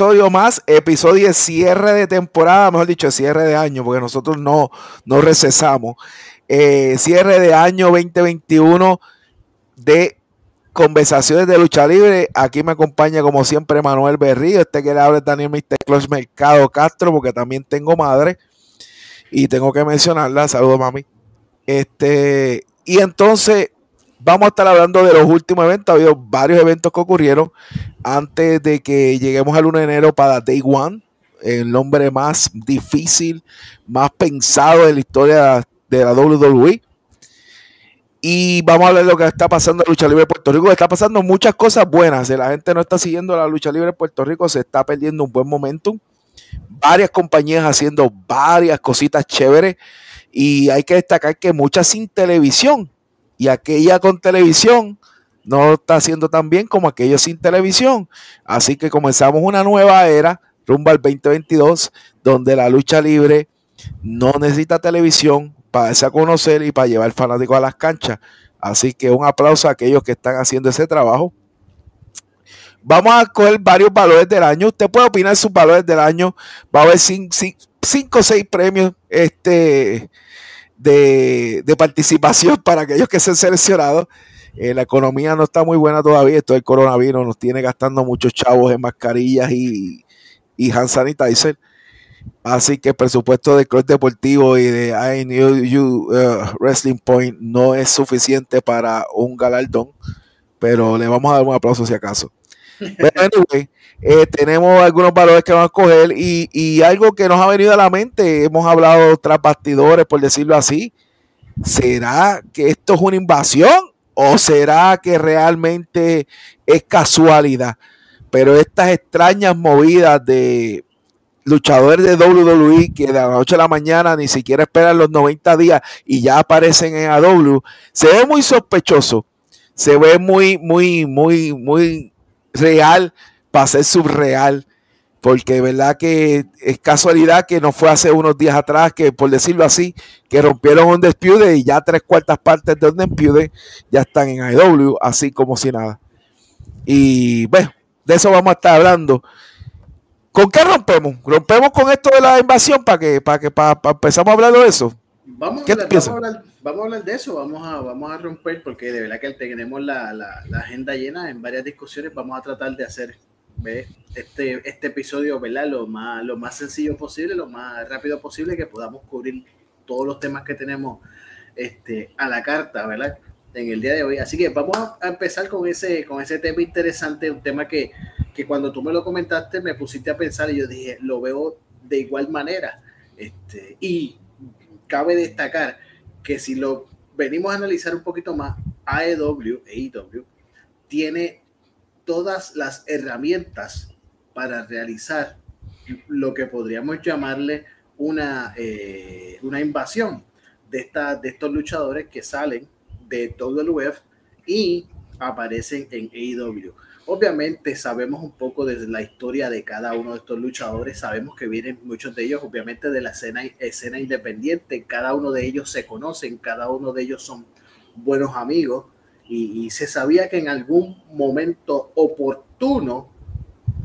episodio más, episodio cierre de temporada, mejor dicho, cierre de año, porque nosotros no, no recesamos. Eh, cierre de año 2021 de conversaciones de lucha libre. Aquí me acompaña, como siempre, Manuel Berrío. Este que le habla es Daniel Mr. Close Mercado Castro, porque también tengo madre y tengo que mencionarla. Saludos, mami. Este, y entonces vamos a estar hablando de los últimos eventos. Ha habido varios eventos que ocurrieron antes de que lleguemos al 1 de enero para Day One, el nombre más difícil, más pensado de la historia de la WWE. Y vamos a hablar de lo que está pasando en la lucha libre de Puerto Rico. Está pasando muchas cosas buenas. La gente no está siguiendo la lucha libre de Puerto Rico, se está perdiendo un buen momentum. Varias compañías haciendo varias cositas chéveres. Y hay que destacar que muchas sin televisión. Y aquella con televisión no está haciendo tan bien como aquellos sin televisión. Así que comenzamos una nueva era, rumbo al 2022, donde la lucha libre no necesita televisión, para darse a conocer y para llevar fanáticos a las canchas. Así que un aplauso a aquellos que están haciendo ese trabajo. Vamos a coger varios valores del año. Usted puede opinar sus valores del año. Va a haber cinco o seis premios este, de, participación para aquellos que sean seleccionados. Eh, la economía no está muy buena todavía. Esto del coronavirus nos tiene gastando muchos chavos en mascarillas y, y hand sanitizer. Así que el presupuesto del club deportivo y de I New You uh, Wrestling Point no es suficiente para un galardón, pero le vamos a dar un aplauso si acaso. Pero anyway, eh, tenemos algunos valores que vamos a coger y, algo que nos ha venido a la mente, hemos hablado tras bastidores, por decirlo así, ¿será que esto es una invasión o será que realmente es casualidad? Pero estas extrañas movidas de luchadores de WWE que de la noche a la mañana ni siquiera esperan los 90 días y ya aparecen en AW, se ve muy sospechoso, se ve muy, muy, muy, muy real para ser subreal, porque verdad que es casualidad que no fue hace unos días atrás que, por decirlo así, que rompieron un despido y ya tres cuartas partes de un despido ya están en AW, así como si nada. Y bueno, de eso vamos a estar hablando. ¿Con qué rompemos? ¿Rompemos con esto de la invasión para que, para que para, empezamos a hablar de eso? Vamos, ¿Qué vamos, a hablar, vamos a hablar de eso, vamos a, vamos a romper porque de verdad que tenemos la, la, la agenda llena en varias discusiones, vamos a tratar de hacer este, este episodio ¿verdad? Lo, más, lo más sencillo posible, lo más rápido posible, que podamos cubrir todos los temas que tenemos este, a la carta, ¿verdad? En el día de hoy. Así que vamos a empezar con ese, con ese tema interesante, un tema que que cuando tú me lo comentaste me pusiste a pensar y yo dije, lo veo de igual manera. Este, y cabe destacar que si lo venimos a analizar un poquito más, AEW, AEW tiene todas las herramientas para realizar lo que podríamos llamarle una, eh, una invasión de, de estos luchadores que salen de WWF y aparecen en AEW. Obviamente sabemos un poco de la historia de cada uno de estos luchadores, sabemos que vienen muchos de ellos obviamente de la escena, independiente, cada uno de ellos se conocen, cada uno de ellos son buenos amigos y, se sabía que en algún momento oportuno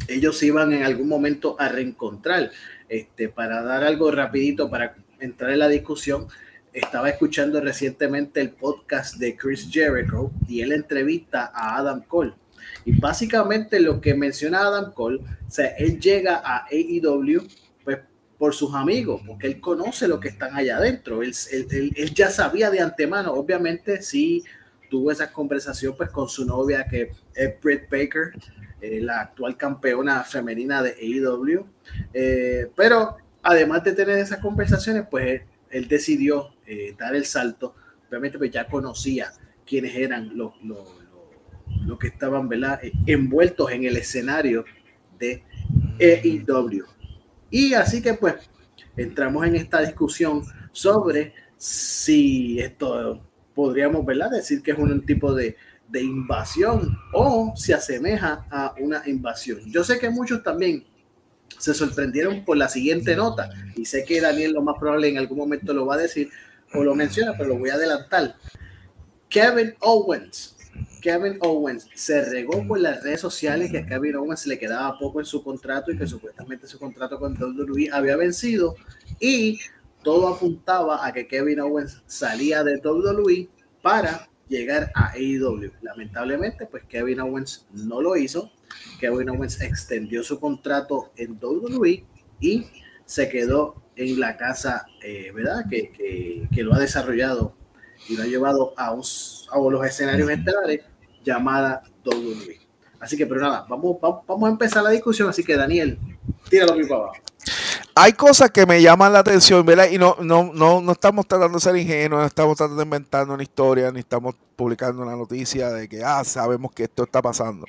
ellos iban en algún momento a reencontrar. Este, para dar algo rapidito, para entrar en la discusión, estaba escuchando recientemente el podcast de Chris Jericho y él entrevista a Adam Cole y básicamente lo que menciona Adam Cole, o sea, él llega a AEW pues, por sus amigos, porque él conoce lo que están allá adentro. Él, él, ya sabía de antemano, obviamente sí tuvo esa conversación pues, con su novia que es Britt Baker, eh, la actual campeona femenina de AEW. Eh, pero además de tener esas conversaciones, pues él, decidió eh, dar el salto. Obviamente pues ya conocía quiénes eran los lo que estaban ¿verdad? Eh, envueltos en el escenario de EIW. Y así que pues entramos en esta discusión sobre si esto podríamos ¿verdad? decir que es un tipo de, de invasión o se asemeja a una invasión. Yo sé que muchos también se sorprendieron por la siguiente nota y sé que Daniel lo más probable en algún momento lo va a decir o lo menciona, pero lo voy a adelantar. Kevin Owens Kevin Owens se regó por las redes sociales que a Kevin Owens le quedaba poco en su contrato y que supuestamente su contrato con WWE había vencido y todo apuntaba a que Kevin Owens salía de WWE para llegar a AEW. Lamentablemente, pues Kevin Owens no lo hizo. Kevin Owens extendió su contrato en WWE y se quedó en la casa, eh, ¿verdad? Que, que, lo ha desarrollado y lo ha llevado a, a los escenarios estelares llamada WWE. Así que, pero nada, vamos, vamos, a empezar la discusión. Así que, Daniel, tíralo mi para abajo. Hay cosas que me llaman la atención, ¿verdad? Y no, no, no, no estamos tratando de ser ingenuos, no estamos tratando de inventar una historia, ni estamos publicando una noticia de que, ah, sabemos que esto está pasando.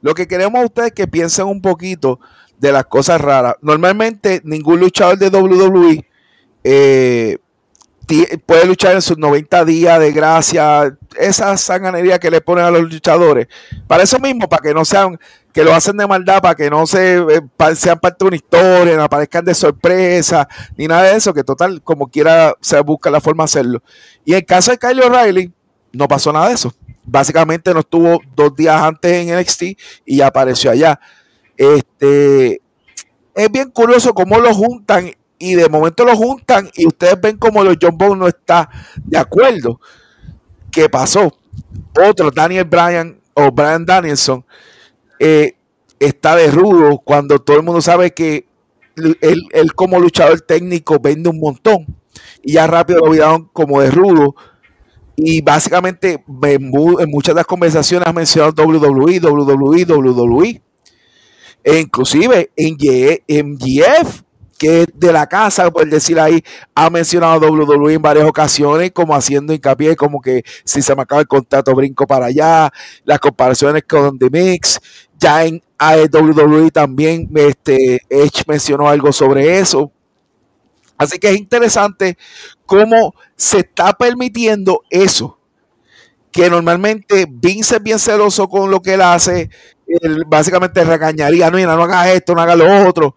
Lo que queremos a ustedes que piensen un poquito de las cosas raras. Normalmente, ningún luchador de WWE eh, puede luchar en sus 90 días de gracia, esa sanganería que le ponen a los luchadores. Para eso mismo, para que no sean, que lo hacen de maldad, para que no se, eh, sean parte de una historia, no aparezcan de sorpresa, ni nada de eso, que total, como quiera, se busca la forma de hacerlo. Y en el caso de Kyle O'Reilly, no pasó nada de eso. Básicamente no estuvo dos días antes en NXT y apareció allá. Este, es bien curioso cómo lo juntan y de momento lo juntan y ustedes ven como los John Bones no está de acuerdo. ¿Qué pasó? Otro, Daniel Bryan o Brian Danielson, eh, está de rudo cuando todo el mundo sabe que él, como luchador técnico vende un montón. Y ya rápido lo olvidaron como de rudo. Y básicamente en, muchas de las conversaciones ha mencionado WWE, WWE, WWE. E inclusive en MGF que de la casa, por decir ahí, ha mencionado WWE en varias ocasiones, como haciendo hincapié, como que si se me acaba el contrato, brinco para allá, las comparaciones con The Mix, ya en WWE también este, Edge mencionó algo sobre eso. Así que es interesante cómo se está permitiendo eso, que normalmente Vince es bien celoso con lo que él hace, él básicamente regañaría, no, no hagas esto, no hagas lo otro,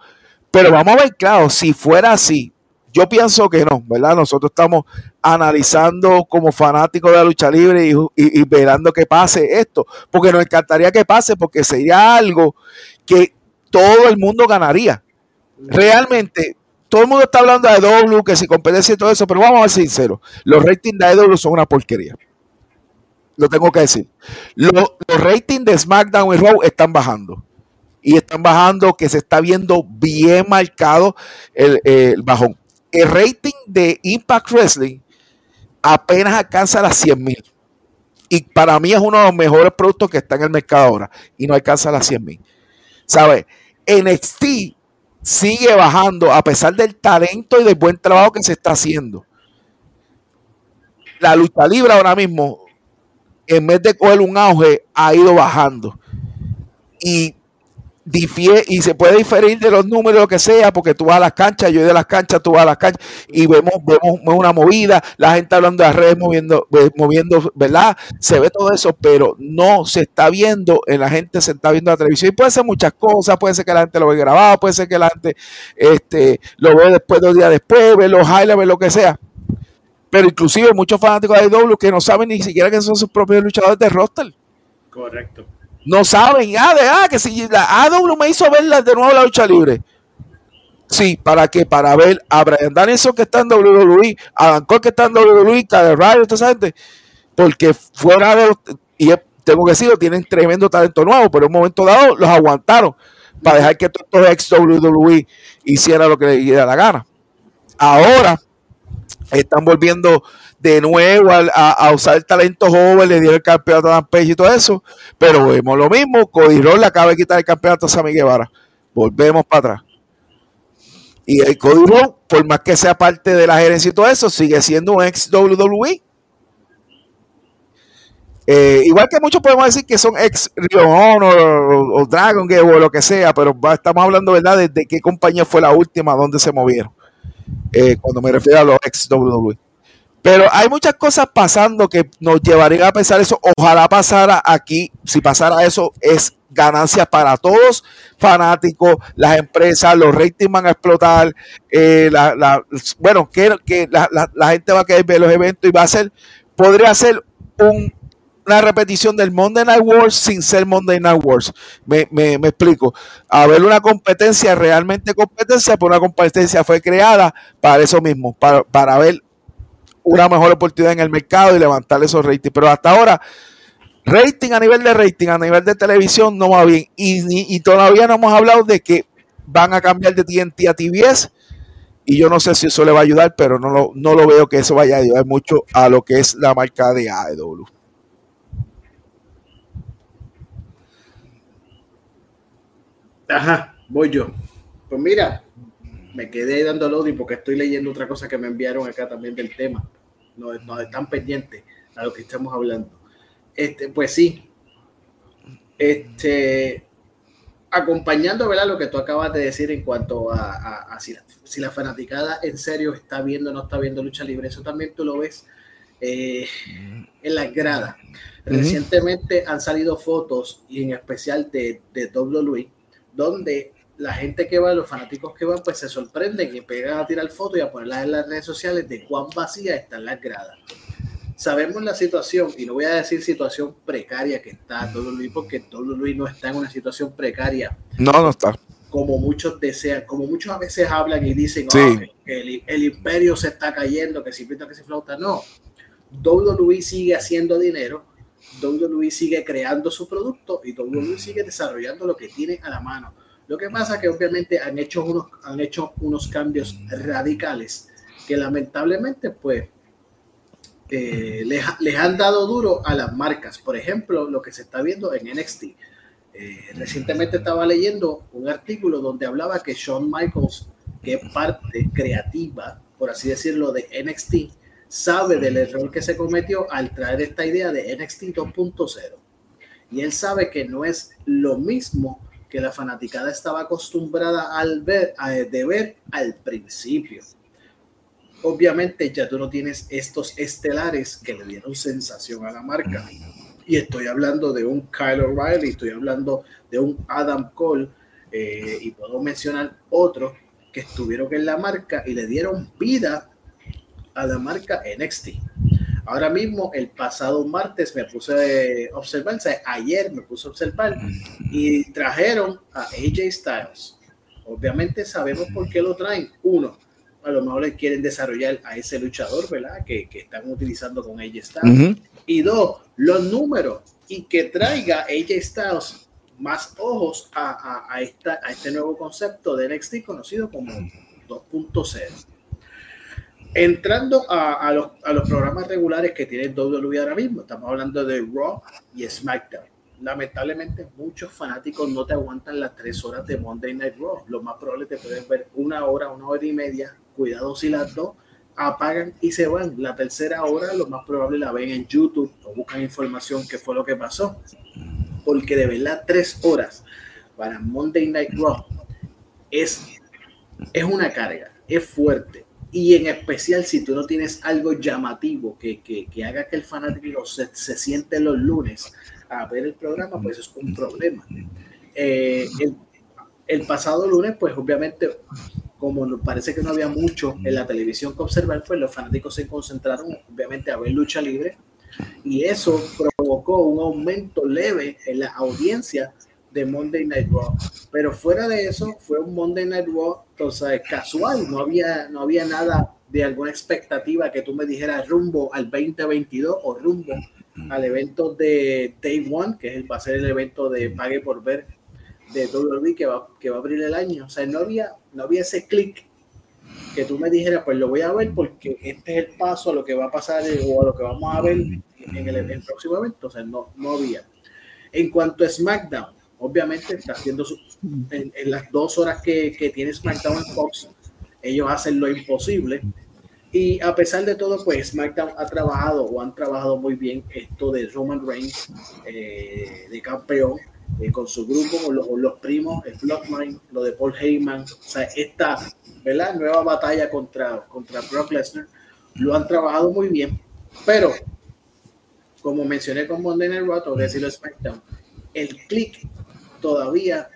pero vamos a ver, claro, si fuera así, yo pienso que no, ¿verdad? Nosotros estamos analizando como fanáticos de la lucha libre y, y, velando que pase esto, porque nos encantaría que pase, porque sería algo que todo el mundo ganaría. Realmente, todo el mundo está hablando de W, que si competencia y todo eso, pero vamos a ser sinceros, los ratings de W son una porquería. Lo tengo que decir. Los, los ratings de SmackDown y Raw están bajando y están bajando, que se está viendo bien marcado el, bajón. El rating de Impact Wrestling apenas alcanza las 100 mil. Y para mí es uno de los mejores productos que está en el mercado ahora. Y no alcanza las 100 mil. ¿Sabes? NXT sigue bajando a pesar del talento y del buen trabajo que se está haciendo. La lucha libre ahora mismo, en vez de coger un auge, ha ido bajando. Y y se puede diferir de los números, lo que sea, porque tú vas a las canchas, yo de las canchas, tú vas a las canchas y vemos, vemos una movida, la gente hablando de las redes moviendo, moviendo, ¿verdad? Se ve todo eso, pero no se está viendo, en la gente se está viendo la televisión. Y puede ser muchas cosas, puede ser que la gente lo ve grabado, puede ser que la gente este, lo ve después, dos días después, ve los highlights, ve lo que sea. Pero inclusive muchos fanáticos de IW que no saben ni siquiera que son sus propios luchadores de roster. Correcto. No saben, ah, de, ah, que si la AW me hizo ver de nuevo la lucha libre. Sí, ¿para qué? Para ver a Brian Danielson que está en WWE, a Dan que está en WWE, de Radio, toda esa gente. Porque fuera de los, y tengo que decirlo, tienen tremendo talento nuevo, pero en un momento dado los aguantaron para dejar que todos los ex WWE hicieran lo que les diera la gana. Ahora están volviendo de nuevo a, usar el talento joven, le dio el campeonato a Dan y todo eso, pero vemos lo mismo, Cody le acaba de quitar el campeonato a Sammy Guevara. Volvemos para atrás. Y el Cody por más que sea parte de la gerencia y todo eso, sigue siendo un ex WWE. Eh, igual que muchos podemos decir que son ex Rio o, Dragon Gate o lo que sea, pero estamos hablando, ¿verdad?, de, qué compañía fue la última donde se movieron. Eh, cuando me refiero a los ex WWE. Pero hay muchas cosas pasando que nos llevarían a pensar eso. Ojalá pasara aquí. Si pasara eso, es ganancia para todos, fanáticos, las empresas, los ratings van a explotar. Eh, bueno, que, que la, gente va a querer ver los eventos y va a ser, podría ser un una repetición del Monday Night Wars sin ser Monday Night Wars. Me, me, me explico. A ver una competencia, realmente competencia, pero una competencia fue creada para eso mismo, para, para ver una mejor oportunidad en el mercado y levantar esos ratings. Pero hasta ahora, rating a nivel de rating, a nivel de televisión, no va bien. Y, y todavía no hemos hablado de que van a cambiar de TNT a TBS. Y yo no sé si eso le va a ayudar, pero no lo, no lo veo que eso vaya a ayudar mucho a lo que es la marca de AEW. Ajá, voy yo. Pues mira, me quedé dando loading porque estoy leyendo otra cosa que me enviaron acá también del tema. No, no están pendientes a lo que estamos hablando. Este, pues sí. Este, acompañando ¿verdad? lo que tú acabas de decir en cuanto a, si, la, si, la, fanaticada en serio está viendo o no está viendo lucha libre, eso también tú lo ves eh, en las gradas. Recientemente han salido fotos y en especial de, de WWE donde la gente que va, los fanáticos que van, pues se sorprenden y pegan a tirar fotos y a ponerlas en las redes sociales de cuán vacía están las gradas. Sabemos la situación, y no voy a decir situación precaria que está WWE, porque WWE no está en una situación precaria. No, no está. Como muchos desean, como muchos a veces hablan y dicen oh, que el, imperio se está cayendo, que si pinta que se flauta. No. WWE sigue haciendo dinero, WWE sigue creando su producto y WWE sigue desarrollando lo que tiene a la mano. Lo que pasa es que obviamente han hecho unos, han hecho unos cambios radicales que lamentablemente pues eh, les, han dado duro a las marcas. Por ejemplo, lo que se está viendo en NXT. Eh, recientemente estaba leyendo un artículo donde hablaba que Shawn Michaels, que es parte creativa, por así decirlo, de NXT, sabe del error que se cometió al traer esta idea de NXT 2.0. Y él sabe que no es lo mismo que la fanaticada estaba acostumbrada al ver, a, de ver al principio. Obviamente ya tú no tienes estos estelares que le dieron sensación a la marca. Y estoy hablando de un Kyle O'Reilly, estoy hablando de un Adam Cole, eh, y puedo mencionar otros que estuvieron en la marca y le dieron vida a la marca NXT. Ahora mismo, el pasado martes me puse a observar, o sea, ayer me puse a observar y trajeron a AJ Styles. Obviamente sabemos por qué lo traen. Uno, a lo mejor le quieren desarrollar a ese luchador, ¿verdad? Que, que están utilizando con AJ Styles. Y dos, los números y que traiga AJ Styles más ojos a, a, a, esta, a este nuevo concepto de NXT conocido como 2.0. Entrando a, los, programas regulares que tiene WWE ahora mismo, estamos hablando de Raw y SmackDown. Lamentablemente, muchos fanáticos no te aguantan las tres horas de Monday Night Raw. Lo más probable te pueden ver una hora, una hora y media. Cuidado si las dos apagan y se van. La tercera hora, lo más probable la ven en YouTube o buscan información qué fue lo que pasó. Porque de verdad, tres horas para Monday Night Raw es, es una carga, es fuerte y en especial si tú no tienes algo llamativo que, que, que haga que el fanático se, se, siente los lunes a ver el programa, pues es un problema. Eh, el, el, pasado lunes, pues obviamente, como parece que no había mucho en la televisión que observar, pues los fanáticos se concentraron obviamente a ver lucha libre y eso provocó un aumento leve en la audiencia de Monday Night Raw. Pero fuera de eso, fue un Monday Night Raw entonces, casual, no había, no había nada de alguna expectativa que tú me dijeras rumbo al 2022 o rumbo al evento de Day One, que es, va a ser el evento de Pague por Ver de WWE que va, que va a abrir el año. O sea, no había, no había ese clic que tú me dijeras, pues lo voy a ver porque este es el paso a lo que va a pasar o a lo que vamos a ver en el, en el próximo evento. O sea, no, no había. En cuanto a SmackDown, obviamente está haciendo en, las dos horas que, que tiene SmackDown en Fox, ellos hacen lo imposible. Y a pesar de todo, pues SmackDown ha trabajado o han trabajado muy bien esto de Roman Reigns, eh, de campeón, eh, con su grupo, con los, los, primos, el Bloodline, lo de Paul Heyman, o sea, esta ¿verdad? nueva batalla contra, contra Brock Lesnar, lo han trabajado muy bien, pero como mencioné con Monday Night Raw, tengo que decirlo SmackDown, el click todavía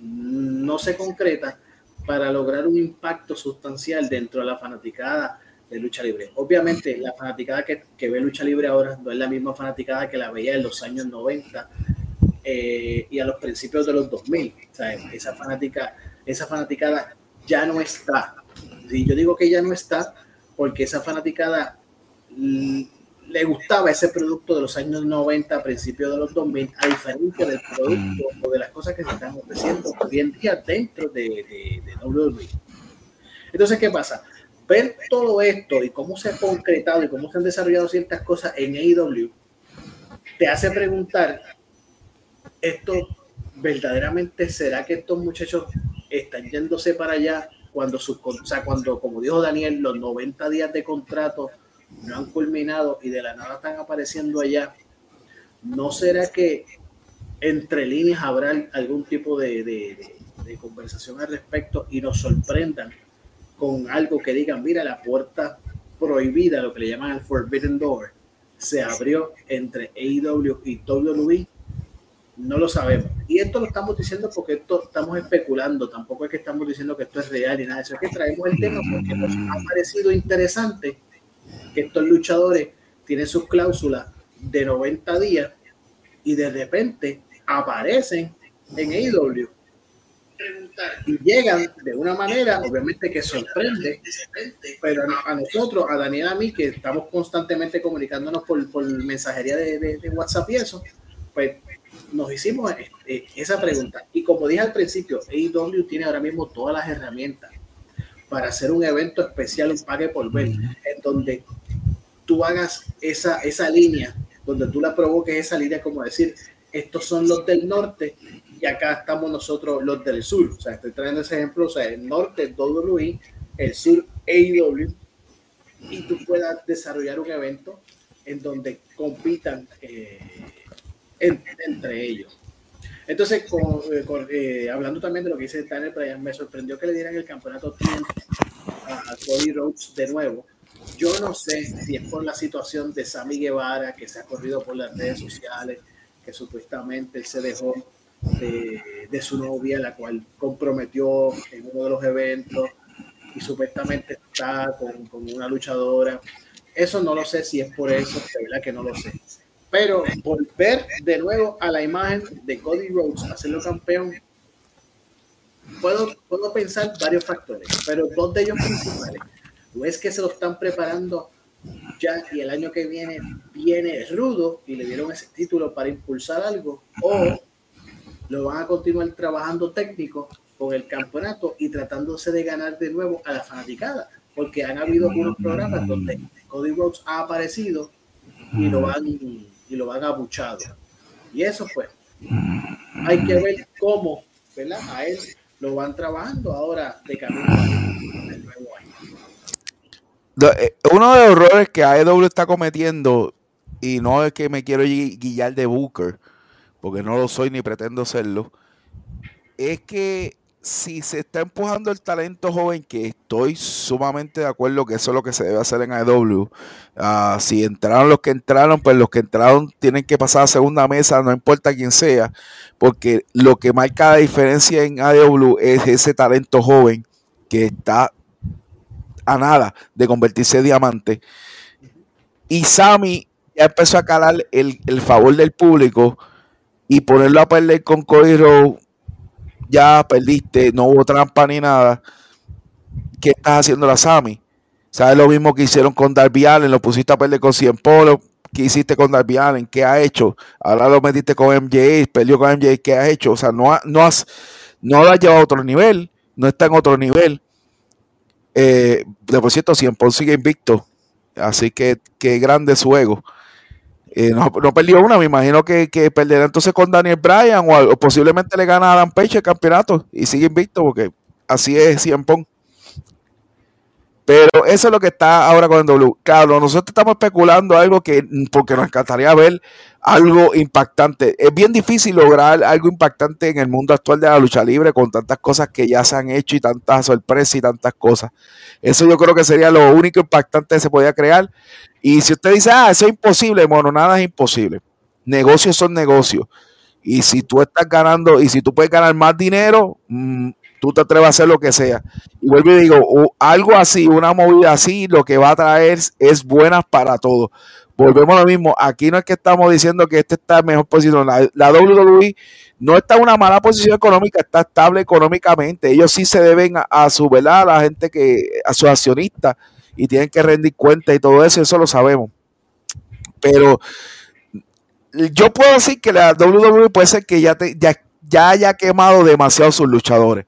no se concreta para lograr un impacto sustancial dentro de la fanaticada de lucha libre. Obviamente, la fanaticada que, que, ve lucha libre ahora no es la misma fanaticada que la veía en los años 90 eh, y a los principios de los 2000. esa, fanática, esa fanaticada ya no está. Y yo digo que ya no está porque esa fanaticada le gustaba ese producto de los años 90, principios de los 2000, a diferencia del producto o de las cosas que se están ofreciendo hoy en día dentro de, de, de WWE. Entonces, ¿qué pasa? ver todo esto y cómo se ha concretado y cómo se han desarrollado ciertas cosas en AEW, te hace preguntar, ¿esto verdaderamente será que estos muchachos están yéndose para allá cuando, sus, o sea, cuando como dijo Daniel, los 90 días de contrato no han culminado y de la nada están apareciendo allá? ¿No será que entre líneas habrá algún tipo de, conversación al respecto y nos sorprendan? con algo que digan, mira, la puerta prohibida, lo que le llaman el Forbidden Door, se abrió entre AEW y WWE, no lo sabemos. Y esto lo estamos diciendo porque esto estamos especulando, tampoco es que estamos diciendo que esto es real y nada de eso, es que traemos el tema porque nos ha parecido interesante que estos luchadores tienen sus cláusulas de 90 días y de repente aparecen en AEW y llegan de una manera, obviamente que sorprende, pero a, nosotros, a Daniel, a mí, que estamos constantemente comunicándonos por, por mensajería de, de, WhatsApp y eso, pues nos hicimos eh, esa pregunta. Y como dije al principio, AEW tiene ahora mismo todas las herramientas para hacer un evento especial, un pague por ver, en donde tú hagas esa, esa línea, donde tú la provoques esa línea, como decir, estos son los del norte y acá estamos nosotros los del sur. O sea, estoy trayendo ese ejemplo, o sea, el norte WWE, el sur AEW, y tú puedas desarrollar un evento en donde compitan eh, entre ellos. Entonces, eh, eh, hablando también de lo que dice Daniel Bryan, me sorprendió que le dieran el campeonato a Cody Rhodes de nuevo. Yo no sé si es por la situación de Sammy Guevara que se ha corrido por las redes sociales, que supuestamente se dejó de, su novia, la cual comprometió en uno de los eventos y supuestamente está con, una luchadora. Eso no lo sé si es por eso, de verdad que no lo sé. Pero volver de nuevo a la imagen de Cody Rhodes, hacerlo campeón, puedo, puedo pensar varios factores, pero dos de ellos principales. O es que se lo están preparando ya y el año que viene viene rudo y le dieron ese título para impulsar algo, o lo van a continuar trabajando técnico con el campeonato y tratándose de ganar de nuevo a la fanaticada, porque han habido unos programas donde Cody Rhodes ha aparecido y lo van y lo van abuchado. Y eso fue. Hay que ver cómo, ¿verdad? A él lo van trabajando ahora de camino. Eh, uno de los errores que AEW está cometiendo, y no es que me quiero guiar de Booker, porque no lo soy ni pretendo serlo, es que si se está empujando el talento joven, que estoy sumamente de acuerdo que eso es lo que se debe hacer en AEW, ah, si entraron los que entraron, pues los que entraron tienen que pasar a segunda mesa, no importa quién sea, porque lo que marca la diferencia en AEW es ese talento joven que está a nada de convertirse en diamante. Y Sammy ya empezó a calar el, el favor del público y ponerlo a perder con Cody Rowe, ya perdiste, no hubo trampa ni nada. ¿Qué estás haciendo la Sami? ¿Sabes lo mismo que hicieron con Darby Allen? Lo pusiste a perder con Cien Polo. ¿Qué hiciste con Darby Allen? ¿Qué ha hecho? Ahora lo metiste con MJ, perdió con MJ. ¿Qué ha hecho? O sea, no, no, has, no lo has llevado a otro nivel. No está en otro nivel. Eh, de por cierto, Cien Polo sigue invicto. Así que qué grande su ego. Eh, no, perdió una, me imagino que, perderá entonces con Daniel Bryan o, posiblemente le gana a Adam Page el campeonato y sigue invicto porque así es Cien Pero eso es lo que está ahora con el W. Claro, nosotros estamos especulando algo que, porque nos encantaría ver algo impactante. Es bien difícil lograr algo impactante en el mundo actual de la lucha libre con tantas cosas que ya se han hecho y tantas sorpresas y tantas cosas. Eso yo creo que sería lo único impactante que se podía crear. Y si usted dice, ah, eso es imposible, bueno, nada es imposible. Negocios son negocios. Y si tú estás ganando, y si tú puedes ganar más dinero, mm, tú te atreves a hacer lo que sea. Y vuelvo y digo, algo así, una movida así, lo que va a traer es buenas para todos. Volvemos a lo mismo, aquí no es que estamos diciendo que este está en mejor posición, la, la WWE no está en una mala posición económica, está estable económicamente. Ellos sí se deben a, su, ¿verdad? A la gente que, a sus accionistas y tienen que rendir cuenta y todo eso, eso lo sabemos. Pero yo puedo decir que la WWE puede ser que ya, ya, ya haya quemado demasiado sus luchadores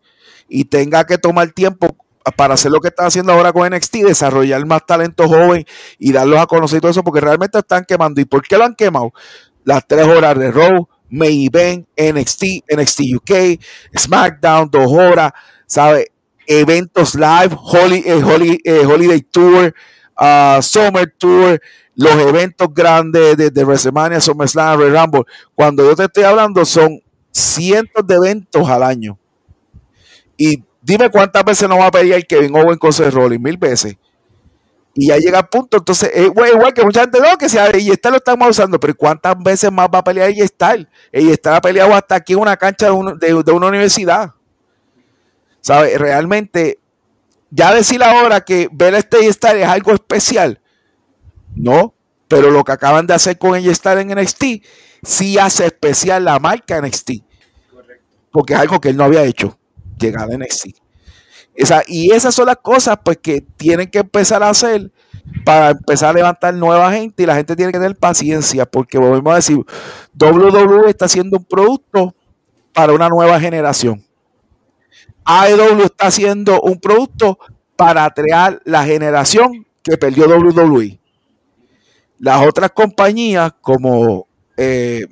y tenga que tomar tiempo para hacer lo que está haciendo ahora con NXT, desarrollar más talento joven y darlos a conocer todo eso, porque realmente están quemando. ¿Y por qué lo han quemado? Las tres horas de Raw, May Event, NXT, NXT UK, SmackDown, dos horas, ¿sabe? Eventos live, eh, eh, Holiday Tour, uh, Summer Tour, los eventos grandes de, de WrestleMania, SummerSlam, Red Rumble. Cuando yo te estoy hablando, son cientos de eventos al año. Y dime cuántas veces no va a pelear Kevin Owen con Seth Rollins, mil veces. Y ya llega el punto, entonces, es igual, que mucha gente, no, que si ella está lo estamos usando, pero ¿cuántas veces más va a pelear ella está? Ella está ha peleado hasta aquí en una cancha de, una universidad. ¿Sabe? Realmente, ya decir ahora que ver a este es algo especial, no, pero lo que acaban de hacer con ella estar en NXT, sí hace especial la marca NXT. Porque es algo que él no había hecho, llegar a NXT. Esa, y esas son las cosas pues que tienen que empezar a hacer para empezar a levantar nueva gente y la gente tiene que tener paciencia porque volvemos a decir, WWE está haciendo un producto para una nueva generación. AEW está haciendo un producto para crear la generación que perdió WWE. Las otras compañías como eh,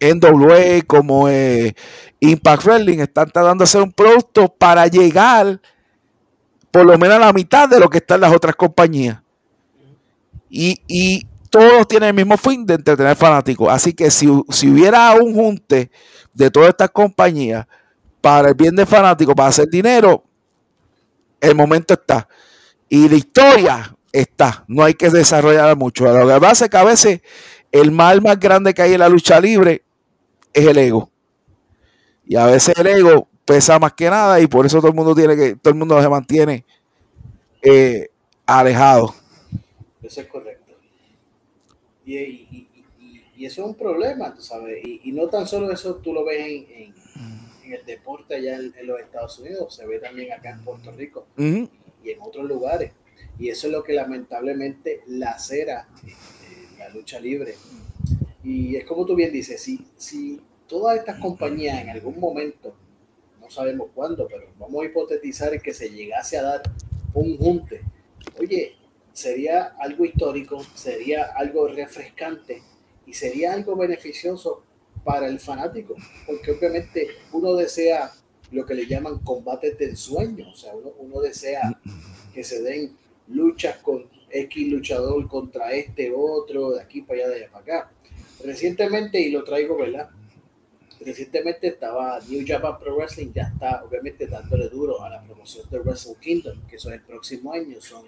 NWA, como eh, Impact Wrestling, están tratando de hacer un producto para llegar por lo menos a la mitad de lo que están las otras compañías. Y, todos tienen el mismo fin de entretener fanáticos. Así que si, si hubiera un junte de todas estas compañías para el bien de fanáticos, para hacer dinero, el momento está. Y la historia está, no hay que desarrollar mucho. Lo que pasa es que a veces el mal más grande que hay en la lucha libre es el ego. Y a veces el ego pesa más que nada y por eso todo el mundo tiene que, todo el mundo se mantiene eh, alejado. Eso es correcto. Y, eso es un problema, tú sabes. Y, no tan solo eso tú lo ves en, el deporte allá en, los Estados Unidos, se ve también acá en Puerto Rico y en otros lugares. Y eso es lo que lamentablemente lacera eh, la lucha libre. Y es como tú bien dices, si, si todas estas compañías en algún momento, no sabemos cuándo, pero vamos a hipotetizar que se llegase a dar un junte, oye, sería algo histórico, sería algo refrescante y sería algo beneficioso para el fanático, porque obviamente uno desea lo que le llaman combates del sueño, o sea, uno, uno desea que se den luchas con X luchador contra este otro, de aquí para allá, de allá para acá. Recientemente, y lo traigo, ¿verdad? Recientemente estaba New Japan Pro Wrestling, ya está obviamente dándole duro a la promoción de Wrestle Kingdom, que son el próximo año. Son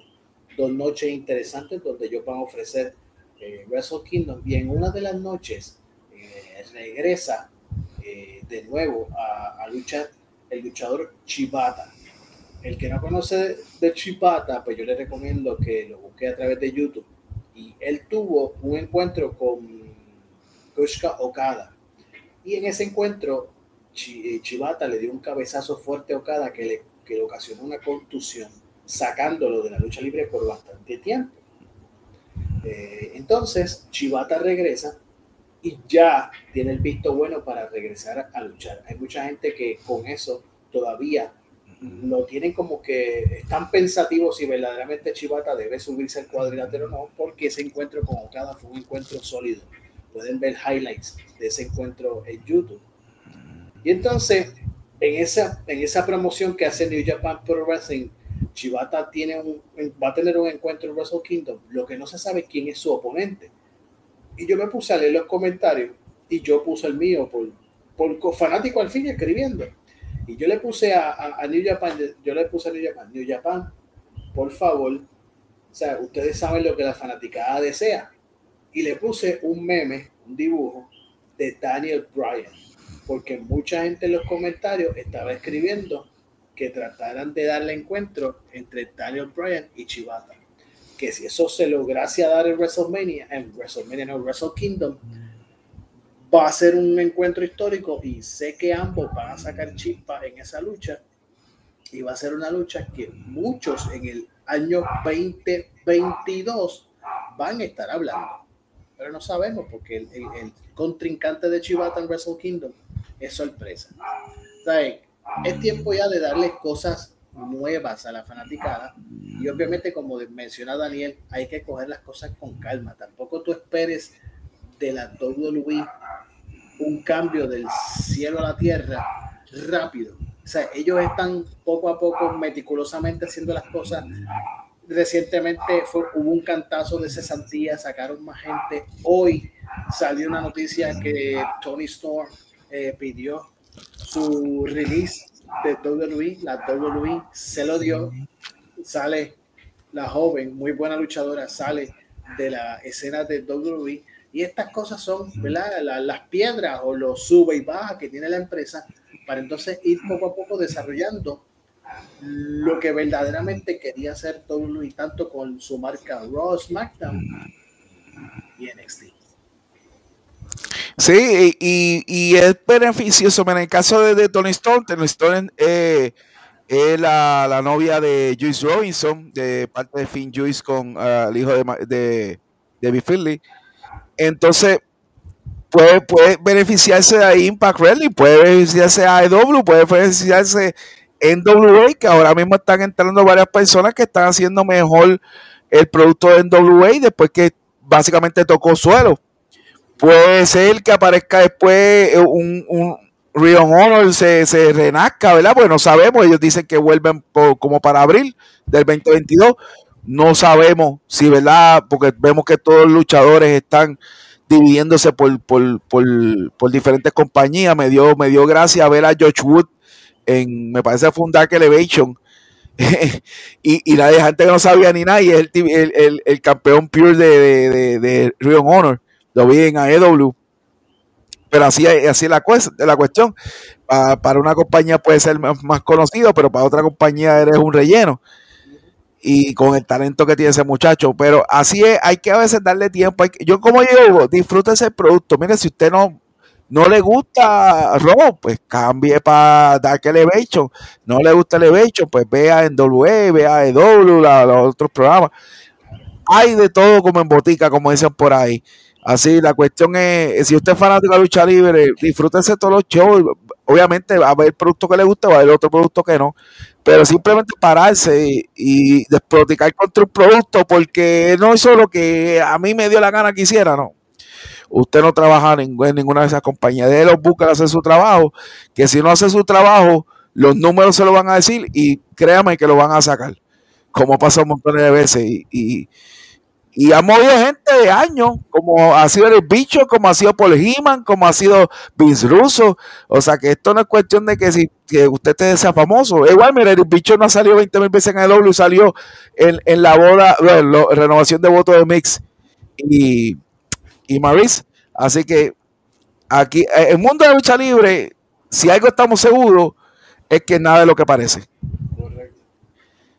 dos noches interesantes donde ellos van a ofrecer eh, Wrestle Kingdom. Y en una de las noches regresa eh, de nuevo a, a luchar el luchador Chibata el que no conoce de Chipata, pues yo le recomiendo que lo busque a través de YouTube. Y él tuvo un encuentro con Kushka Okada. Y en ese encuentro, eh, Chibata le dio un cabezazo fuerte a Okada que le, que le ocasionó una contusión, sacándolo de la lucha libre por bastante tiempo. Eh, entonces, Chibata regresa y ya tiene el visto bueno para regresar a luchar. Hay mucha gente que con eso todavía lo tienen como que están pensativos si verdaderamente Chivata debe subirse al cuadrilátero o no, porque ese encuentro con Okada fue un encuentro sólido. Pueden ver highlights de ese encuentro en YouTube. Y entonces, en esa, en esa promoción que hace New Japan Pro Wrestling, Chivata tiene un, va a tener un encuentro en Wrestle Kingdom, lo que no se sabe quién es su oponente. Y yo me puse a leer los comentarios y yo puse el mío por, por fanático al fin escribiendo y yo le puse a, New Japan, yo le puse a New Japan, New Japan, por favor, o sea, ustedes saben lo que la fanaticada desea. Y le puse un meme, un dibujo de Daniel Bryan, porque mucha gente en los comentarios estaba escribiendo que trataran de darle encuentro entre Daniel Bryan y Chivata. Que si eso se lograse dar en WrestleMania, en WrestleMania no, Wrestle Kingdom, va a ser un encuentro histórico y sé que ambos van a sacar chispa en esa lucha y va a ser una lucha que muchos en el año 2022 van a estar hablando. Pero no sabemos porque el, contrincante de Chivata en Wrestle Kingdom es sorpresa. es tiempo ya de darle cosas nuevas a la fanaticada. Y obviamente como menciona Daniel hay que coger las cosas con calma. Tampoco tú esperes de la WWE un cambio del cielo a la tierra rápido. O sea ellos están poco a poco meticulosamente haciendo las cosas. Recientemente fue, hubo un cantazo de cesantía sacaron más gente. Hoy salió una noticia que Tony Storm eh, pidió su release de WWE, la WWE se lo dio, sale la joven, muy buena luchadora, sale de la escena de WWE y estas cosas son ¿verdad? las piedras o los sube y baja que tiene la empresa para entonces ir poco a poco desarrollando lo que verdaderamente quería hacer WWE tanto con su marca Raw, SmackDown y NXT. Sí, y, es beneficioso. En el caso de, Tony Stone, Tony Stone eh, es la, la, novia de Joyce Robinson, de parte de Finn Joyce con ah, el hijo de, de, David Finley. Entonces, puede, puede beneficiarse de Impact Wrestling, puede beneficiarse de AEW, puede beneficiarse en WA, que ahora mismo están entrando varias personas que están haciendo mejor el producto de NWA después que básicamente tocó suelo puede ser que aparezca después eh, un, un Honor se, se, renazca, ¿verdad? Pues no sabemos, ellos dicen que vuelven como para abril del 2022, no sabemos si, ¿verdad? Porque vemos que todos los luchadores están dividiéndose por, por, diferentes compañías, me dio, me dio gracia ver a George Wood en, me parece fue Elevation, y, y la gente que no sabía ni nada, y es el, el, campeón pure de, de, de, de Honor lo vi en AEW. Pero así, así la, la cuestión. para una compañía puede ser más, conocido, pero para otra compañía eres un relleno. Y con el talento que tiene ese muchacho. Pero así es, hay que a veces darle tiempo. yo, como digo, disfrute ese producto. Mire, si usted no, no le gusta Robo, pues cambie para Dark Elevation. No le gusta Elevation, pues vea en W, vea EW, los otros programas. Hay de todo como en botica, como dicen por ahí. Así, la cuestión es, si usted es fanático de lucha libre, disfrútese todos los shows. Obviamente va a haber producto que le guste, va a haber otro producto que no. Pero simplemente pararse y, y contra un producto porque no es solo que a mí me dio la gana que hiciera, no. Usted no trabaja en, ninguna de esas compañías. De los busca hacer su trabajo, que si no hace su trabajo, los números se lo van a decir y créame que lo van a sacar. Como pasa un montón de veces. y ha movido gente de años, como ha sido el bicho, como ha sido Paul Heeman, como ha sido Vince Russo. O sea que esto no es cuestión de que si que usted sea famoso. Igual, mire, el bicho no ha salido 20 mil veces en el W, salió en, la boda, bueno, renovación de votos de Mix y, y Maris. Así que aquí, en el mundo de la lucha libre, si algo estamos seguros, es que nada de lo que parece. Correcto.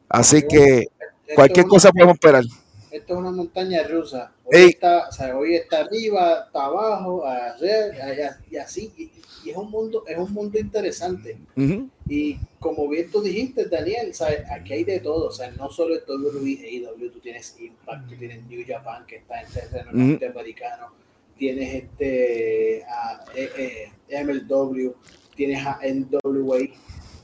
Así que cualquier cosa podemos esperar esto es una montaña rusa. Hoy, está, hoy está arriba, está abajo, y así. Y, es un mundo, es un mundo interesante. Y como bien tú dijiste, Daniel, aquí hay de todo. O sea, no solo es WWE, AEW, tú tienes Impact, tú tienes New Japan, que está en terreno norteamericano, tienes este a, eh, eh, MLW, tienes a NWA,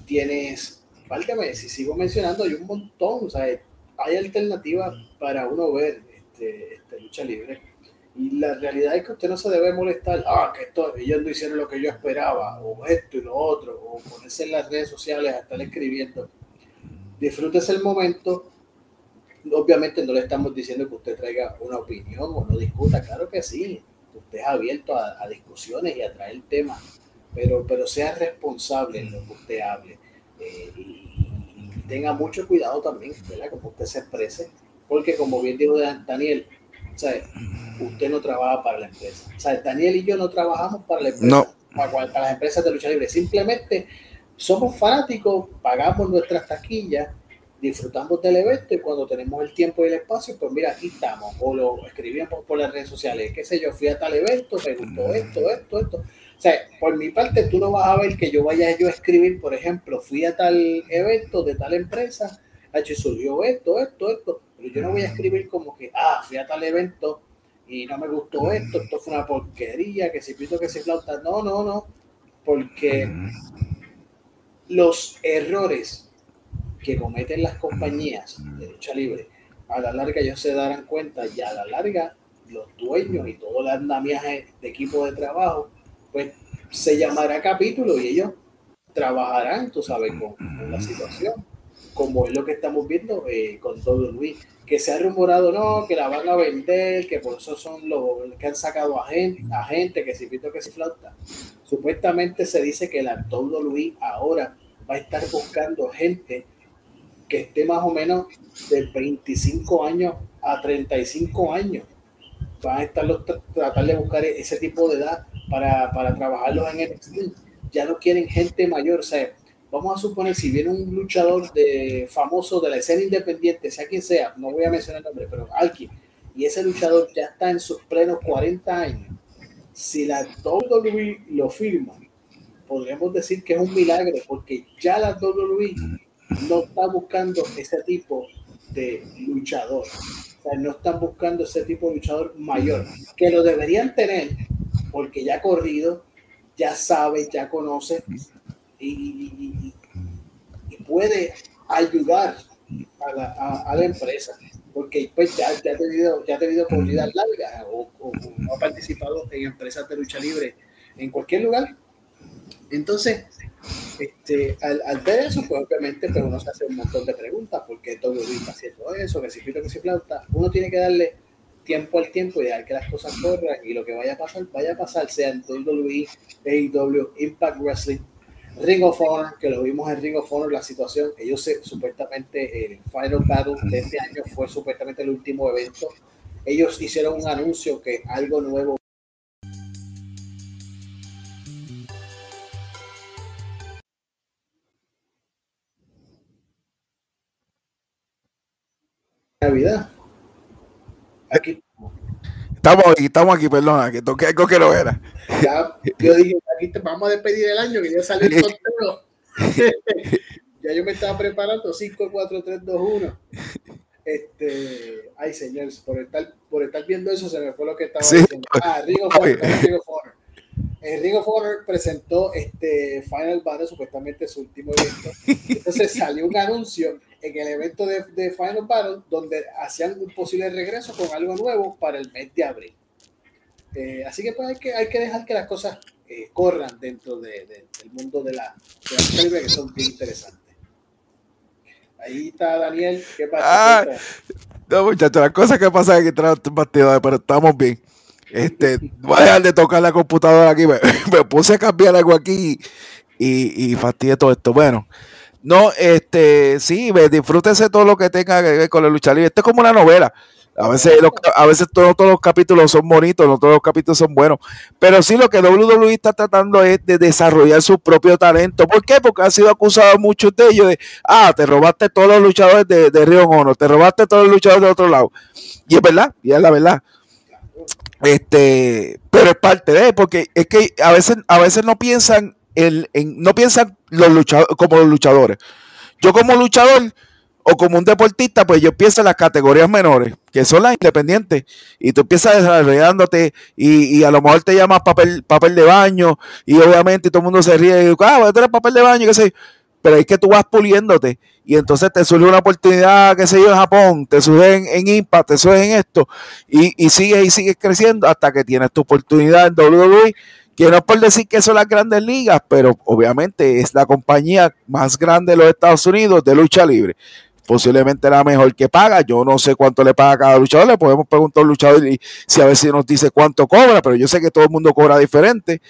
tienes, válgame, si sigo mencionando, hay un montón. O sea, hay alternativas para uno ver este, este, lucha libre. Y la realidad es que usted no se debe molestar, ah, que esto, ellos no hicieron lo que yo esperaba, o esto y lo otro, o ponerse en las redes sociales a estar escribiendo. Disfrútese el momento. Obviamente no le estamos diciendo que usted traiga una opinión o no discuta, claro que sí. Usted es abierto a, discusiones y a traer temas, pero, pero sea responsable en lo que usted hable. Eh, y, tenga mucho cuidado también, ¿verdad? Como usted se exprese, porque como bien dijo Daniel, usted no trabaja para la empresa. Daniel y yo no trabajamos para la empresa, para, las empresas de lucha libre. Simplemente somos fanáticos, pagamos nuestras taquillas, disfrutamos del evento y cuando tenemos el tiempo y el espacio, pues mira, aquí estamos. O lo escribimos por las redes sociales, qué sé yo, fui a tal evento, me gustó esto, esto, esto. O sea, por mi parte, tú no vas a ver que yo vaya yo a escribir, por ejemplo, fui a tal evento de tal empresa, y surgió esto, esto, esto, yo no voy a escribir como que, ah, fui a tal evento y no me gustó esto, esto fue una porquería, que si pito, que si flauta. No, no, no, porque los errores que cometen las compañías de lucha libre, a la larga ellos se darán cuenta y a la larga los dueños y todo el andamiaje de equipo de trabajo, pues se llamará capítulo y ellos trabajarán, tú sabes, con, la situación, como es lo que estamos viendo eh, con todo Luis, que se ha rumorado, no, que la van a vender, que por eso son los que han sacado a gente, a gente que si pito que si flauta. Supuestamente se dice que la Luis ahora va a estar buscando gente que esté más o menos de 25 años a 35 años. Van a estar los, tratar de buscar ese tipo de edad para, para trabajarlos en el Ya no quieren gente mayor, o sea, vamos a suponer si viene un luchador de, famoso de la escena independiente, sea quien sea, no voy a mencionar el nombre, pero alguien, y ese luchador ya está en sus plenos 40 años, si la WWE lo firma, podríamos decir que es un milagro, porque ya la WWE no está buscando ese tipo de luchador. O sea, no están buscando ese tipo de luchador mayor, que lo deberían tener, porque ya ha corrido, ya sabe, ya conoce y, puede ayudar a la, a, la, empresa, porque pues ya, ya ha tenido, ya ha tenido corridas largas o, o ha participado en empresas de lucha libre en cualquier lugar entonces, este, al, ver eso, pues obviamente pues uno se hace un montón de preguntas, ¿por qué todo está haciendo eso? Que si pito, que si flauta. Uno tiene que darle tiempo al tiempo y dejar que las cosas corran y lo que vaya a pasar, vaya a pasar, sea en WWE, AEW, Impact Wrestling, Ring of Honor, que lo vimos en Ring of Honor, la situación, ellos se, supuestamente el Final Battle de este año fue supuestamente el último evento. Ellos hicieron un anuncio que algo nuevo Navidad. Aquí. Estamos aquí, estamos aquí, perdona, que toqué algo que no era. Ya, yo dije, aquí te vamos a despedir el año, que ya salió el sorteo. ya yo me estaba preparando, 5, 4, 3, 2, 1. Este, ay señores, por estar, por estar viendo eso se me fue lo que estaba diciendo. Ah, Honor, Ring Honor. En Ring of Honor presentó este Final Battle, supuestamente su último evento. Entonces salió un anuncio en el evento de, de, Final Battle donde hacían un posible regreso con algo nuevo para el mes de abril. Eh, así que pues hay que, hay que dejar que las cosas eh, corran dentro de, del mundo de la, de la que son bien interesantes. Ahí está Daniel, ¿qué pasa? Ah, no, muchachos, las cosas que pasan aquí tras pero estamos bien. Este, voy a dejar de tocar la computadora aquí. Me, puse a cambiar algo aquí y, y fastidié todo esto. Bueno, no, este, sí, disfrútese todo lo que tenga que ver con la lucha libre. Esto es como una novela. A veces, a veces todos, los capítulos son bonitos, no todos los capítulos son buenos. Pero sí, lo que WWE está tratando es de desarrollar su propio talento. ¿Por qué? Porque han sido acusados muchos de ellos de, ah, te robaste todos los luchadores de, de Río Honor, te robaste todos los luchadores de otro lado. Y es verdad, y es la verdad. Este, pero es parte de, porque es que a veces, a veces no piensan en, no piensan los luchadores como los luchadores. Yo como luchador o como un deportista, pues yo pienso en las categorías menores, que son las independientes, y tú empiezas desarrollándote y, y a lo mejor te llamas papel, papel de baño y obviamente todo el mundo se ríe y ah, tú eres papel de baño, qué sé pero es que tú vas puliéndote y entonces te surge una oportunidad, qué sé yo, en Japón, te surge en, en Impact, te surge en esto y, y sigues y sigues creciendo hasta que tienes tu oportunidad en WWE, que no es por decir que son las grandes ligas, pero obviamente es la compañía más grande de los Estados Unidos de lucha libre. Posiblemente la mejor que paga. Yo no sé cuánto le paga a cada luchador. Le podemos preguntar al luchador y si a ver si nos dice cuánto cobra, pero yo sé que todo el mundo cobra diferente.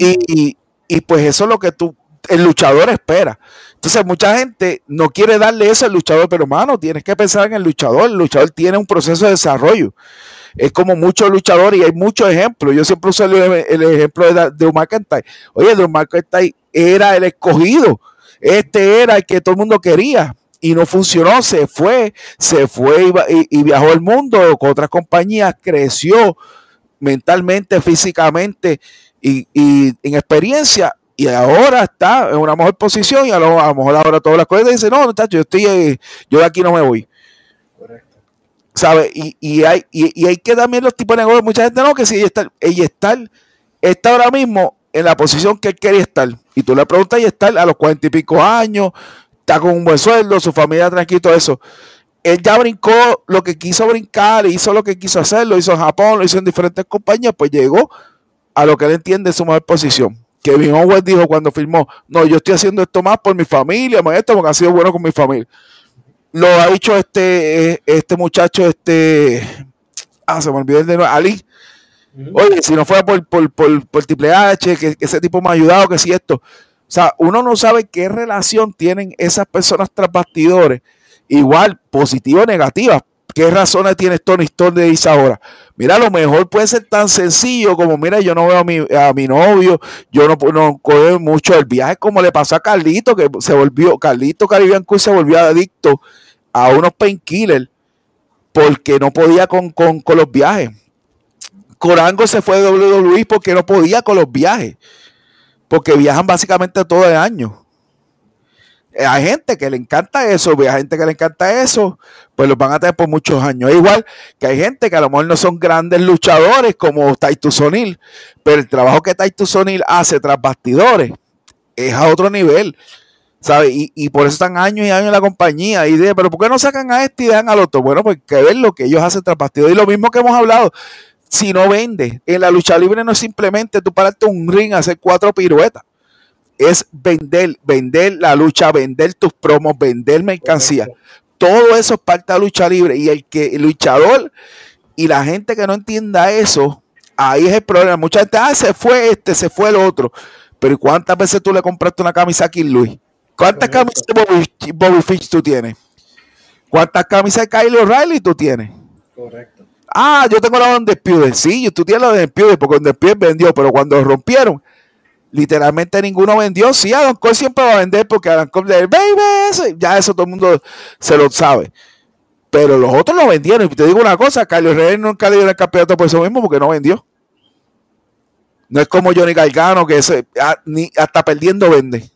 y, y, y, pues eso es lo que tú el luchador espera. Entonces, mucha gente no quiere darle eso al luchador, pero hermano, tienes que pensar en el luchador. El luchador tiene un proceso de desarrollo. Es como muchos luchadores y hay muchos ejemplos. Yo siempre uso el, ejemplo de, de Omar Oye, de Omar era el escogido. Este era el que todo el mundo quería y no funcionó, se fue, se fue y, viajó el mundo con otras compañías, creció mentalmente, físicamente y, en experiencia y ahora está en una mejor posición y a lo, mejor ahora todas las cosas dice, no, no, yo estoy, eh, yo de aquí no me voy. Correcto. ¿Sabe? Y, hay, y, hay que también los tipos de negocios, mucha gente no, que si ella está, ella está, está ahora mismo en la posición que él quería estar. Y tú le preguntas, y está a los cuarenta y pico años, está con un buen sueldo, su familia tranquila, todo eso. Él ya brincó lo que quiso brincar, hizo lo que quiso hacer, lo hizo en Japón, lo hizo en diferentes compañías, pues llegó a lo que él entiende su mejor posición. Kevin Owens dijo cuando firmó, no, yo estoy haciendo esto más por mi familia, esto porque ha sido bueno con mi familia. Lo ha dicho este, este muchacho, este, ah, se me olvidó el de Ali. Oye, si no fuera por, por, por, Triple H, que, ese tipo me ha ayudado, que si esto. O sea, uno no sabe qué relación tienen esas personas tras bastidores, igual positiva o negativa. ¿Qué razones tiene Tony Storm de dice ahora? Mira, a lo mejor puede ser tan sencillo como, mira, yo no veo a mi, a mi novio, yo no, no mucho el viaje, como le pasó a Carlito, que se volvió, Carlito Caribbean Cruz se volvió adicto a unos painkillers porque no podía con, con, con los viajes. Corango se fue de WWE porque no podía con los viajes, porque viajan básicamente todo el año. Eh, hay gente que le encanta eso, hay gente que le encanta eso, pues los van a tener por muchos años. igual que hay gente que a lo mejor no son grandes luchadores como Titus O'Neill, pero el trabajo que Titus O'Neill hace tras bastidores es a otro nivel. ¿sabes? Y, por eso están años y años en la compañía. Y de, pero ¿por qué no sacan a este y dejan al otro? Bueno, pues que ver lo que ellos hacen tras bastidores. Y lo mismo que hemos hablado, si no vende, en la lucha libre no es simplemente tú pararte un ring, hacer cuatro piruetas es vender, vender la lucha, vender tus promos, vender mercancía. Todo eso es parte de la lucha libre. Y el que el luchador y la gente que no entienda eso, ahí es el problema. Mucha gente, ah, se fue este, se fue el otro. Pero ¿cuántas veces tú le compraste una camisa a King Luis? ¿Cuántas camisas de Bobby, Fish tú tienes? ¿Cuántas camisas de Kyle O'Reilly tú tienes? Correcto. Ah, yo tengo la de Despide. Sí, tú tienes la de Despide porque Despide vendió, pero cuando rompieron, literalmente ninguno vendió. Sí, Adam Cole siempre va a vender porque Adam Cole baby, ya eso todo el mundo se lo sabe. Pero los otros lo vendieron. Y te digo una cosa, Carlos Reyes nunca le dio el campeonato por eso mismo porque no vendió. No es como Johnny Gargano que se, ni, hasta perdiendo vende.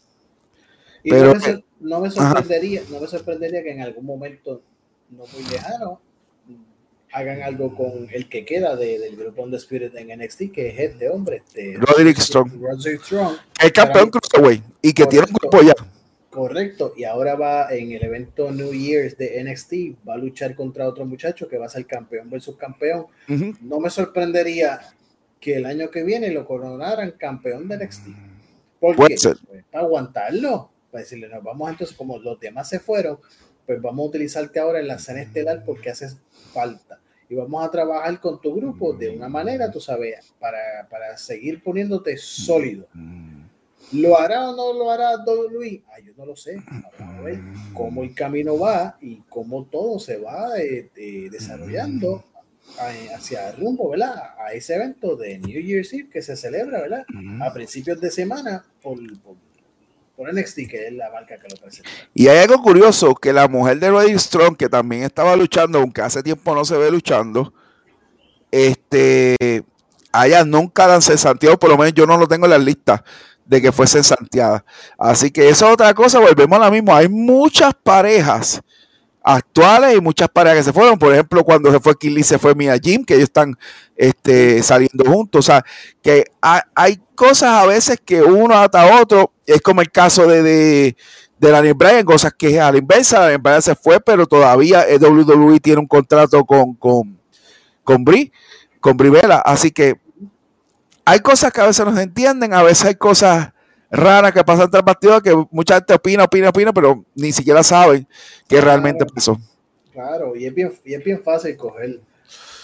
Pero, no, me, sorprendería, no me sorprendería que en algún momento no muy lejano hagan algo con el que queda del grupo The Spirit en NXT, que es este hombre, este, Roderick Strong. El campeón Cruiserweight y que tiene un grupo ya. Correcto, y ahora va en el evento New Year's de NXT, va a luchar contra otro muchacho que va a ser campeón versus campeón. No me sorprendería que el año que viene lo coronaran campeón de NXT. ¿Por qué? Pues, para aguantarlo, para decirle, nos vamos entonces, como los demás se fueron, pues vamos a utilizarte ahora en la escena estelar porque haces falta y vamos a trabajar con tu grupo de una manera, tú sabes, para, para seguir poniéndote sólido. ¿Lo hará o no lo hará Don Luis? Ah, yo no lo sé. Vamos a ver cómo el camino va y cómo todo se va eh, eh, desarrollando hacia el rumbo, ¿verdad? A ese evento de New Year's Eve que se celebra, ¿verdad? A principios de semana por, por por NXT, es la marca que lo presenta. Y hay algo curioso, que la mujer de Roddy Strong, que también estaba luchando, aunque hace tiempo no se ve luchando, este, allá nunca dan Santiago, por lo menos yo no lo tengo en la lista de que fuese Santiago. Así que eso es otra cosa, volvemos a la misma. Hay muchas parejas actuales y muchas parejas que se fueron. Por ejemplo, cuando se fue Killy, se fue Mia Jim, que ellos están este, saliendo juntos. O sea, que hay, cosas a veces que uno ata otro. Es como el caso de, de, de Daniel Bryan, cosas que a la inversa, Daniel Bryan se fue, pero todavía el WWE tiene un contrato con, con, con Brie, con Brivela. Así que hay cosas que a veces no se entienden, a veces hay cosas raras que pasan entre partidos que mucha gente opina, opina, opina, pero ni siquiera saben qué realmente pasó. Claro, y es bien, y es bien fácil coger,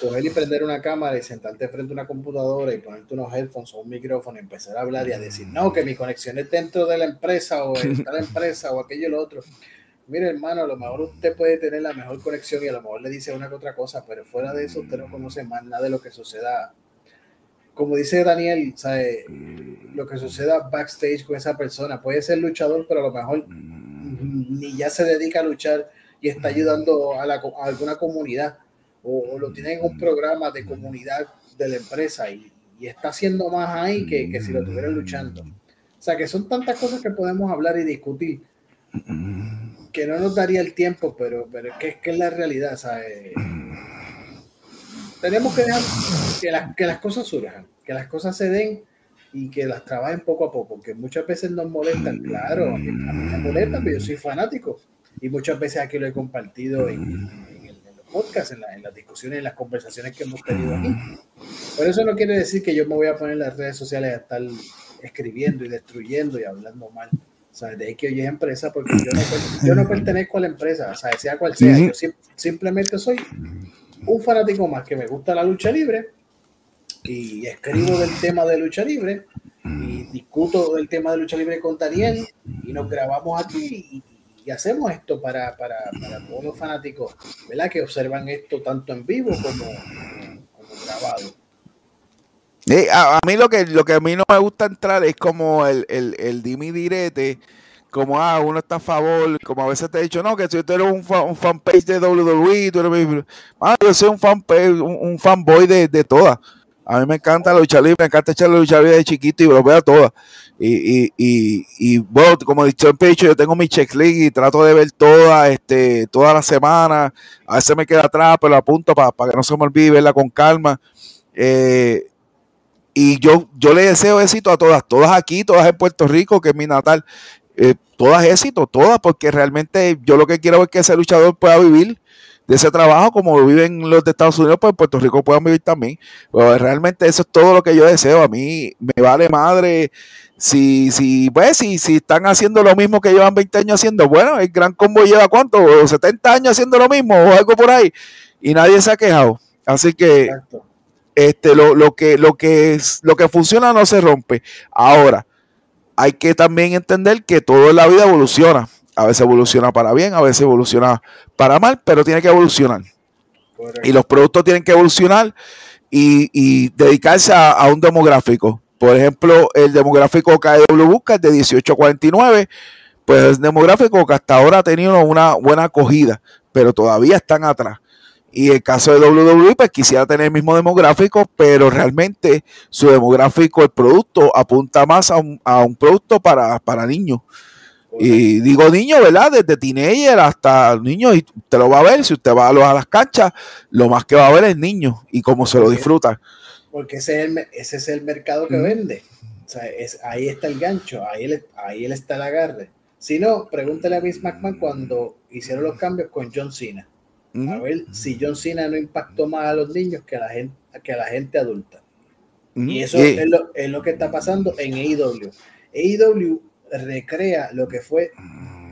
coger y prender una cámara y sentarte frente a una computadora y ponerte unos headphones o un micrófono y empezar a hablar y a decir, no, que mi conexión es dentro de la empresa o en la empresa o aquello y lo otro. Mire, hermano, a lo mejor usted puede tener la mejor conexión y a lo mejor le dice una que otra cosa, pero fuera de eso usted no conoce más nada de lo que suceda. Como dice Daniel, ¿sabe? lo que suceda backstage con esa persona. Puede ser luchador, pero a lo mejor ni ya se dedica a luchar y está ayudando a, la, alguna comunidad o, lo tiene en un programa de comunidad de la empresa y, está haciendo más ahí que, que si lo estuviera luchando. O sea que son tantas cosas que podemos hablar y discutir que no nos daría el tiempo, pero, pero es, que, es que es la realidad. ¿sabes? Tenemos que dejar que, que las cosas surjan, que las cosas se den y que las trabajen poco a poco, que muchas veces nos molestan, claro, a mí me molestan, pero yo soy fanático y muchas veces aquí lo he compartido en, en, los podcasts, en, en, las discusiones, en las conversaciones que hemos tenido aquí. Por eso no quiere decir que yo me voy a poner en las redes sociales a estar escribiendo y destruyendo y hablando mal. O sea, de que hoy es empresa, porque yo no, yo no pertenezco a la empresa, o sea, sea cual sea, yo simplemente soy un fanático más que me gusta la lucha libre y escribo del tema de lucha libre y discuto del tema de lucha libre con Daniel y nos grabamos aquí y, hacemos esto para, para, para, todos los fanáticos ¿verdad? que observan esto tanto en vivo como, como grabado. a, mí lo que, lo que a mí no me gusta entrar es como el, el, el dimi direte como ah, uno está a favor, como a veces te he dicho, no, que si tú eres un, un fanpage de WWE, tú eres ah, yo soy un fanpage, un, fanboy de, de todas. A mí me encanta la lucha libre, me encanta echar la lucha libre de chiquito y lo veo todas. Y, y, y, bueno, como he dicho, yo tengo mi checklist y trato de ver todas, este, toda la semana. A veces me queda atrás, pero apunto para, para que no se me olvide verla con calma. Eh, y yo, yo le deseo éxito a todas, todas aquí, todas en Puerto Rico, que es mi natal. Eh, todas éxito, todas, porque realmente yo lo que quiero es que ese luchador pueda vivir de ese trabajo, como viven los de Estados Unidos, pues en Puerto Rico puedan vivir también. Pero realmente eso es todo lo que yo deseo. A mí me vale madre si, si, pues, si, si están haciendo lo mismo que llevan 20 años haciendo. Bueno, el gran combo lleva cuánto, 70 años haciendo lo mismo o algo por ahí. Y nadie se ha quejado. Así que este, lo, lo, que, lo, que es, lo que funciona no se rompe. Ahora, hay que también entender que todo en la vida evoluciona. A veces evoluciona para bien, a veces evoluciona para mal, pero tiene que evolucionar. Y los productos tienen que evolucionar y, dedicarse a, un demográfico. Por ejemplo, el demográfico KW Busca es de 18 a 49, pues es demográfico que hasta ahora ha tenido una buena acogida, pero todavía están atrás. Y el caso de WWE, pues quisiera tener el mismo demográfico, pero realmente su demográfico, el producto, apunta más a un, a un producto para, para niños. Y digo niño, ¿verdad? Desde teenager hasta niño, y usted lo va a ver, si usted va a, las canchas, lo más que va a ver es niño y cómo se lo disfruta. Porque ese es el, ese es el mercado que vende. O sea, es, ahí está el gancho, ahí, ahí él está el agarre. Si no, pregúntale a Vince McMahon cuando hicieron los cambios con John Cena. A ver si John Cena no impactó más a los niños que a la gente, que a la gente adulta. Y eso es, lo, es, lo, que está pasando en AEW. AEW recrea lo que fue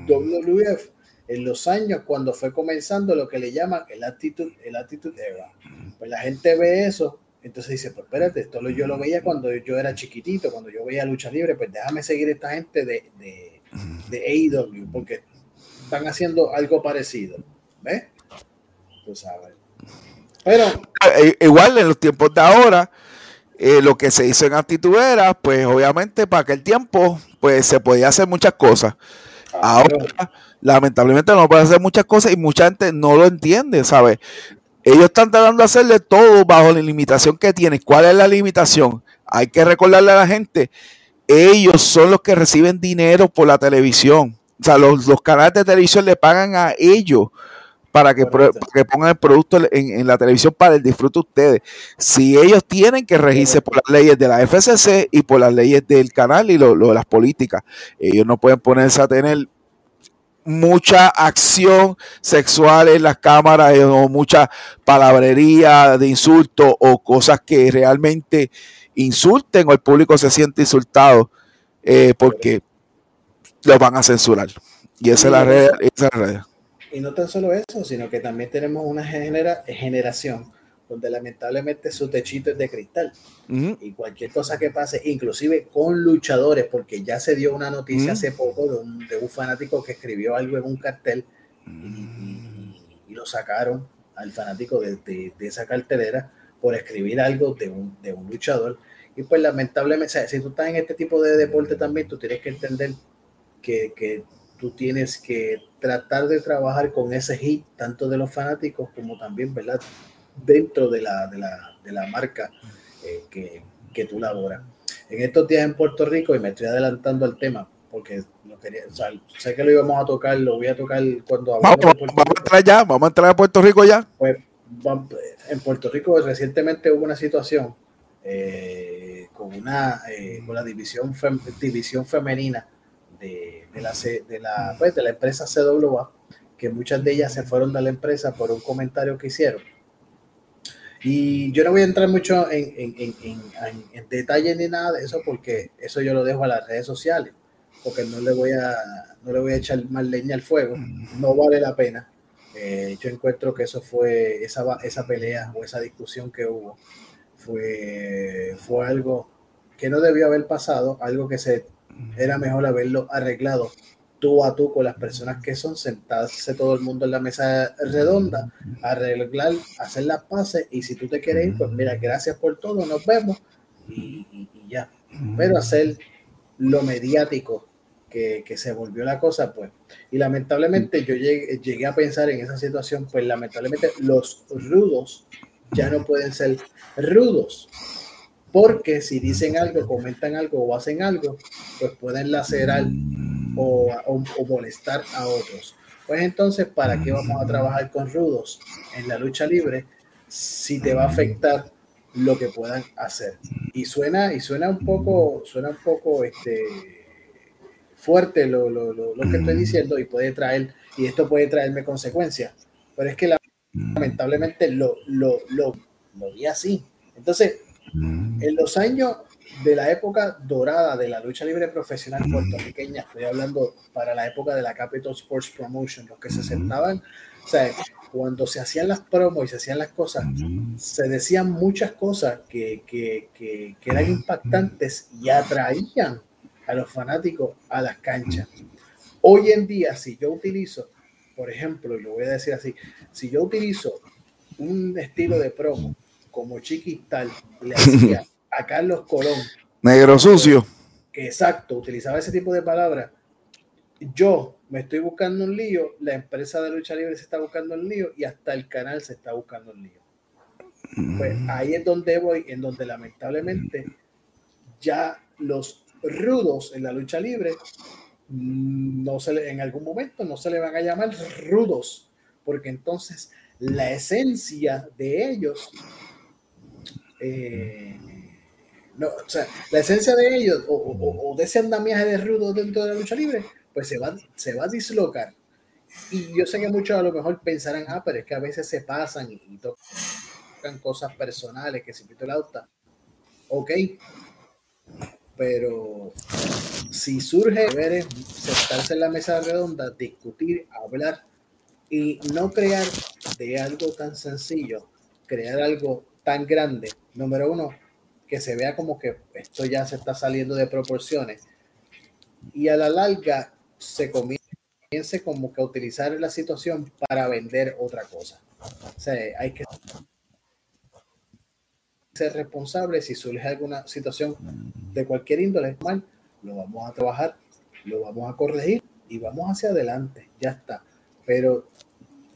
WWF en los años cuando fue comenzando lo que le llaman el attitude, el attitude era. Pues la gente ve eso, entonces dice, pues espérate, esto yo lo veía cuando yo era chiquitito, cuando yo veía lucha libre, pues déjame seguir esta gente de, de, de AEW, porque están haciendo algo parecido. ¿Ves? Tú sabes. Pero. Eh, igual en los tiempos de ahora, eh, lo que se hizo en Actitudera, pues obviamente para aquel tiempo, pues se podía hacer muchas cosas. Ahora, lamentablemente no puede hacer muchas cosas y mucha gente no lo entiende, ¿sabes? Ellos están tratando de hacerle todo bajo la limitación que tienen. ¿Cuál es la limitación? Hay que recordarle a la gente, ellos son los que reciben dinero por la televisión. O sea, los, los canales de televisión le pagan a ellos para que, pongan el producto en, la televisión para el disfrute de ustedes. Si ellos tienen que regirse por las leyes de la FCC y por las leyes del canal y lo, de las políticas, ellos no pueden ponerse a tener mucha acción sexual en las cámaras eh, o mucha palabrería de insulto o cosas que realmente insulten o el público se siente insultado eh, porque los van a censurar. Y esa es la esa es la realidad. Y no tan solo eso, sino que también tenemos una genera, generación donde lamentablemente su techito es de cristal. Y cualquier cosa que pase, inclusive con luchadores, porque ya se dio una noticia hace poco de un, fanático que escribió algo en un cartel y, lo sacaron al fanático de, esa cartelera por escribir algo de un, de un luchador. Y pues lamentablemente, si tú estás en este tipo de deporte también, tú tienes que entender que, que tú tienes que tratar de trabajar con ese hit, tanto de los fanáticos como también, ¿verdad? Dentro de la, de la, de la marca eh, que, que, tú laboras. En estos días en Puerto Rico, y me estoy adelantando al tema, porque lo quería, o sea, sé que lo íbamos a tocar, lo voy a tocar cuando vamos, vamos, a entrar ya, vamos a entrar a Puerto Rico ya. Pues en Puerto Rico recientemente hubo una situación eh, con una eh, con la división división femenina de, la, de, la, pues, de la empresa CWA, que muchas de ellas se fueron de la empresa por un comentario que hicieron. Y yo no voy a entrar mucho en, en, en, en, detalle ni nada de eso, porque eso yo lo dejo a las redes sociales, porque no le voy a, no le voy a echar más leña al fuego, no vale la pena. Eh, yo encuentro que eso fue, esa, esa pelea o esa discusión que hubo, fue, fue algo que no debió haber pasado, algo que se era mejor haberlo arreglado tú a tú con las personas que son, sentarse todo el mundo en la mesa redonda, arreglar, hacer las paces y si tú te quieres ir, pues mira, gracias por todo, nos vemos y, ya. Pero hacer lo mediático que, se volvió la cosa, pues. Y lamentablemente yo llegué, llegué a pensar en esa situación, pues lamentablemente los rudos ya no pueden ser rudos porque si dicen algo, comentan algo o hacen algo, pues pueden lacerar o, o, molestar a otros. Pues entonces, ¿para qué vamos a trabajar con rudos en la lucha libre si te va a afectar lo que puedan hacer? Y suena, y suena un poco, suena un poco este, fuerte lo, lo, lo, lo que estoy diciendo y puede traer, y esto puede traerme consecuencias. Pero es que lamentablemente lo, lo, lo, lo vi así. Entonces, Mm. En los años de la época dorada de la lucha libre profesional mm. puertorriqueña, estoy hablando para la época de la Capital Sports Promotion, los que se mm. sentaban, o sea, cuando se hacían las promos y se hacían las cosas, se decían muchas cosas que, que, que, que eran impactantes y atraían a los fanáticos a las canchas. Hoy en día, si yo utilizo, por ejemplo, y lo voy a decir así, si yo utilizo un estilo de promo como Chiquistal le hacía a Carlos Colón. Negro sucio. Que exacto, utilizaba ese tipo de palabras. Yo me estoy buscando un lío, la empresa de lucha libre se está buscando un lío y hasta el canal se está buscando un lío. Pues mm. ahí es donde voy, en donde lamentablemente ya los rudos en la lucha libre no se le, en algún momento no se le van a llamar rudos, porque entonces la esencia de ellos eh, no, o sea, la esencia de ellos o, de ese andamiaje de rudo dentro de la lucha libre, pues se va, se va a dislocar. Y yo sé que muchos a lo mejor pensarán, ah, pero es que a veces se pasan y, tocan cosas personales, que si pito el auto, ok, pero si surge ver sentarse en la mesa redonda, discutir, hablar y no crear de algo tan sencillo, crear algo tan grande, número uno, que se vea como que esto ya se está saliendo de proporciones y a la larga se comience como que a utilizar la situación para vender otra cosa. O hay que ser responsable si surge alguna situación de cualquier índole mal, lo vamos a trabajar, lo vamos a corregir y vamos hacia adelante, ya está. Pero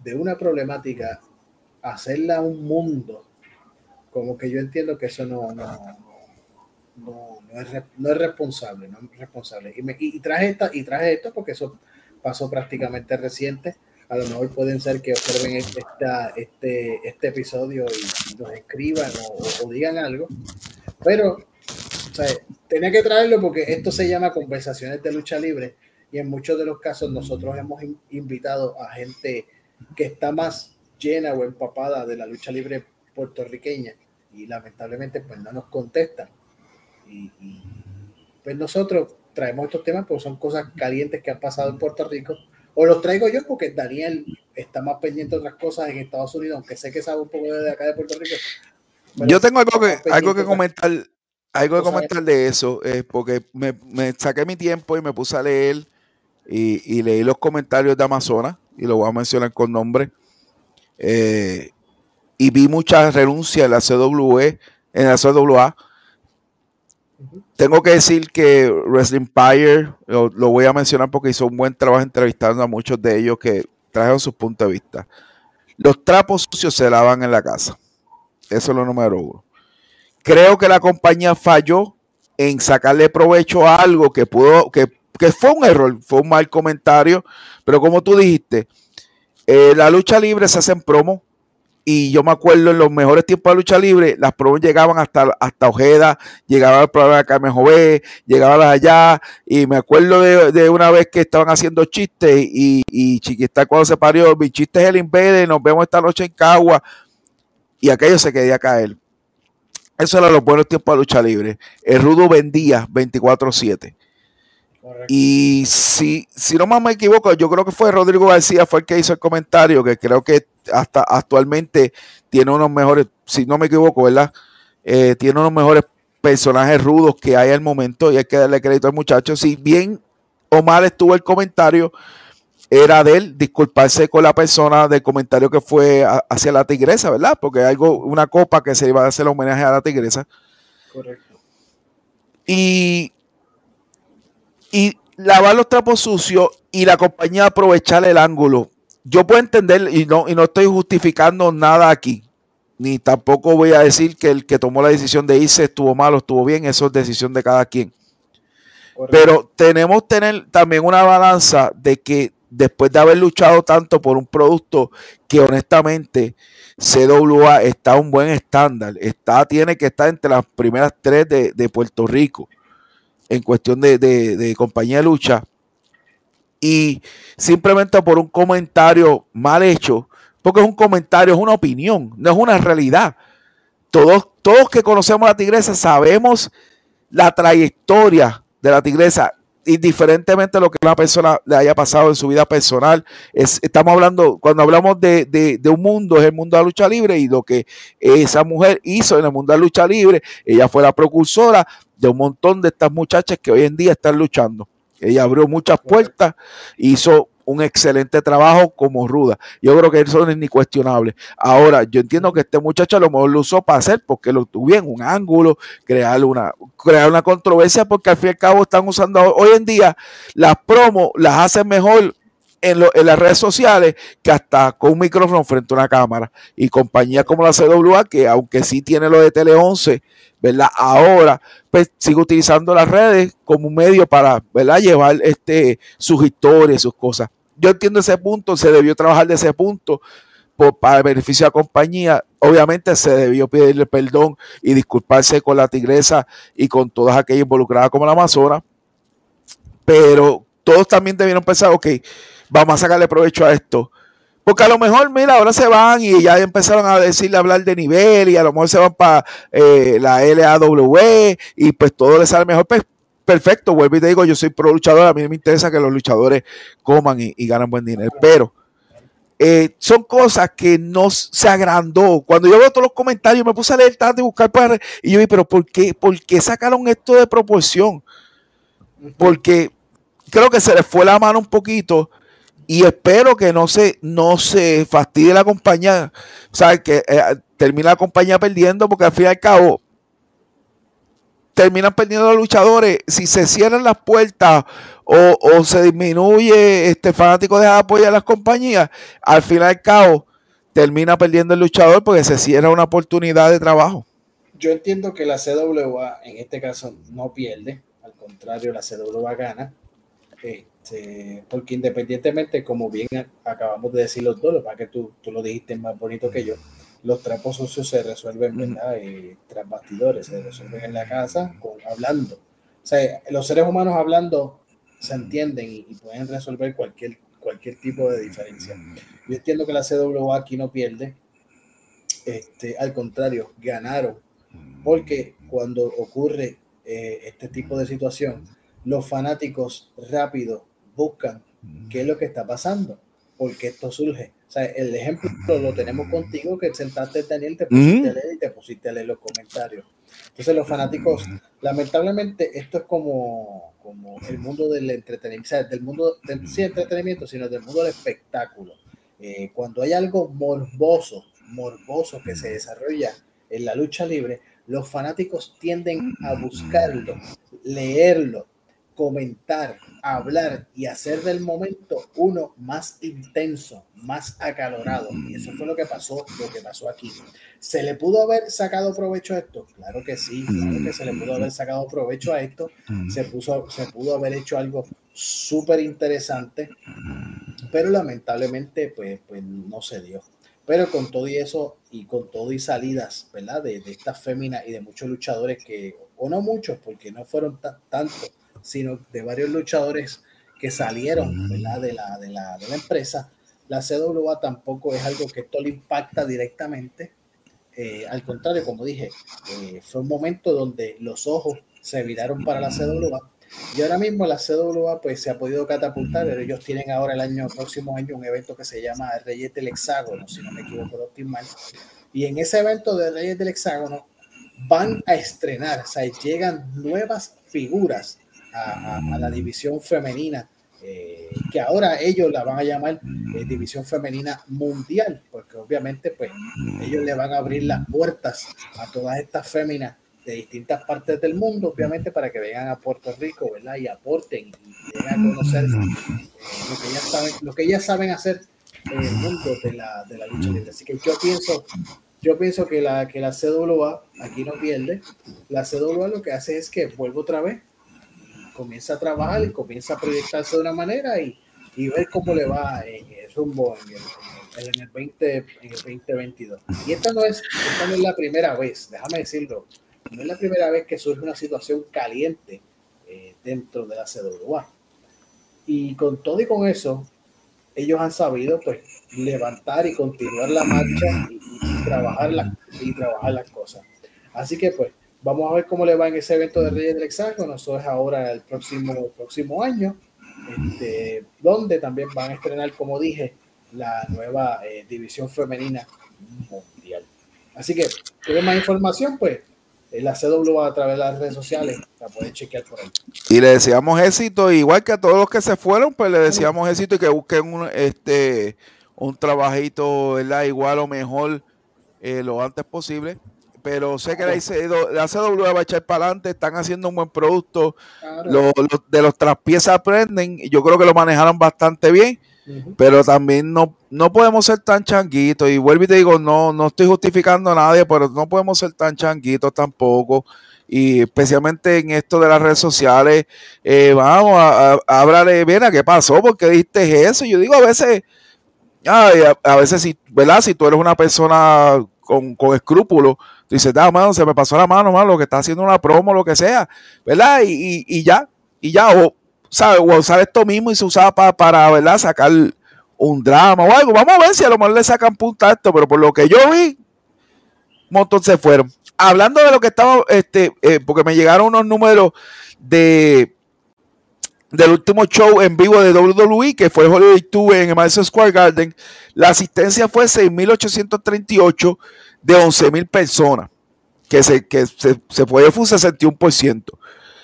de una problemática, hacerla un mundo como que yo entiendo que eso no, no, no, es, no es, responsable, no es responsable. Y, me, y, traje esta, y traje esto porque eso pasó prácticamente reciente. A lo mejor pueden ser que observen esta, este, este episodio y, nos escriban o, digan algo. Pero tenía que traerlo porque esto se llama conversaciones de lucha libre y en muchos de los casos nosotros hemos invitado a gente que está más llena o empapada de la lucha libre puertorriqueña y lamentablemente pues no nos contestan. Y, pues nosotros traemos estos temas porque son cosas calientes que han pasado en Puerto Rico, o los traigo yo porque Daniel está más pendiente de otras cosas en Estados Unidos, aunque sé que sabe un poco de acá de Puerto Rico. Yo tengo algo que, algo que comentar, algo que comentar de eso, eh, porque me, me, saqué mi tiempo y me puse a leer y, y, leí los comentarios de Amazonas, y lo voy a mencionar con nombre. Eh, y vi muchas renuncias en la CWE, en la CWA. Tengo que decir que Wrestling Empire, lo, voy a mencionar porque hizo un buen trabajo entrevistando a muchos de ellos que trajeron sus puntos de vista. Los trapos sucios se lavan en la casa. Eso es lo número uno. Creo que la compañía falló en sacarle provecho a algo que pudo, que, fue un error, fue un mal comentario, pero como tú dijiste, eh, la lucha libre se hace en promo, y yo me acuerdo en los mejores tiempos de lucha libre, las promos llegaban hasta, hasta Ojeda, llegaba el programa de Carmen Jové, llegaban allá, y me acuerdo de, una vez que estaban haciendo chistes y, y Chiquista cuando se parió, mi chiste es el Impede, nos vemos esta noche en Cagua, y aquello se quería caer. Eso era los buenos tiempos de lucha libre. El Rudo vendía 24-7. Y si, si no más me equivoco, yo creo que fue Rodrigo García, fue el que hizo el comentario, que creo que hasta actualmente tiene unos mejores, si no me equivoco, ¿verdad? Eh, tiene unos mejores personajes rudos que hay al momento y hay que darle crédito al muchacho. Si bien o mal estuvo el comentario, era de él disculparse con la persona del comentario que fue hacia la tigresa, ¿verdad? Porque hay algo, una copa que se iba a hacer homenaje a la tigresa. Correcto. Y, y lavar los trapos sucios y la compañía aprovechar el ángulo. Yo puedo entender y no, y no estoy justificando nada aquí, ni tampoco voy a decir que el que tomó la decisión de irse estuvo mal o estuvo bien, eso es decisión de cada quien. Pero tenemos que tener también una balanza de que después de haber luchado tanto por un producto que honestamente CWA está a un buen estándar, está, tiene que estar entre las primeras tres de, Puerto Rico en cuestión de, de compañía de lucha y simplemente por un comentario mal hecho, porque es un comentario, es una opinión, no es una realidad. Todos, todos que conocemos a la tigresa sabemos la trayectoria de la tigresa, indiferentemente de lo que una persona le haya pasado en su vida personal. Es, estamos hablando, cuando hablamos de, de, un mundo, es el mundo de la lucha libre y lo que esa mujer hizo en el mundo de la lucha libre, ella fue la precursora de un montón de estas muchachas que hoy en día están luchando. Ella abrió muchas puertas, hizo un excelente trabajo como ruda. Yo creo que eso no es ni cuestionable. Ahora, yo entiendo que este muchacho a lo mejor lo usó para hacer porque lo tuvo en un ángulo, crear una, crear una controversia, porque al fin y al cabo están usando hoy en día las promos, las hacen mejor en, las redes sociales que hasta con un micrófono frente a una cámara. Y compañías como la CWA, que aunque sí tiene lo de Tele 11, ¿verdad? Ahora, pues sigue utilizando las redes como un medio para, ¿verdad? Llevar este, sus historias, sus cosas. Yo entiendo ese punto, se debió trabajar de ese punto por, para el beneficio de la compañía. Obviamente se debió pedirle perdón y disculparse con la tigresa y con todas aquellas involucradas como la Amazona. Pero todos también debieron pensar, ok, vamos a sacarle provecho a esto porque a lo mejor, mira, ahora se van y ya empezaron a decirle hablar de nivel y a lo mejor se van para eh, la LAW y pues todo les sale mejor. Pues, perfecto, vuelvo y te digo, yo soy pro luchador, a mí me interesa que los luchadores coman y, ganan buen dinero. Pero eh, son cosas que no se agrandó. Cuando yo veo todos los comentarios, me puse a leer tanto y buscar para... Y yo vi, pero ¿por qué, ¿por qué sacaron esto de proporción? Porque creo que se les fue la mano un poquito y espero que no se, no se fastidie la compañía, o sea, que eh, termine la compañía perdiendo, porque al fin y al cabo terminan perdiendo los luchadores. Si se cierran las puertas o, se disminuye este fanático de apoyar a las compañías, al fin y al cabo termina perdiendo el luchador porque se cierra una oportunidad de trabajo. Yo entiendo que la CWA en este caso no pierde, al contrario, la CWA gana. Eh, este, porque independientemente, como bien acabamos de decir los dos, para que tú, tú, lo dijiste más bonito que yo, los trapos sucios se resuelven, ¿verdad? Eh, tras bastidores, se resuelven en la casa con, hablando. O sea, los seres humanos hablando se entienden y, pueden resolver cualquier, cualquier tipo de diferencia. Yo entiendo que la CWA aquí no pierde, este, al contrario, ganaron, porque cuando ocurre eh, este tipo de situación, los fanáticos rápido buscan qué es lo que está pasando. por qué esto surge. O sea, el ejemplo lo tenemos contigo, que sentaste Daniel, te pusiste a leer y te pusiste a leer los comentarios. Entonces los fanáticos, lamentablemente, esto es como, como el mundo del entretenimiento, o sea, del mundo del sí, entretenimiento, sino del mundo del espectáculo. Eh, cuando hay algo morboso, morboso que se desarrolla en la lucha libre, los fanáticos tienden a buscarlo, leerlo, comentar, hablar y hacer del momento uno más intenso, más acalorado. Y eso fue lo que pasó, lo que pasó aquí. ¿Se le pudo haber sacado provecho a esto? Claro que sí, claro que se le pudo haber sacado provecho a esto. Se, puso, se pudo haber hecho algo súper interesante, pero lamentablemente pues, pues no se dio. Pero con todo y eso, y con todo y salidas, ¿verdad? De, de estas féminas y de muchos luchadores que, o no muchos, porque no fueron tantos, sino de varios luchadores que salieron De, la, de, la, de la empresa, la CWA tampoco es algo que esto le impacta directamente. Eh, al contrario, como dije, eh, fue un momento donde los ojos se viraron para la CWA y ahora mismo la CWA pues se ha podido catapultar, pero ellos tienen ahora el año próximo año un evento que se llama Reyes del Hexágono, si no me equivoco, Doctor Y en ese evento de Reyes del Hexágono van a estrenar, o sea, llegan nuevas figuras a, la división femenina, eh, que ahora ellos la van a llamar eh, división femenina mundial, porque obviamente pues ellos le van a abrir las puertas a todas estas féminas de distintas partes del mundo, obviamente para que vengan a Puerto Rico, ¿verdad? Y aporten y vengan a conocer eh, lo, que ellas saben, lo que ellas saben hacer en el mundo de la, de la lucha libre. Así que yo pienso, yo pienso que la, que la CWA aquí no pierde. La CWA lo que hace es que vuelve otra vez comienza a trabajar y comienza a proyectarse de una manera y, y ver cómo le va en el rumbo en el, en el, 20, en el 2022. Y esta no, es, esta no es la primera vez, déjame decirlo, no es la primera vez que surge una situación caliente eh, dentro de la CWA. Y con todo y con eso, ellos han sabido pues levantar y continuar la marcha y, y trabajar, la, y trabajar las cosas. Así que pues Vamos a ver cómo le va en ese evento de Reyes del Hexágono. Eso es ahora el próximo, próximo año, este, donde también van a estrenar, como dije, la nueva eh, división femenina mundial. Así que, ¿quieren más información? Pues eh, la CW a través de las redes sociales la pueden chequear por ahí. Y le deseamos éxito, igual que a todos los que se fueron, pues le deseamos éxito y que busquen un, este, un trabajito, ¿verdad? Igual o mejor eh, lo antes posible pero sé que la, CW va a echar para adelante, están haciendo un buen producto, de los traspiezas aprenden, y yo creo que lo manejaron bastante bien, pero también no, no podemos ser tan changuitos, y vuelvo y te digo, no, no estoy justificando a nadie, pero no podemos ser tan changuitos tampoco, y especialmente en esto de las redes sociales, eh, vamos a, hablar de, bien, qué pasó? porque diste eso? Yo digo a veces... a, a, veces, si, ¿verdad? Si tú eres una persona con, con escrúpulos, dice da, mano, se me pasó la mano, mano, lo que está haciendo una promo, lo que sea, ¿verdad? Y, y, ya, y ya, o, ¿sabe? o usar esto mismo y se usaba para, para, ¿verdad? Sacar un drama o algo. Vamos a ver si a lo mejor le sacan punta a esto, pero por lo que yo vi, un montón se fueron. Hablando de lo que estaba, este, eh, porque me llegaron unos números de del último show en vivo de WWE, que fue Hollywood Tour en el Madison Square Garden, la asistencia fue 6.838 de 11.000 personas, que se, que se, se fue un 61%.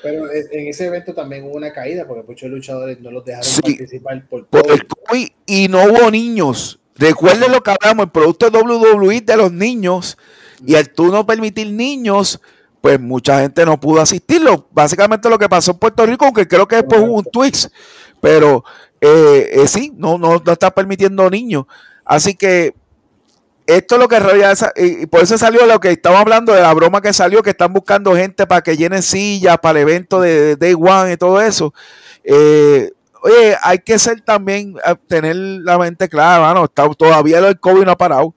Pero en ese evento también hubo una caída porque muchos luchadores no los dejaron participar por, por el COVID y no hubo niños. Recuerden lo que hablamos, el producto de WWE de los niños y al tú no permitir niños, pues mucha gente no pudo asistirlo. Básicamente lo que pasó en Puerto Rico, aunque creo que después hubo un twist, pero eh, eh, sí, no, no, no está permitiendo niños. Así que esto es lo que realidad, y por eso salió lo que estamos hablando de la broma que salió, que están buscando gente para que llenen sillas para el evento de, Day One y todo eso. Eh, oye, hay que ser también, tener la mente clara, mano, está, todavía el COVID no ha parado.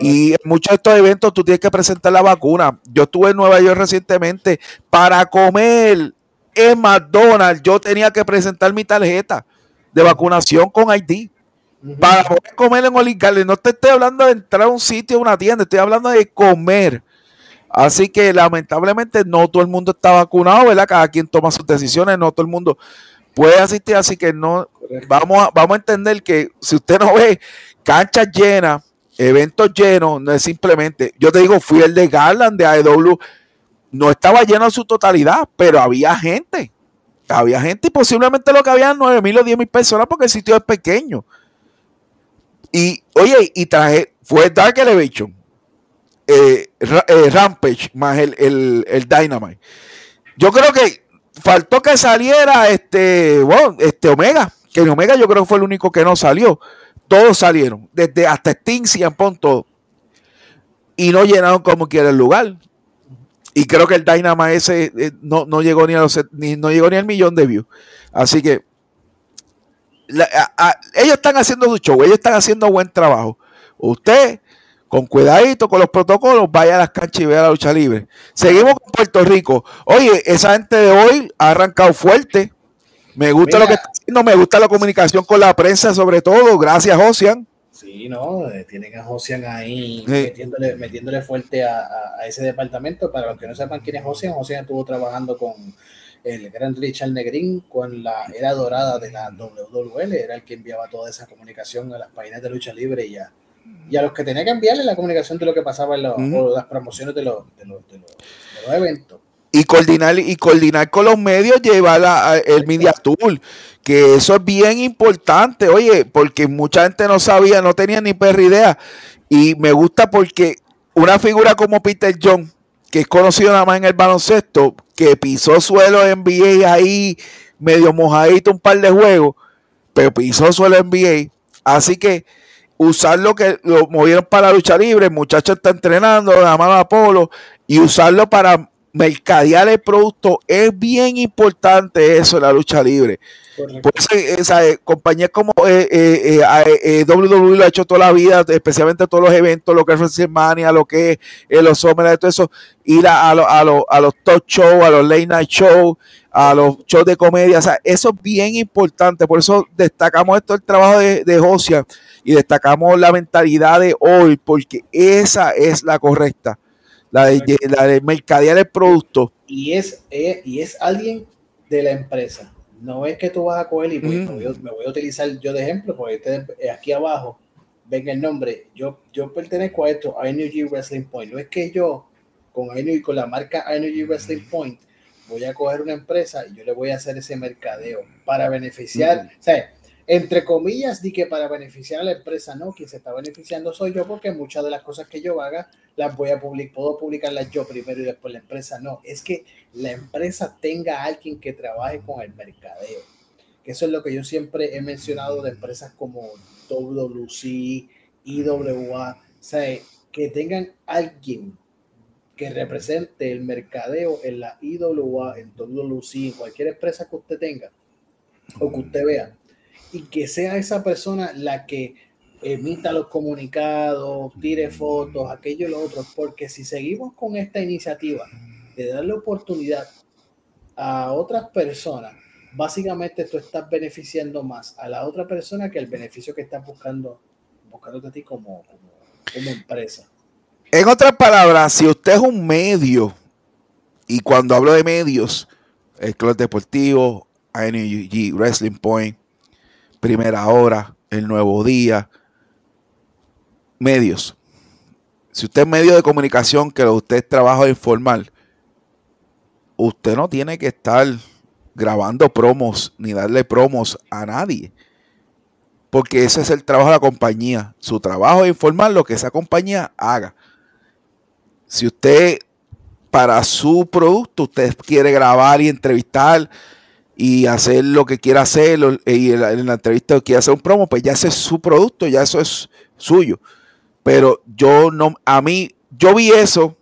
Y en muchos de estos eventos tú tienes que presentar la vacuna. Yo estuve en Nueva York recientemente para comer en McDonald's. Yo tenía que presentar mi tarjeta de vacunación con ID para poder comer en Olive No te estoy hablando de entrar a un sitio, a una tienda, estoy hablando de comer. Así que lamentablemente no todo el mundo está vacunado, ¿verdad? Cada quien toma sus decisiones, no todo el mundo. puede asistir, así que no vamos a, vamos a entender que si usted no ve canchas llenas, eventos llenos, no es simplemente, yo te digo, fui el de Garland de AEW, no estaba lleno en su totalidad, pero había gente. Había gente y posiblemente lo que había 9 mil o 10 mil personas porque el sitio es pequeño. Y oye, y traje, fue Dark Elevation, eh, eh, Rampage más el, el, Dynamite. Yo creo que faltó que saliera este, bueno, este Omega, que en Omega yo creo que fue el único que no salió. Todos salieron, desde hasta Sting, Cian todo. Y no llenaron como quiera el lugar. Y creo que el Dynamite ese eh, no, llegó ni a los ni, no llegó ni al millón de views. Así que ellos están haciendo su show, ellos están haciendo buen trabajo. Usted, con cuidadito, con los protocolos, vaya a las canchas y vea la lucha libre. Seguimos con Puerto Rico. Oye, esa gente de hoy ha arrancado fuerte. Me gusta lo que está haciendo, me gusta la comunicación con la prensa, sobre todo. Gracias, Josian. Sí, no, eh, tienen a Josian ahí metiéndole, metiéndole fuerte a, ese departamento. Para los que no sepan quién es Josian, Josian estuvo trabajando con el gran Richard Negrín con la era dorada de la WWL, era el que enviaba toda esa comunicación a las páginas de lucha libre y a, y a los que tenía que enviarle la comunicación de lo que pasaba en las promociones de los, de los, de los eventos y coordinar y coordinar con los medios llevar el media tool que eso es bien importante oye porque mucha gente no sabía no tenía ni perra idea. Y me gusta porque una figura como Peter John que es conocido nada más en el baloncesto que pisó suelo NBA ahí medio mojadito un par de juegos pero pisó suelo NBA así que usar lo que lo movieron para la lucha libre el muchacho está entrenando la mano Apolo y usarlo para mercadear el producto es bien importante eso en la lucha libre. Por eso esa, eh, compañías como eh, eh, eh WWE lo ha hecho toda la vida, especialmente todos los eventos, lo que es WrestleMania, lo que es los Summer, todo eso, ir a, a, a los talk shows, a los late night shows, a los shows de comedia, o sea, eso es bien importante, por eso destacamos esto el trabajo de, de Josia y destacamos la mentalidad de hoy, porque esa es la correcta la de, la de mercadear el producto. Y es, eh, y es alguien de la empresa. No es que tú vas a coger y me, voy a, utilizar yo de ejemplo, porque este, aquí abajo ven el nombre. Yo, yo pertenezco a esto, a Energy Wrestling Point. No es que yo, con, con la marca Energy Wrestling Point, voy a coger una empresa y yo le voy a hacer ese mercadeo para beneficiar. O sea, entre comillas, di que para beneficiar a la empresa, no, quien se está beneficiando soy yo porque muchas de las cosas que yo haga las voy a publicar, puedo publicarlas yo primero y después la empresa, no, es que la empresa tenga alguien que trabaje con el mercadeo, eso es lo que yo siempre he mencionado de empresas como WWC, IWA, o sea, que tengan alguien que represente el mercadeo en la IWA, en WWC, en cualquier empresa que usted tenga o que usted vea y que sea esa persona la que emita los comunicados, tire fotos, aquello y lo otro, porque si seguimos con esta iniciativa de darle oportunidad a otras personas, básicamente tú estás beneficiando más a la otra persona que el beneficio que estás buscando, buscando a ti como, como, empresa. En otras palabras, si usted es un medio, y cuando hablo de medios, el Club Deportivo, ANG Wrestling Point, Primera Hora, El Nuevo Día, medios. Si usted es medio de comunicación, que usted es trabajo informal, usted no tiene que estar grabando promos ni darle promos a nadie. Porque ese es el trabajo de la compañía. Su trabajo es informar lo que esa compañía haga. Si usted para su producto, usted quiere grabar y entrevistar y hacer lo que quiera hacer y en la, entrevista quiere hacer un promo, pues ya ese es su producto, ya eso es suyo. Pero yo no, a mí, yo vi eso,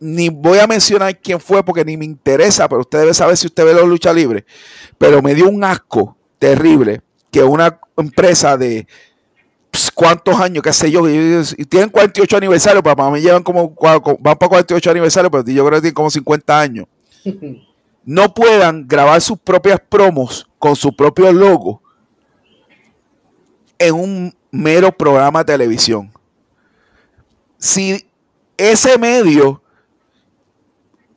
ni voy a mencionar quién fue porque ni me interesa, pero usted debe saber si usted ve la lucha libre. Pero me dio un asco terrible que una empresa de pues, cuántos años, qué sé yo, tienen 48 aniversarios, para mí llevan como, van para 48 aniversarios, pero yo creo que tienen como 50 años. no puedan grabar sus propias promos con su propio logo en un mero programa de televisión. Si ese medio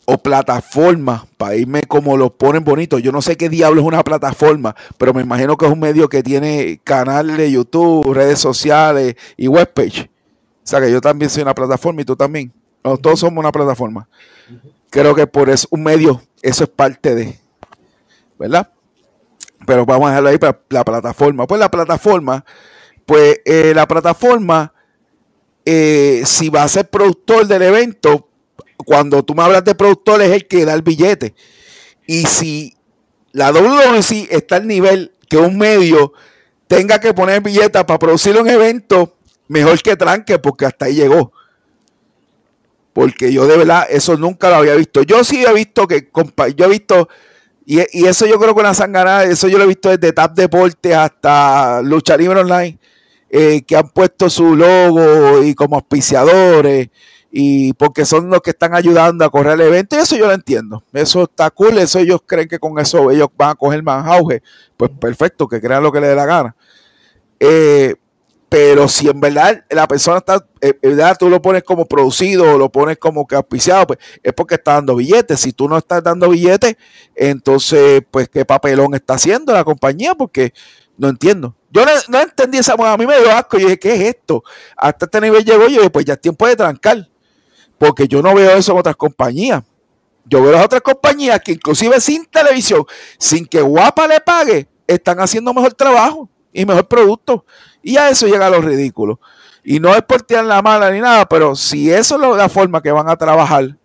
o plataforma, para irme como lo ponen bonito. Yo no sé qué diablo es una plataforma, pero me imagino que es un medio que tiene canal de YouTube, redes sociales y webpage. O sea que yo también soy una plataforma y tú también. todos somos una plataforma. Creo que por eso un medio, eso es parte de, ¿verdad? Pero vamos a dejarlo ahí para la plataforma. Pues la plataforma, pues eh, la plataforma, eh, si va a ser productor del evento, cuando tú me hablas de productor es el que da el billete. Y si la WWC está al nivel que un medio tenga que poner billetes para producir un evento, mejor que tranque, porque hasta ahí llegó. Porque yo de verdad eso nunca lo había visto. Yo sí he visto que, yo he visto, y, eso yo creo que una sangana, eso yo lo he visto desde Tap Deportes hasta Lucha Libre Online, eh, que han puesto su logo y como auspiciadores y porque son los que están ayudando a correr el evento, y eso yo lo entiendo. Eso está cool, eso ellos creen que con eso ellos van a coger más auge. Pues perfecto, que crean lo que les dé la gana. Eh, pero si en verdad la persona está, eh, en verdad tú lo pones como producido o lo pones como que auspiciado, pues es porque está dando billetes. Si tú no estás dando billetes, entonces, pues, ¿qué papelón está haciendo la compañía? Porque no entiendo. Yo no, entendí esa, a mí me dio asco. Yo dije, ¿qué es esto? Hasta este nivel llegó yo, pues ya es tiempo de trancar porque yo no veo eso en otras compañías. Yo veo las otras compañías que inclusive sin televisión, sin que Guapa le pague, están haciendo mejor trabajo y mejor producto. Y a eso llega a lo ridículo. Y no es por tirar la mala ni nada, pero si eso es la forma que van a trabajar,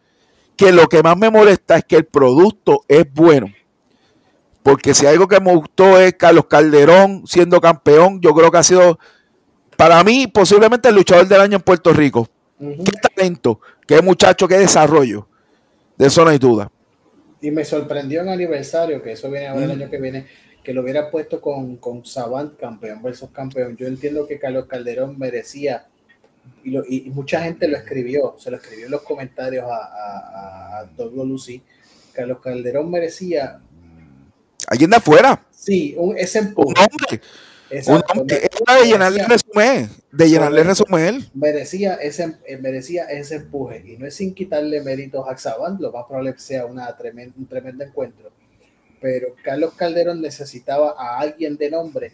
que lo que más me molesta es que el producto es bueno. Porque si algo que me gustó es Carlos Calderón siendo campeón, yo creo que ha sido, para mí, posiblemente el luchador del año en Puerto Rico. Qué talento, qué muchacho, qué desarrollo. De eso no hay duda. Y me sorprendió en aniversario, que eso viene ahora el año que viene, que lo hubiera puesto con, con Savant, campeón versus campeón. Yo entiendo que Carlos Calderón merecía, y, mucha gente lo escribió, se lo escribió en los comentarios a, a, a Lucy. Carlos Calderón merecía. Alguien de afuera. Sí, un, ese empuje. Exacto. de llenarle resumen, de llenarle resumen. Merecía ese, eh, merecía ese empuje y no es sin quitarle méritos a Xaban, lo más probable sea una tremenda, un tremendo encuentro. Pero Carlos Calderón necesitaba a alguien de nombre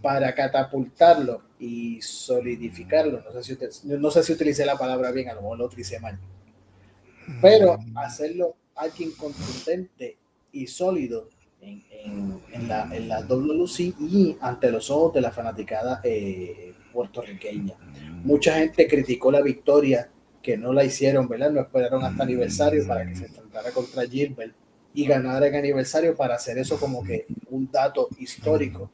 para catapultarlo y solidificarlo. No sé si, no sé si utilicé la palabra bien, a lo mejor lo utilicé mal. Pero hacerlo alguien contundente y sólido en, la, en la WLC y ante los ojos de la fanaticada eh, puertorriqueña. Mucha gente criticó la victoria que no la hicieron, ¿verdad? No esperaron hasta aniversario para que se enfrentara contra Gilbert y ganara en aniversario para hacer eso como que un dato histórico.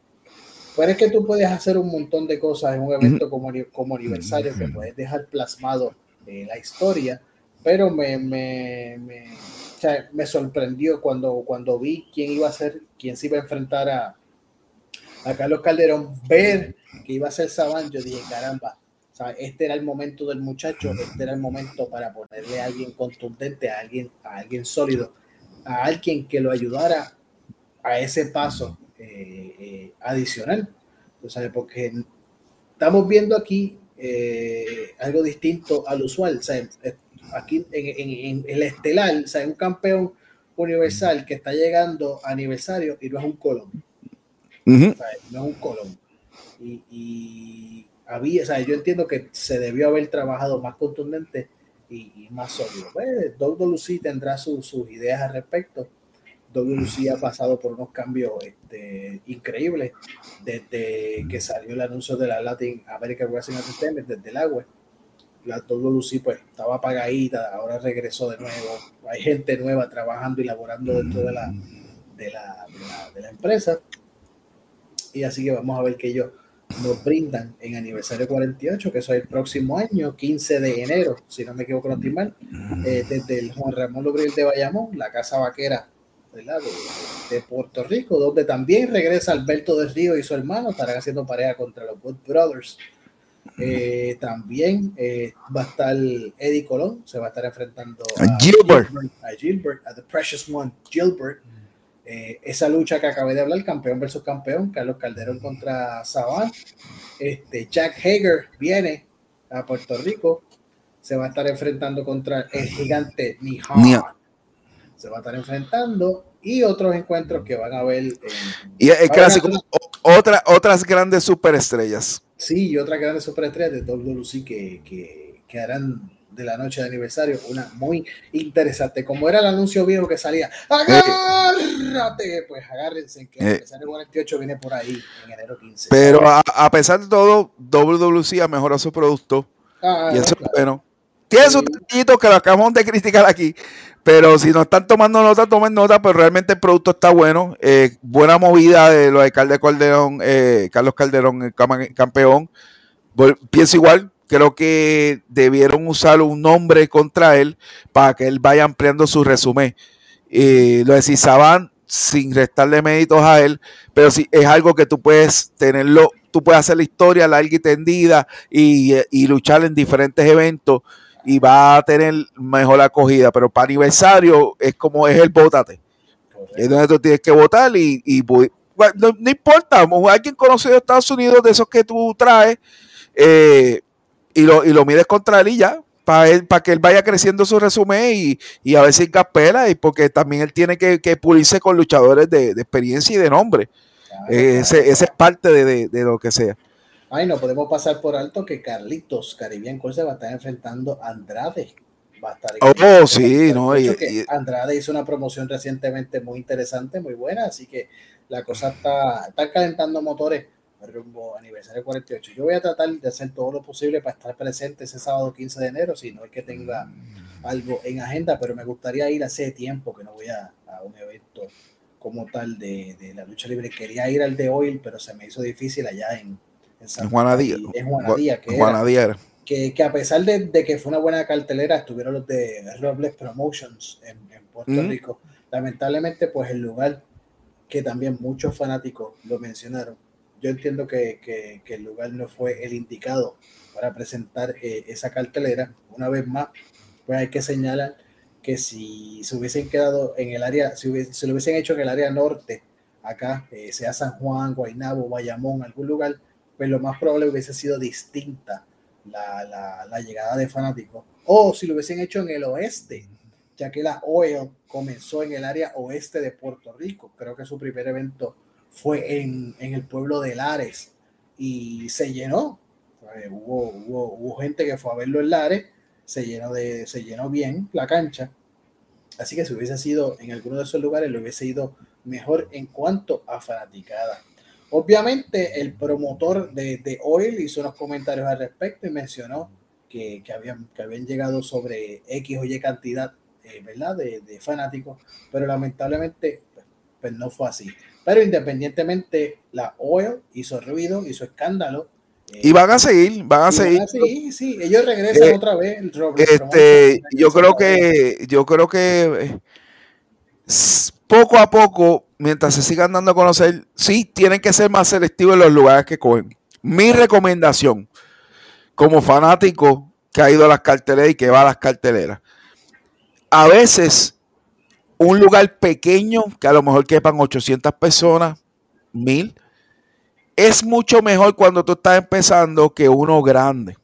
Pero es que tú puedes hacer un montón de cosas en un evento como, como aniversario que puedes dejar plasmado eh, la historia, pero me, me, me me sorprendió cuando, cuando vi quién iba a ser, quién se iba a enfrentar a, a Carlos Calderón, ver que iba a ser Saban, yo dije, caramba, este era el momento del muchacho, este era el momento para ponerle a alguien contundente, a alguien, a alguien sólido, a alguien que lo ayudara a ese paso eh, eh, adicional. ¿sabes? Porque estamos viendo aquí eh, algo distinto al usual. ¿sabes? aquí en, el estelar, o sea, un campeón universal que está llegando a aniversario y no es un Colón. no es un Colón. Y, había, o sea, yo entiendo que se debió haber trabajado más contundente y, más sólido. Pues, WLC tendrá sus ideas al respecto. WLC ha pasado por unos cambios este, increíbles desde que salió el anuncio de la Latin American Wrestling Entertainment, desde el agua la Lucy pues estaba apagadita, ahora regresó de nuevo, hay gente nueva trabajando y laborando dentro de la, de la, de la, empresa. Y así que vamos a ver que ellos nos brindan en aniversario 48, que eso es el próximo año, 15 de enero, si no me equivoco, no estoy mal, eh, desde el Juan Ramón Lubril de Bayamón, la casa vaquera De, de, Puerto Rico, donde también regresa Alberto del Río y su hermano, estarán haciendo pareja contra los Good Brothers. Eh, también eh, va a estar Eddie Colón, se va a estar enfrentando a Gilbert, a, Gilbert, a The Precious One, Gilbert. Eh, esa lucha que acabé de hablar, campeón versus campeón, Carlos Calderón contra Saban. Este, Jack Hager viene a Puerto Rico, se va a estar enfrentando contra el gigante Nihan. se va a estar enfrentando y otros encuentros que van a ver. y el clásico, otra, otras grandes superestrellas. Sí, y otras grandes superestrellas de WC que, que, que harán de la noche de aniversario, una muy interesante. Como era el anuncio viejo que salía, agárrate, pues agárrense, que el eh. aniversario 48 viene por ahí en enero 15. Pero a, pesar de todo, WWC ha mejorado su producto. Ah, y eso es bueno. Tiene sí. sus que lo acabamos de criticar aquí, pero si no están tomando nota, tomen nota, pero realmente el producto está bueno. Eh, buena movida de lo de Calderón, eh, Carlos Calderón, el campeón. Pienso igual, creo que debieron usar un nombre contra él para que él vaya ampliando su resumen. Y lo de Saban, sin restarle méritos a él, pero sí es algo que tú puedes tenerlo, tú puedes hacer la historia larga y tendida y, y luchar en diferentes eventos y va a tener mejor acogida, pero para aniversario es como es el votate. Es donde tú tienes que votar y, no, importa, alguien conocido de Estados Unidos de esos que tú traes, eh, y lo, y lo mides contra él y ya, para para que él vaya creciendo su resumen y, y a ver si capela, y porque también él tiene que, pulirse con luchadores de, experiencia y de nombre. Eh, ese, es parte de, lo que sea. Ay, no podemos pasar por alto que Carlitos Caribbean se va a estar enfrentando a Andrade. Va a estar oh, sí, no. Andrade hizo una promoción recientemente muy interesante, muy buena, así que la cosa está, está calentando motores rumbo aniversario 48. Yo voy a tratar de hacer todo lo posible para estar presente ese sábado 15 de enero, si no es que tenga algo en agenda, pero me gustaría ir hace tiempo que no voy a, un evento como tal de, de, la lucha libre. Quería ir al de Oil, pero se me hizo difícil allá en, en San Juanadía. En Juanadía, que, que, que, a pesar de, de, que fue una buena cartelera, estuvieron los de Robles Promotions en, en Puerto Rico. Lamentablemente, pues el lugar que también muchos fanáticos lo mencionaron, yo entiendo que, que, el lugar no fue el indicado para presentar eh, esa cartelera. Una vez más, pues hay que señalar que si se hubiesen quedado en el área, si, se lo hubiesen hecho en el área norte, acá, eh, sea San Juan, Guaynabo, Bayamón, algún lugar, pues lo más probable hubiese sido distinta la, la, la llegada de fanáticos. O si lo hubiesen hecho en el oeste, ya que la OEL comenzó en el área oeste de Puerto Rico. Creo que su primer evento fue en, en el pueblo de Lares y se llenó. hubo, hubo, hubo, gente que fue a verlo en Lares, se llenó, de, se llenó bien la cancha. Así que si hubiese sido en alguno de esos lugares, lo hubiese ido mejor en cuanto a fanaticada. Obviamente, el promotor de, de Oil hizo unos comentarios al respecto y mencionó que, que, habían, que habían llegado sobre X o Y cantidad eh, ¿verdad? De, de, fanáticos, pero lamentablemente pues, pues no fue así. Pero independientemente, la OEL hizo ruido, hizo escándalo. y van a seguir, van a seguir. Sí, sí, ellos regresan eh, otra vez. este, yo creo que, yo creo que poco a poco, mientras se sigan dando a conocer, sí, tienen que ser más selectivos en los lugares que cogen. Mi recomendación, como fanático que ha ido a las carteleras y que va a las carteleras, a veces un lugar pequeño, que a lo mejor quepan 800 personas, 1000, es mucho mejor cuando tú estás empezando que uno grande.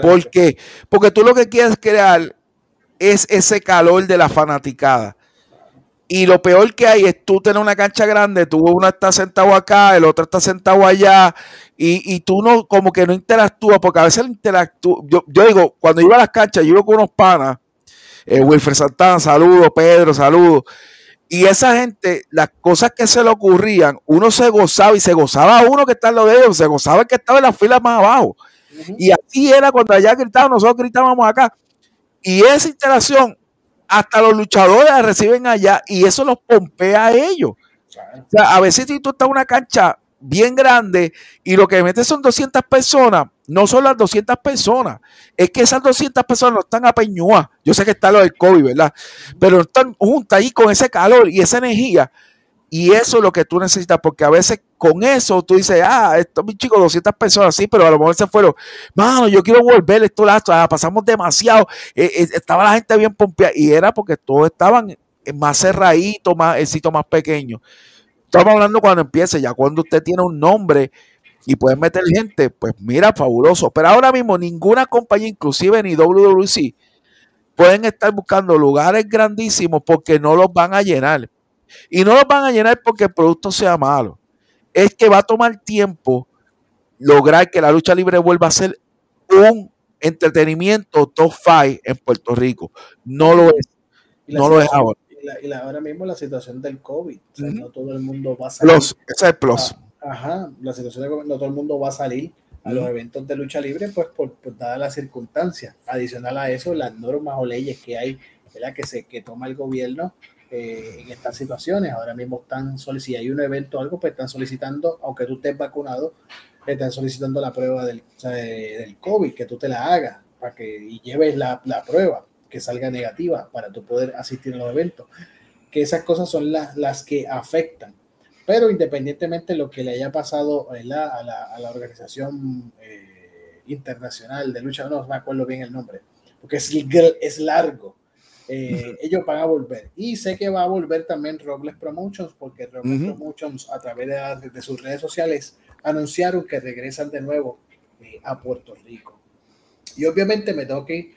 ¿Por qué? Porque tú lo que quieres crear es ese calor de la fanaticada. Y lo peor que hay es tú tener una cancha grande, tú uno está sentado acá, el otro está sentado allá, y, tú no, como que no interactúas, porque a veces interactúa. Yo, yo digo, cuando iba a las canchas, yo iba con unos panas, eh, Wilfred Santana, saludos, Pedro, saludos. Y esa gente, las cosas que se le ocurrían, uno se gozaba y se gozaba uno que está en lo de ellos, se gozaba el que estaba en la fila más abajo. Y así era cuando allá gritaban, nosotros gritábamos acá. Y esa interacción, hasta los luchadores la reciben allá y eso los pompea a ellos. O sea, a veces si tú estás en una cancha bien grande y lo que metes son 200 personas, no son las 200 personas, es que esas 200 personas no están a. Yo sé que está lo del COVID, ¿verdad? Pero están juntas ahí con ese calor y esa energía. Y eso es lo que tú necesitas, porque a veces con eso tú dices, ah, esto, mi chico, 200 personas, sí, pero a lo mejor se fueron, mano, yo quiero volver, esto, lazo, ah, pasamos demasiado, eh, eh, estaba la gente bien pompeada, y era porque todos estaban más cerraditos, más, el sitio más pequeño. Estamos hablando cuando empiece, ya cuando usted tiene un nombre y puede meter gente, pues mira, fabuloso. Pero ahora mismo ninguna compañía, inclusive ni WWC, pueden estar buscando lugares grandísimos porque no los van a llenar. Y no los van a llenar porque el producto sea malo. Es que va a tomar tiempo lograr que la lucha libre vuelva a ser un entretenimiento top five en Puerto Rico. No lo es. No lo es ahora. Y, ahora mismo la situación del COVID. No todo el mundo va a salir. ese es el plus. Ah, ajá, la situación de COVID, no todo el mundo va a salir a los eventos de lucha libre, pues por, dadas las circunstancias. Adicional a eso, las normas o leyes que hay, ¿verdad? Que, se, que toma el gobierno eh, en estas situaciones. Ahora mismo están solicitando, si hay un evento o algo, pues están solicitando, aunque tú estés vacunado, están solicitando la prueba del, del COVID, que tú te la hagas para que y lleves la, la, prueba, que salga negativa para tú poder asistir a los eventos. Que esas cosas son las, las que afectan pero independientemente de lo que le haya pasado a la, a la organización eh, internacional de lucha, no me acuerdo bien el nombre, porque es, es largo. Eh, ellos van a volver. Y sé que va a volver también Robles Promotions, porque Robles Promotions a través de, sus redes sociales anunciaron que regresan de nuevo eh, a Puerto Rico. Y obviamente me tengo que ir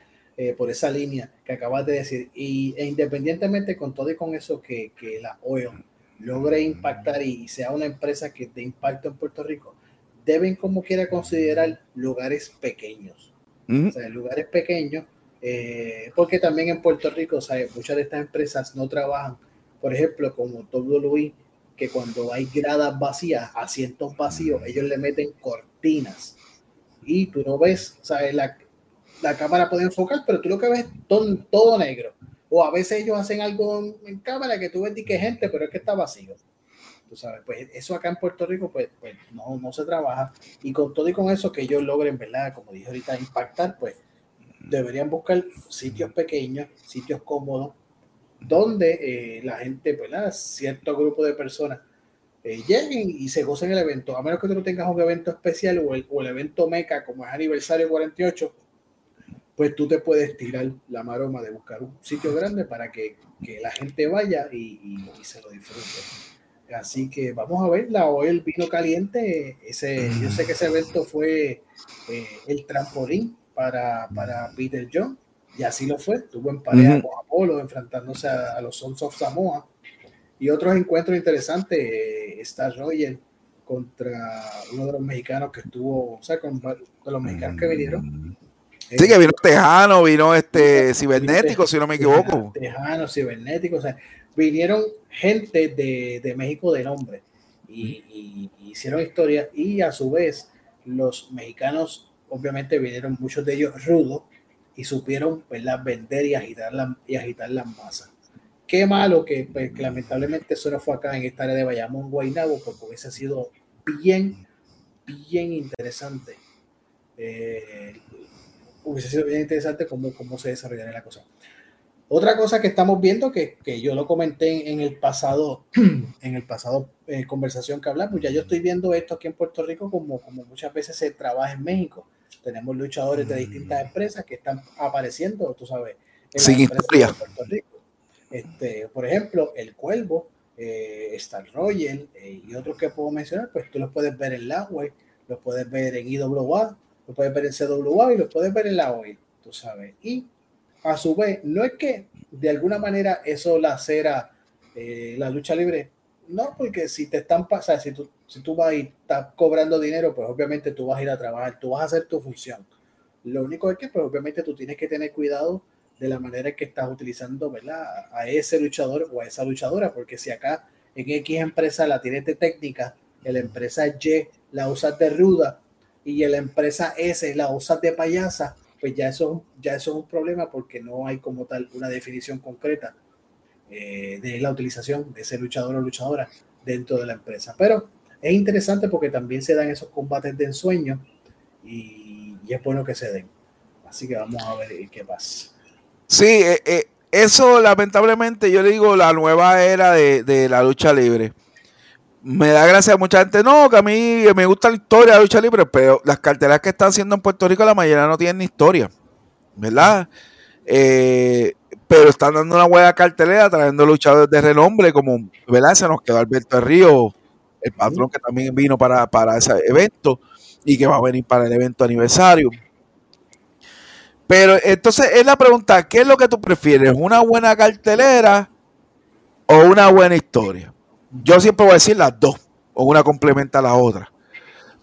por esa línea que acabas de decir. Y, e independientemente con todo y con eso que, que la OEO logre impactar y sea una empresa que de impacto en Puerto Rico, deben como quiera considerar lugares pequeños. O sea, lugares pequeños, eh, porque también en Puerto Rico, muchas de estas empresas no trabajan, por ejemplo, como WWE, que cuando hay gradas vacías, asientos vacíos, ellos le meten cortinas y tú no ves, o la, la cámara puede enfocar, pero tú lo que ves todo, todo negro. O a veces ellos hacen algo en, cámara que tú ves que gente, pero es que está vacío. Tú sabes, pues eso acá en Puerto Rico, pues, pues no, no se trabaja. Y con todo y con eso que ellos logren, ¿verdad? Como dije ahorita, impactar, pues deberían buscar sitios pequeños, sitios cómodos, donde eh, la gente, ¿verdad? Cierto grupo de personas eh, lleguen y se gocen el evento. A menos que tú no tengas un evento especial o el, o el evento MECA, como es aniversario 48, pues tú te puedes tirar la maroma de buscar un sitio grande para que, que la gente vaya y, y, se lo disfrute. Así que vamos a ver, la hoy el vino caliente, ese, yo sé que ese evento fue eh, el trampolín para, para Peter John, y así lo fue, tuvo en pareja con Apolo enfrentándose a, los Sons of Samoa. Y otros encuentros interesantes, eh, Star Roger contra uno de los mexicanos que estuvo, o sea, con, de los mexicanos que vinieron, Sí, que vino Tejano, vino este cibernético, si no me equivoco. Tejano, cibernético, o sea, vinieron gente de, de México de nombre y, hicieron historia y a su vez los mexicanos, obviamente vinieron muchos de ellos rudos y supieron ¿verdad? vender y agitar, la, y agitar las masas. Qué malo que, pues, lamentablemente eso no fue acá en esta área de Bayamón, Guaynabo, porque hubiese sido bien, bien interesante. Eh, hubiese sido bien interesante cómo, cómo se desarrollaría la cosa. Otra cosa que estamos viendo, que, que yo lo comenté en el pasado, en el pasado eh, conversación que hablamos, ya yo estoy viendo esto aquí en Puerto Rico como, como muchas veces se trabaja en México. Tenemos luchadores de distintas mm. empresas que están apareciendo, tú sabes, en Sin historia. Puerto Rico. Este, por ejemplo, El Cuervo, eh, Star Royal eh, y otros que puedo mencionar, pues tú los puedes ver en la web, los puedes ver en IWA, lo puedes ver en CWA y lo puedes ver en la OI, tú sabes. Y a su vez, no es que de alguna manera eso la cera eh, la lucha libre, no, porque si te están pasando, si tú, si tú vas y estás cobrando dinero, pues obviamente tú vas a ir a trabajar, tú vas a hacer tu función. Lo único es que, pues obviamente tú tienes que tener cuidado de la manera en que estás utilizando, ¿verdad? A ese luchador o a esa luchadora, porque si acá en X empresa la tienes de técnica, en la empresa Y la usas de ruda, y la empresa S la usa de payasa, pues ya eso, ya eso es un problema porque no hay como tal una definición concreta eh, de la utilización de ese luchador o luchadora dentro de la empresa. Pero es interesante porque también se dan esos combates de ensueño y, y es bueno que se den. Así que vamos a ver qué pasa. Sí, eh, eh, eso lamentablemente yo le digo la nueva era de, de la lucha libre me da gracia a mucha gente, no, que a mí me gusta la historia de lucha libre, pero las carteras que están haciendo en Puerto Rico, la mayoría no tienen ni historia, ¿verdad? Eh, pero están dando una buena cartelera, trayendo luchadores de renombre, como, ¿verdad? Se nos quedó Alberto Río, el patrón que también vino para, para ese evento y que va a venir para el evento aniversario. Pero entonces es la pregunta, ¿qué es lo que tú prefieres? ¿Una buena cartelera o una buena historia? Yo siempre voy a decir las dos, o una complementa a la otra.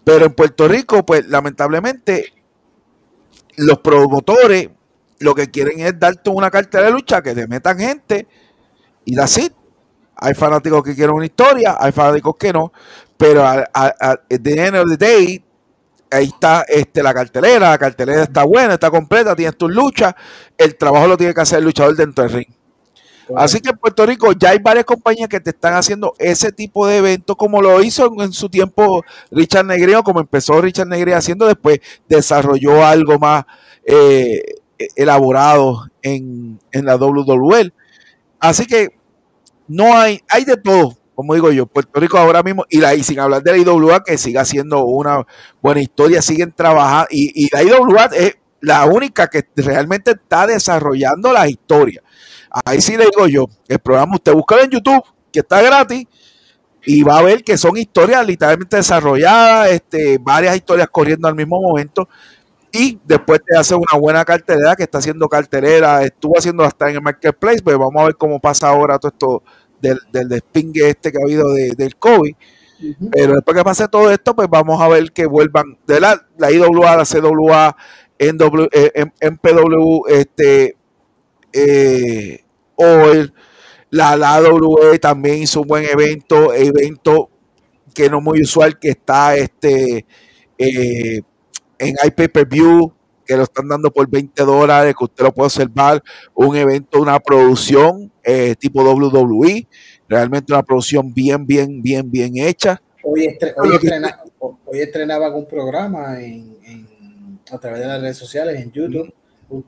Pero en Puerto Rico, pues lamentablemente, los promotores lo que quieren es darte una cartera de lucha que te metan gente y así. Hay fanáticos que quieren una historia, hay fanáticos que no, pero al the end of the day, ahí está este, la cartelera, la cartelera está buena, está completa, tienes tus luchas, el trabajo lo tiene que hacer el luchador dentro del ring. Así que en Puerto Rico ya hay varias compañías que te están haciendo ese tipo de eventos, como lo hizo en, su tiempo Richard Negrío, como empezó Richard Negrío haciendo, después desarrolló algo más eh, elaborado en, en la WWE. Así que no hay, hay de todo, como digo yo, Puerto Rico ahora mismo, y, la, y sin hablar de la IWA, que siga siendo una buena historia, siguen trabajando, y, y la IWA es la única que realmente está desarrollando la historia. Ahí sí le digo yo, el programa usted busca en YouTube, que está gratis, y va a ver que son historias literalmente desarrolladas, este, varias historias corriendo al mismo momento, y después te hace una buena cartelera que está haciendo cartelera, estuvo haciendo hasta en el marketplace, pues vamos a ver cómo pasa ahora todo esto del, del despingue este que ha habido del COVID. Pero después que pase todo esto, pues vamos a ver que vuelvan de la, la IWA, la CWA, NW, eh, MPW, este, eh, la, la AWE también hizo un buen evento, evento que no muy usual, que está este eh, en iPay-Per-View, que lo están dando por 20 dólares, que usted lo puede observar, un evento, una producción eh, tipo WWE, realmente una producción bien, bien, bien, bien hecha. Hoy, estrenaba un programa a través de las redes sociales, en YouTube,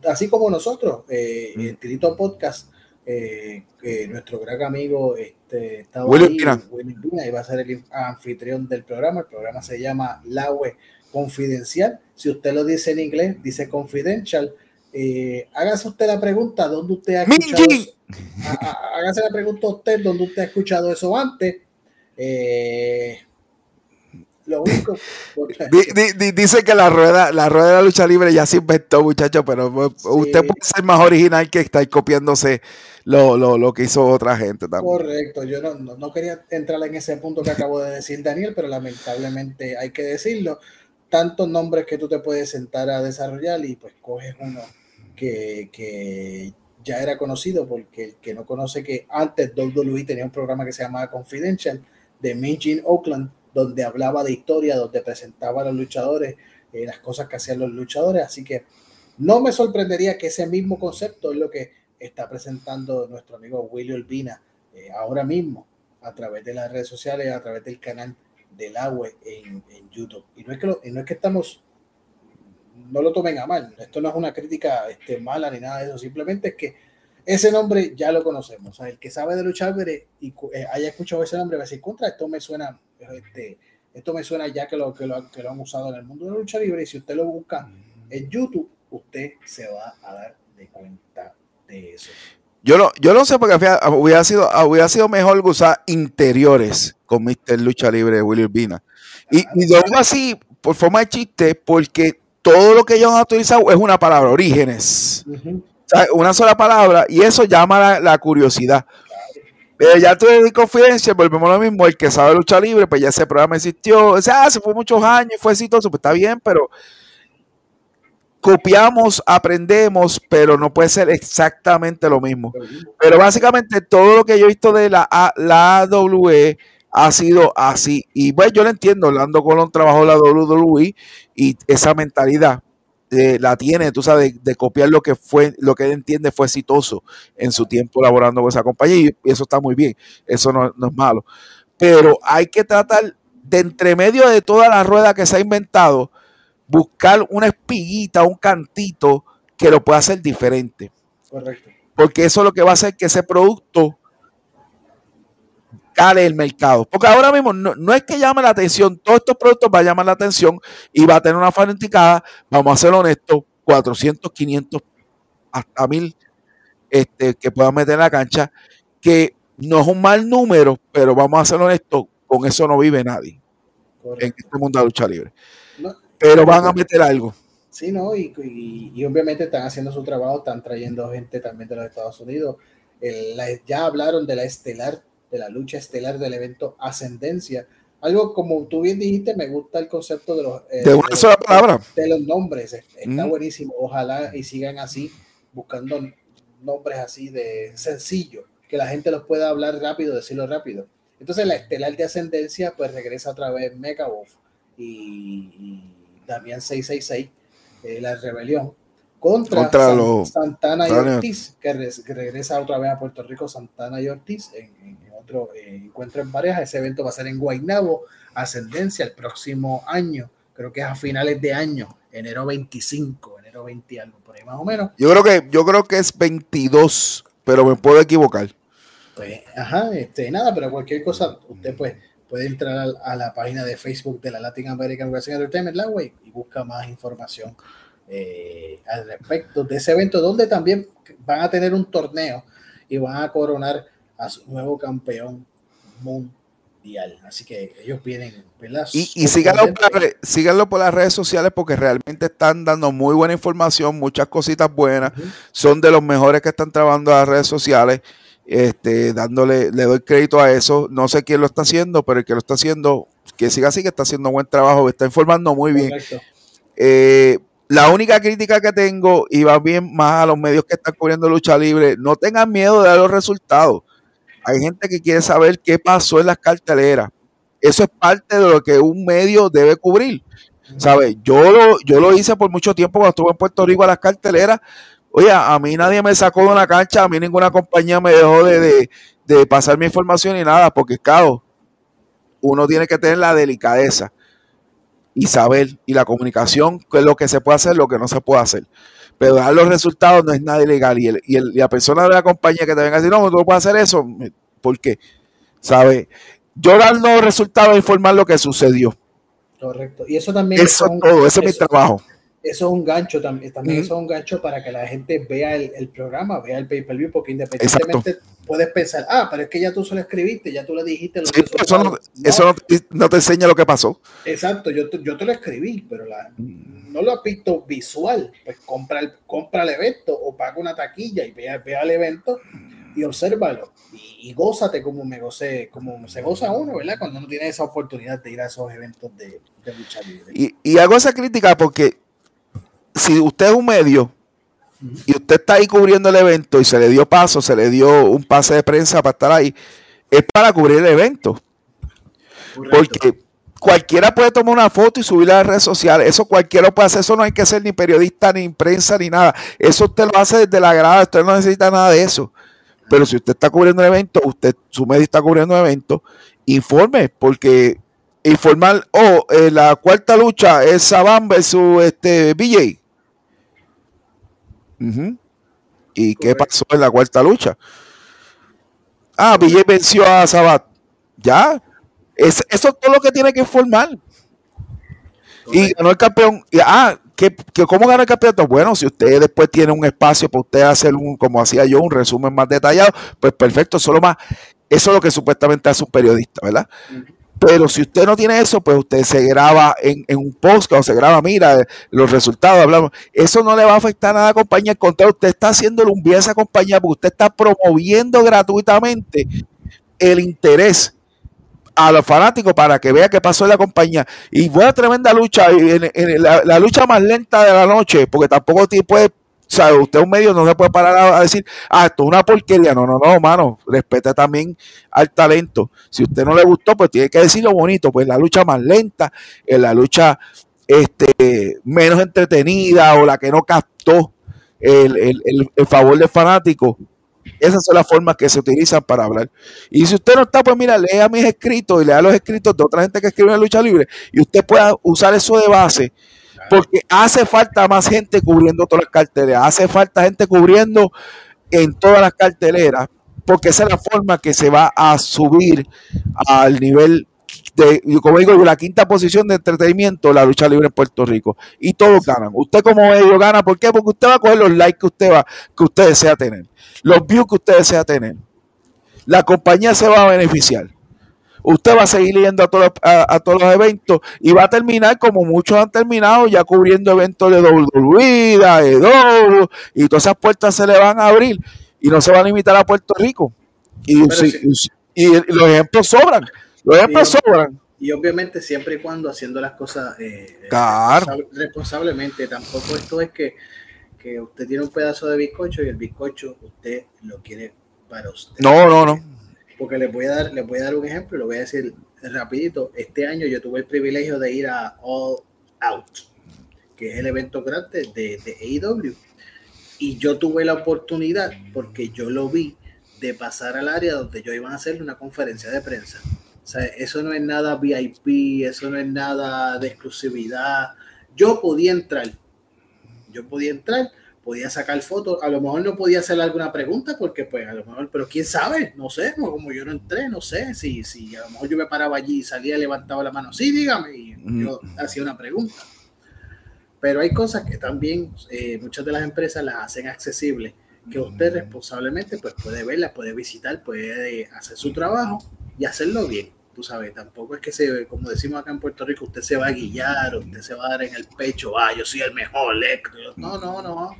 así como nosotros, eh, el Tirito Podcast, eh, nuestro gran amigo este, estaba ahí, y va a ser el anfitrión del programa. El programa se llama La Web confidencial. Si usted lo dice en inglés, dice confidential. Eh, hágase usted la pregunta, ¿dónde usted ha escuchado eso? Hágase la pregunta a usted, ¿dónde usted ha escuchado eso antes? Eh, lo único. Dice que la rueda, la rueda de la lucha libre ya se inventó, muchachos, pero usted puede ser más original que estar copiándose lo, lo, lo, que hizo otra gente también. Correcto, yo no, no, quería entrar en ese punto que acabo de decir Daniel, pero lamentablemente hay que decirlo tantos nombres que tú te puedes sentar a desarrollar y pues coges uno que, ya era conocido porque el que no conoce que antes WWE tenía un programa que se llamaba Confidential de Minjin Oakland donde hablaba de historia, donde presentaba a los luchadores, eh, las cosas que hacían los luchadores, así que no me sorprendería que ese mismo concepto es lo que está presentando nuestro amigo Willy Olvina eh, ahora mismo a través de las redes sociales, a través del canal del agua en, YouTube. Y no, es que no es que estamos, no lo tomen a mal, esto no es una crítica este, mala ni nada de eso, simplemente es que ese nombre ya lo conocemos. O sea, el que sabe de luchar y eh, haya escuchado ese nombre va a decir, contra, esto me suena, este, esto me suena ya que lo, que lo, que lo han usado en el mundo de la lucha libre y si usted lo busca en YouTube, usted se va a dar de cuenta de eso. Yo no, yo no sé porque hubiera sido, hubiera sido mejor usar interiores con Mr. Lucha Libre de Willy Urbina. Y, y lo así por forma de chiste porque todo lo que ellos han utilizado es una palabra, orígenes. Una sola palabra y eso llama la, curiosidad. Pero ya tú de confidencia, volvemos a lo mismo, el que sabe lucha libre, pues ya ese programa existió, o sea, se fue muchos años, fue exitoso, pues está bien, pero copiamos, aprendemos, pero no puede ser exactamente lo mismo. Pero básicamente todo lo que yo he visto de la, la AWE ha sido así. Y bueno, yo lo entiendo, Orlando Colón trabajó la WWE y esa mentalidad eh, la tiene, tú sabes, de, copiar lo que fue, lo que él entiende fue exitoso en su tiempo laborando con esa compañía y, eso está muy bien, eso no, no es malo. Pero hay que tratar de entre medio de toda la rueda que se ha inventado, buscar una espiguita, un cantito que lo pueda hacer diferente. Correcto. Porque eso es lo que va a hacer que ese producto cale el mercado. Porque ahora mismo no, es que llame la atención, todos estos productos van a llamar la atención y va a tener una fanaticada, vamos a ser honestos, 400, 500, hasta 1000 este, que puedan meter en la cancha, que no es un mal número, pero vamos a ser honestos, con eso no vive nadie en este mundo de lucha libre pero van a meter algo. Sí, ¿no? Y, y, obviamente están haciendo su trabajo, están trayendo gente también de los Estados Unidos. ya hablaron de la estelar, de la lucha estelar del evento Ascendencia. Algo como tú bien dijiste, me gusta el concepto de los... Eh, de una sola palabra. De los nombres, está buenísimo. Ojalá y sigan así, buscando nombres así de sencillo, que la gente los pueda hablar rápido, decirlo rápido. Entonces la estelar de Ascendencia pues regresa otra vez Mega y, y Damián 666 eh, la rebelión, contra, Santana y Ortiz, que, regresa otra vez a Puerto Rico, Santana y Ortiz, en, otro eh, encuentro en pareja. Ese evento va a ser en Guaynabo, Ascendencia, el próximo año, creo que es a finales de año, enero 25, enero 20 algo, por ahí más o menos. Yo creo que, yo creo que es 22, pero me puedo equivocar. Pues, ajá, este, nada, pero cualquier cosa, usted pues puede entrar a, la página de Facebook de la Latin American Wrestling Entertainment, la y busca más información eh, al respecto de ese evento, donde también van a tener un torneo y van a coronar a su nuevo campeón mundial. Así que ellos vienen, Y, y síganlo, por, por las redes sociales porque realmente están dando muy buena información, muchas cositas buenas. Son de los mejores que están trabajando las redes sociales este, dándole, le doy crédito a eso. No sé quién lo está haciendo, pero el que lo está haciendo, que siga así, que está haciendo buen trabajo, está informando muy bien. Eh, la única crítica que tengo, y va bien más a los medios que están cubriendo lucha libre, no tengan miedo de dar los resultados. Hay gente que quiere saber qué pasó en las carteleras. Eso es parte de lo que un medio debe cubrir. ¿Sabes? Yo lo, yo lo hice por mucho tiempo cuando estuve en Puerto Rico a las carteleras Oye, a mí nadie me sacó de una cancha, a mí ninguna compañía me dejó de, pasar mi información y nada, porque claro, uno tiene que tener la delicadeza y saber y la comunicación, qué es lo que se puede hacer, lo que no se puede hacer. Pero dar los resultados no es nada ilegal. Y, y, la persona de la compañía que te venga a decir, no, tú no puedes hacer eso, ¿por qué? ¿Sabes? Yo dar los resultados e informar lo que sucedió. Correcto. Y eso también. Eso es todo, ese es mi trabajo eso es un gancho también, también eso es un gancho para que la gente vea el, programa, vea el pay-per-view, porque independientemente puedes pensar, ah, pero es que ya tú se lo escribiste, ya tú le dijiste lo que eso, no, eso no, te enseña lo que pasó. Exacto, yo, yo te lo escribí, pero la, no lo has visto visual, pues compra el, compra el evento o paga una taquilla y vea, vea el evento y obsérvalo y, y, gózate como me gocé, como se goza uno, ¿verdad? Cuando uno tiene esa oportunidad de ir a esos eventos de, de lucha libre. Y, y hago esa crítica porque si usted es un medio y usted está ahí cubriendo el evento y se le dio paso, se le dio un pase de prensa para estar ahí, es para cubrir el evento. Porque cualquiera puede tomar una foto y subirla a las redes sociales. Eso cualquiera puede hacer. Eso no hay que ser ni periodista, ni prensa, ni nada. Eso usted lo hace desde la grada. Usted no necesita nada de eso. Pero si usted está cubriendo el evento, usted, su medio está cubriendo el evento, informe, porque informar, oh, eh, la cuarta lucha es Saban versus este BJ. ¿Y qué pasó en la cuarta lucha? Ah, BJ venció a Sabat. Ya. eso es todo lo que tiene que informar. Y ganó el campeón. ah, ¿qué, cómo ganó el campeonato? Bueno, si usted después tiene un espacio para usted hacer un, como hacía yo, un resumen más detallado, pues perfecto, solo más. Eso es lo que supuestamente hace un periodista, ¿verdad? Pero si usted no tiene eso, pues usted se graba en, un post o se graba, mira, los resultados, hablamos. Eso no le va a afectar nada a la compañía. Al contrario, usted está haciendo un bien a esa compañía porque usted está promoviendo gratuitamente el interés a los fanáticos para que vea qué pasó en la compañía. Y fue una tremenda lucha, en, la, lucha más lenta de la noche, porque tampoco puede sea, usted un medio no se puede parar a, decir, ah, esto es una porquería. No, no, no, mano. Respeta también al talento. Si usted no le gustó, pues tiene que decir lo bonito. Pues la lucha más lenta, en la lucha este, menos entretenida o la que no captó el, favor del fanático. Esas son las formas que se utilizan para hablar. Y si usted no está, pues mira, lea mis escritos y lea los escritos de otra gente que escribe en lucha libre y usted pueda usar eso de base porque hace falta más gente cubriendo todas las carteleras, hace falta gente cubriendo en todas las carteleras, porque esa es la forma que se va a subir al nivel de, como digo, la quinta posición de entretenimiento, la lucha libre en Puerto Rico. Y todos ganan. Usted como medio gana, ¿por qué? Porque usted va a coger los likes que usted va, que usted desea tener, los views que usted desea tener. La compañía se va a beneficiar. Usted va a seguir yendo a todos, a, todos los eventos y va a terminar como muchos han terminado ya cubriendo eventos de WWE, de y todas esas puertas se le van a abrir y no se van a limitar a Puerto Rico. Y, y, los ejemplos sobran, los ejemplos sobran. Y obviamente siempre y cuando haciendo las cosas eh, responsablemente, tampoco esto es que, que usted tiene un pedazo de bizcocho y el bizcocho usted lo quiere para usted. No, no, no porque les voy a dar, les voy a dar un ejemplo, lo voy a decir rapidito. Este año yo tuve el privilegio de ir a All Out, que es el evento grande de, de AEW. Y yo tuve la oportunidad, porque yo lo vi, de pasar al área donde yo iba a hacer una conferencia de prensa. O sea, eso no es nada VIP, eso no es nada de exclusividad. Yo podía entrar, yo podía entrar podía sacar fotos, a lo mejor no podía hacer alguna pregunta porque pues a lo mejor, pero quién sabe, no sé, como yo no entré, no sé, si, si a lo mejor yo me paraba allí y salía, levantaba la mano, sí, dígame, y yo hacía una pregunta. Pero hay cosas que también eh, muchas de las empresas las hacen accesibles, que usted responsablemente pues puede verlas, puede visitar, puede hacer su trabajo y hacerlo bien tú sabes, tampoco es que se, como decimos acá en Puerto Rico, usted se va a guillar, usted se va a dar en el pecho, ah, yo soy el mejor, no, no, no.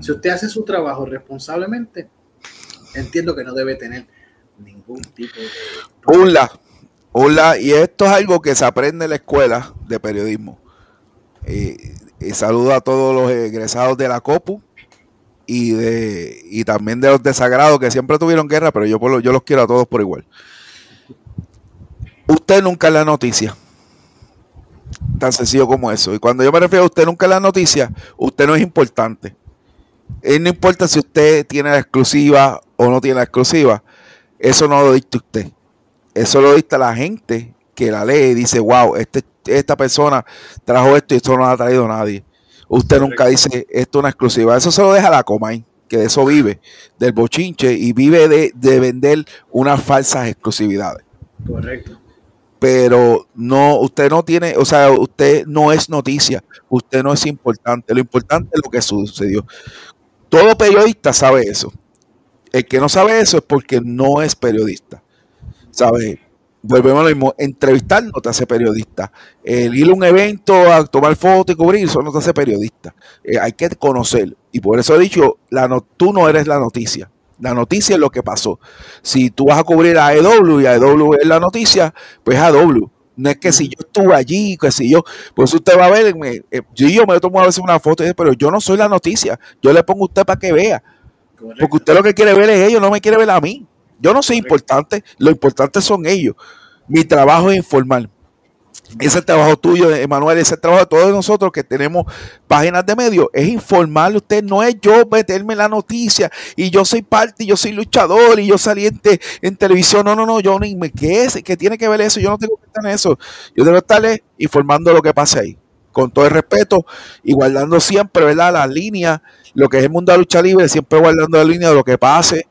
Si usted hace su trabajo responsablemente, entiendo que no debe tener ningún tipo de... Hola, hola, y esto es algo que se aprende en la escuela de periodismo. y saludo a todos los egresados de la COPU y de y también de los desagrados que siempre tuvieron guerra, pero yo, yo los quiero a todos por igual. Usted nunca es la noticia. Tan sencillo como eso. Y cuando yo me refiero a usted nunca es la noticia, usted no es importante. Y no importa si usted tiene la exclusiva o no tiene la exclusiva. Eso no lo dicta usted. Eso lo dicta la gente que la lee y dice, wow, este, esta persona trajo esto y esto no lo ha traído nadie. Usted nunca dice, esto es una exclusiva. Eso se lo deja la Comay, que de eso vive, del bochinche y vive de, de vender unas falsas exclusividades. Correcto pero no, usted no tiene, o sea, usted no es noticia, usted no es importante, lo importante es lo que sucedió. Todo periodista sabe eso. El que no sabe eso es porque no es periodista. ¿Sabe? Volvemos a lo mismo, entrevistar no te hace periodista. El ir a un evento a tomar fotos y cubrir, eso no te hace periodista. Eh, hay que conocer. Y por eso he dicho, la tú no eres la noticia. La noticia es lo que pasó. Si tú vas a cubrir a EW y a EW es la noticia, pues a EW. No es que si yo estuve allí, que si yo, pues usted va a ver, eh, yo, me tomo a veces una foto, pero yo no soy la noticia. Yo le pongo a usted para que vea. Porque usted lo que quiere ver es ellos, no me quiere ver a mí. Yo no soy importante, lo importante son ellos. Mi trabajo es informar. Ese trabajo tuyo, Emanuel, ese trabajo de todos nosotros que tenemos páginas de medio, es informarle usted, no es yo meterme la noticia y yo soy parte, y yo soy luchador y yo salí en, televisión. No, no, no, yo ni me qué es, que tiene que ver eso, yo no tengo que estar en eso. Yo debo estarle informando lo que pase ahí, con todo el respeto y guardando siempre, ¿verdad? La línea, lo que es el mundo de la lucha libre, siempre guardando la línea de lo que pase.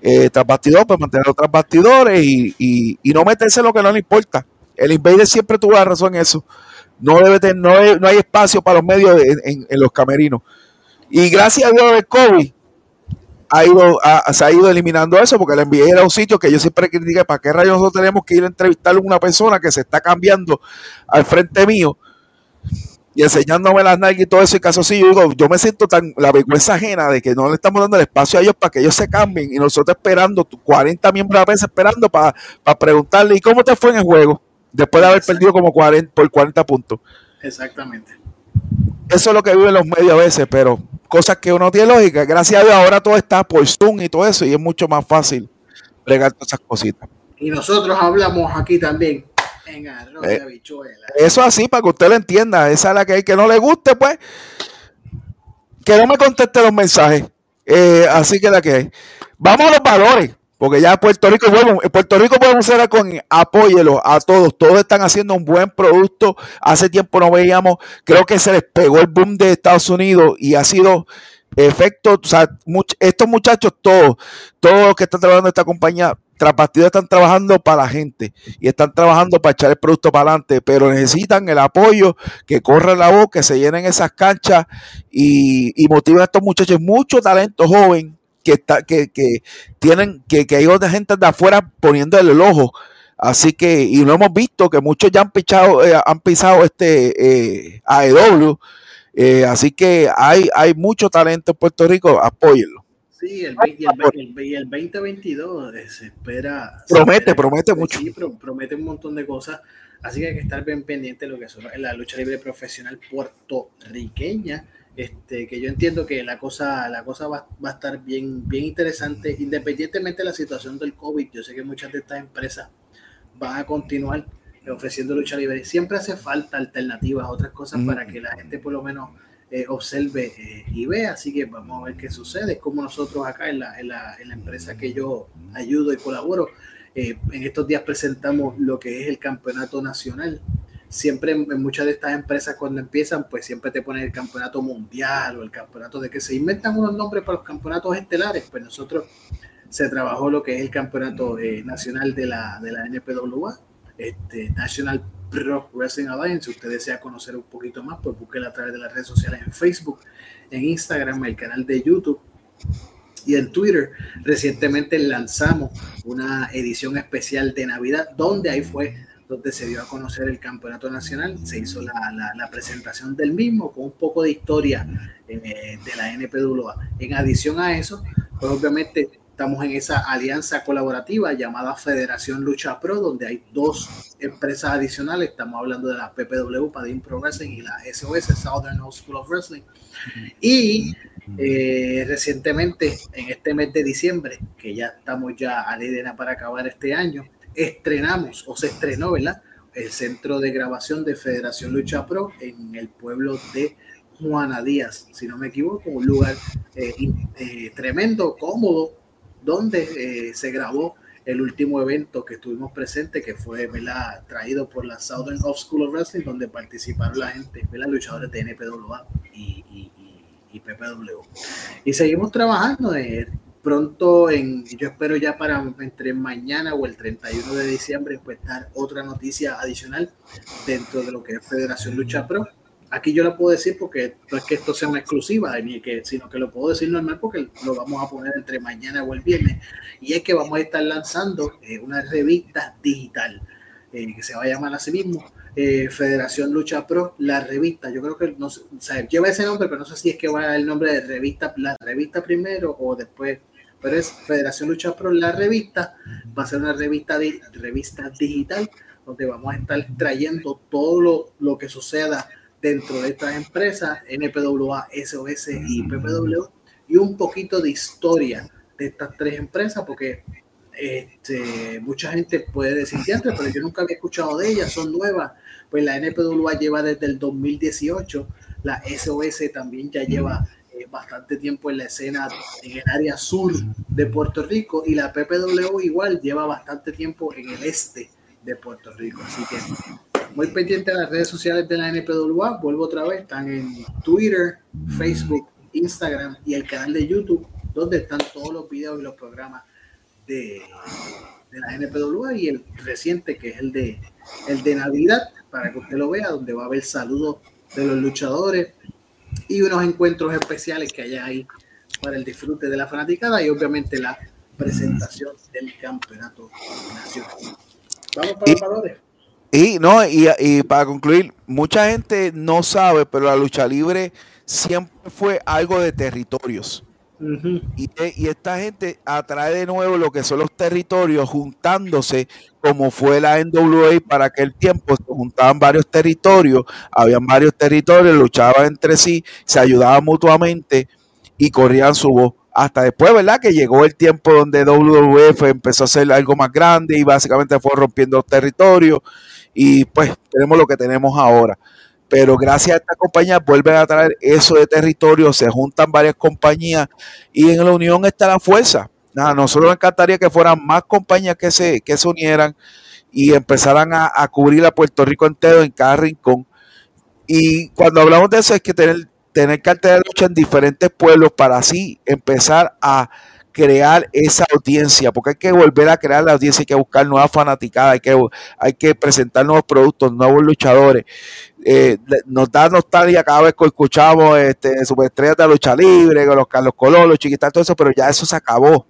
Eh, tras bastidores, pues mantener otros bastidores y, y, y no meterse en lo que no le importa el Invader siempre tuvo la razón en eso. No, debe tener, no, hay, espacio para los medios en, los camerinos. Y gracias a Dios el COVID ha ido, se ha ido eliminando eso porque el NBA era un sitio que yo siempre critiqué, ¿para qué rayos nosotros tenemos que ir a entrevistar a una persona que se está cambiando al frente mío y enseñándome las nalgas y todo eso y caso así, yo me siento tan la vergüenza ajena de que no le estamos dando el espacio a ellos para que ellos se cambien y nosotros esperando, 40 miembros a veces esperando para preguntarle, ¿y cómo te fue en el juego? Después de haber perdido como 40, por 40 puntos. Exactamente. Eso es lo que viven los medios a veces, pero cosas que uno tiene lógica. Gracias a Dios ahora todo está por Zoom y todo eso y es mucho más fácil bregar todas esas cositas. Y nosotros hablamos aquí también en arroz de eh, habichuela. Eso así, para que usted lo entienda. Esa es la que hay que no le guste, pues, que no me conteste los mensajes. Eh, así que la que hay. Vamos a los valores. Porque ya Puerto Rico, bueno, Puerto Rico podemos ser con apóyelo a todos. Todos están haciendo un buen producto. Hace tiempo no veíamos, creo que se les pegó el boom de Estados Unidos y ha sido efecto, o sea, estos muchachos todos, todos los que están trabajando en esta compañía, tras están trabajando para la gente y están trabajando para echar el producto para adelante, pero necesitan el apoyo, que corran la voz, que se llenen esas canchas y, y a estos muchachos, mucho talento joven que, está, que, que tienen, que, que hay otra gente de afuera poniendo el ojo Así que, y lo hemos visto que muchos ya han pichado, eh, han pisado este eh, AEW. Eh, así que hay, hay mucho talento en Puerto Rico, apóyenlo. Sí, el, y, el, 2022 se espera. Promete, promete mucho. Sí, promete un montón de cosas. Así que hay que estar bien pendiente de lo que es la lucha libre profesional puertorriqueña. Este, que yo entiendo que la cosa, la cosa va, va, a estar bien, bien interesante, independientemente de la situación del COVID. Yo sé que muchas de estas empresas van a continuar ofreciendo lucha libre. Siempre hace falta alternativas, otras cosas para que la gente por lo menos eh, observe eh, y vea. Así que vamos a ver qué sucede. Como nosotros acá en la, en la, en la empresa que yo ayudo y colaboro, eh, en estos días presentamos lo que es el campeonato nacional siempre en, muchas de estas empresas cuando empiezan, pues siempre te ponen el campeonato mundial o el campeonato de que se inventan unos nombres para los campeonatos estelares, pues nosotros se trabajó lo que es el campeonato eh, nacional de la, de la NPWA, este, National Pro Wrestling Alliance. Si usted desea conocer un poquito más, pues búsquela a través de las redes sociales en Facebook, en Instagram, el canal de YouTube y en Twitter. Recientemente lanzamos una edición especial de Navidad, donde ahí fue donde se dio a conocer el campeonato nacional, se hizo la, la, presentación del mismo con un poco de historia eh, de la NPWA. En adición a eso, pues obviamente estamos en esa alianza colaborativa llamada Federación Lucha Pro, donde hay dos empresas adicionales, estamos hablando de la PPW, Padín Pro Wrestling, y la SOS, Southern School of Wrestling. Y eh, recientemente, en este mes de diciembre, que ya estamos ya a la para acabar este año, estrenamos o se estrenó, ¿verdad? El centro de grabación de Federación Lucha Pro en el pueblo de Juana Díaz, si no me equivoco, un lugar eh, eh, tremendo, cómodo, donde eh, se grabó el último evento que estuvimos presentes, que fue ¿verdad? traído por la Southern Off School of Wrestling, donde participaron la gente, ¿verdad? luchadores de NPWA y, y, y, PPW. Y seguimos trabajando. Pronto, en, yo espero ya para entre mañana o el 31 de diciembre, pues dar otra noticia adicional dentro de lo que es Federación Lucha Pro. Aquí yo lo puedo decir porque no es que esto sea una exclusiva, ni que, sino que lo puedo decir normal porque lo vamos a poner entre mañana o el viernes. Y es que vamos a estar lanzando eh, una revista digital eh, que se va a llamar así mismo eh, Federación Lucha Pro, la revista. Yo creo que no o sea, lleva ese nombre, pero no sé si es que va el nombre de revista, la revista primero o después pero es Federación Lucha Pro, la revista, va a ser una revista, revista digital donde vamos a estar trayendo todo lo, que suceda dentro de estas empresas, NPWA, SOS y PPW, y un poquito de historia de estas tres empresas, porque este, mucha gente puede decir, pero yo nunca había escuchado de ellas, son nuevas. Pues la NPWA lleva desde el 2018, la SOS también ya lleva bastante tiempo en la escena en el área sur de Puerto Rico y la PPW igual lleva bastante tiempo en el este de Puerto Rico. Así que muy pendiente de las redes sociales de la NPWA. Vuelvo otra vez, están en Twitter, Facebook, Instagram y el canal de YouTube, donde están todos los videos y los programas de, de la NPWA y el reciente que es el de, el de Navidad, para que usted lo vea, donde va a haber saludos de los luchadores, y unos encuentros especiales que hay ahí para el disfrute de la fanaticada y obviamente la presentación del campeonato nacional. Vamos para los valores. Y, no, y, y, para concluir, mucha gente no sabe, pero la lucha libre siempre fue algo de territorios. Y, y, esta gente atrae de nuevo lo que son los territorios juntándose como fue la NWA para aquel tiempo, se juntaban varios territorios, habían varios territorios, luchaban entre sí, se ayudaban mutuamente y corrían su voz. Hasta después, ¿verdad? Que llegó el tiempo donde WWF empezó a hacer algo más grande y básicamente fue rompiendo territorios y pues tenemos lo que tenemos ahora. Pero gracias a esta compañía vuelven a traer eso de territorio, se juntan varias compañías y en la unión está la fuerza Nada, nosotros nos encantaría que fueran más compañías que se, que se unieran y empezaran a, cubrir a Puerto Rico entero en cada rincón. Y cuando hablamos de eso es que tener, tener cartera de lucha en diferentes pueblos para así empezar a crear esa audiencia, porque hay que volver a crear la audiencia, hay que buscar nuevas fanaticadas, hay que, hay que presentar nuevos productos, nuevos luchadores. Eh, nos da nostalgia cada vez que escuchamos este, superestrellas de lucha libre, con los Carlos Colón, los chiquitas, todo eso, pero ya eso se acabó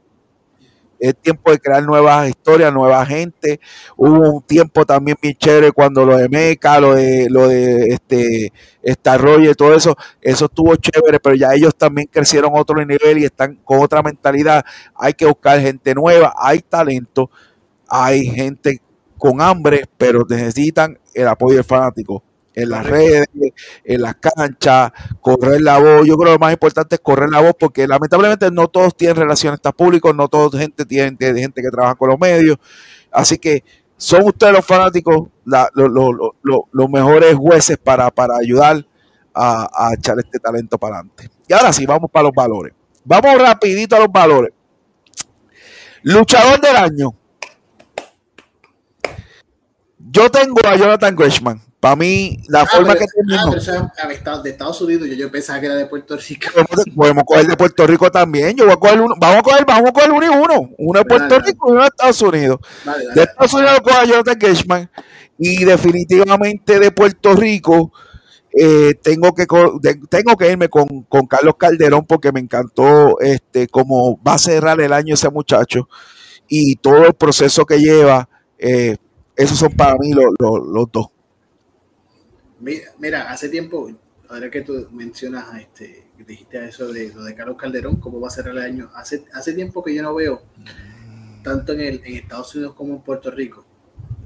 es tiempo de crear nuevas historias, nueva gente. Hubo un tiempo también bien chévere cuando lo de Meca, lo de lo de este Star y todo eso, eso estuvo chévere, pero ya ellos también crecieron a otro nivel y están con otra mentalidad. Hay que buscar gente nueva, hay talento, hay gente con hambre, pero necesitan el apoyo del fanático en las redes, en las canchas, correr la voz. Yo creo que lo más importante es correr la voz porque lamentablemente no todos tienen relaciones públicos, no toda gente tiene gente que trabaja con los medios. Así que son ustedes los fanáticos los mejores jueces para, ayudar a, a, echar este talento para adelante. Y ahora sí, vamos para los valores. Vamos rapidito a los valores. Luchador del año. Yo tengo a Jonathan Gresham. Para mí, la ah, forma que tenemos. Ah, de Estados Unidos, yo, yo, pensaba que era de Puerto Rico. Podemos, coger de Puerto Rico también. Yo voy a coger uno. Vamos a coger, vamos a coger uno y uno. Uno de Puerto Rico y uno de Estados Unidos. de Estados Unidos lo a Jonathan Gershman. Y definitivamente de Puerto Rico. Eh, tengo que tengo que irme con, con, Carlos Calderón porque me encantó este cómo va a cerrar el año ese muchacho y todo el proceso que lleva eh, esos son para mí los, los dos Mira, hace tiempo, ahora que tú mencionas, este, dijiste eso de lo de Carlos Calderón, cómo va a ser el año, hace, hace tiempo que yo no veo, tanto en, el, en Estados Unidos como en Puerto Rico.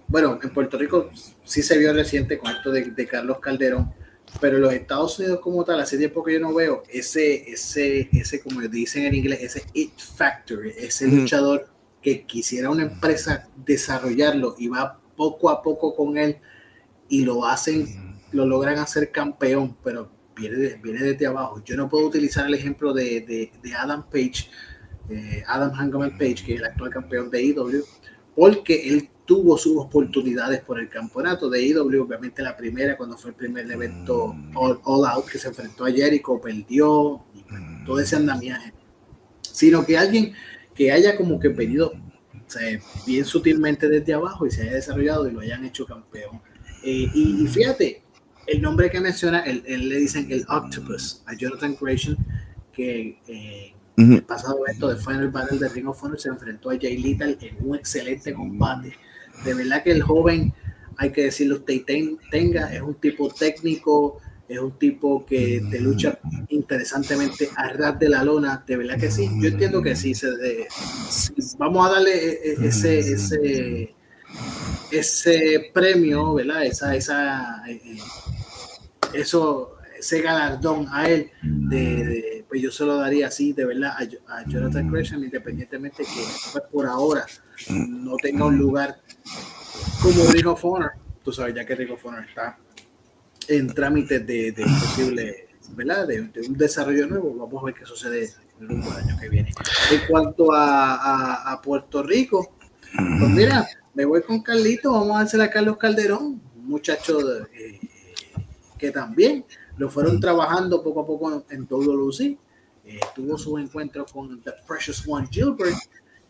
Bueno, en Puerto Rico sí se vio reciente con esto de, de Carlos Calderón, pero en los Estados Unidos como tal, hace tiempo que yo no veo ese, ese, ese como dicen en inglés, ese it factor, ese luchador que quisiera una empresa desarrollarlo y va poco a poco con él y lo hacen lo logran hacer campeón, pero viene, viene desde abajo. Yo no puedo utilizar el ejemplo de, Adam Page, eh, Adam Hangman Page, que es el actual campeón de IW, porque él tuvo sus oportunidades por el campeonato de IW, obviamente la primera, cuando fue el primer evento mm. All, Out, que se enfrentó a Jericho, perdió, y todo ese andamiaje. Sino que alguien que haya como que venido bien sutilmente desde abajo y se haya desarrollado y lo hayan hecho campeón. Eh, y, fíjate, el nombre que menciona, él, le dicen el Octopus, a Jonathan Gresham, que eh, en el pasado evento de Final Battle de Ring of Honor se enfrentó a Jay Little en un excelente combate. De verdad que el joven, hay que decirlo, usted tenga, es un tipo técnico, es un tipo que te lucha interesantemente a ras de la lona, de verdad que sí. Yo entiendo que sí, se vamos a darle e, e, ese, ese, ese premio, ¿verdad? Esa, esa, eh, eso, ese galardón a él, de, pues yo se lo daría así, de verdad, a, Jonathan Gresham, independientemente que pues, por ahora no tenga un lugar como Ring of Honor. Tú sabes, ya que Ring of Honor está en trámite de, posible, ¿verdad? De, un desarrollo nuevo, vamos a ver qué sucede el año que viene. En cuanto a, Puerto Rico, pues mira, me voy con Carlito, vamos a hacer a Carlos Calderón, un muchacho de, que también lo fueron trabajando poco a poco en, todo WC. Eh, tuvo su encuentro con The Precious One Gilbert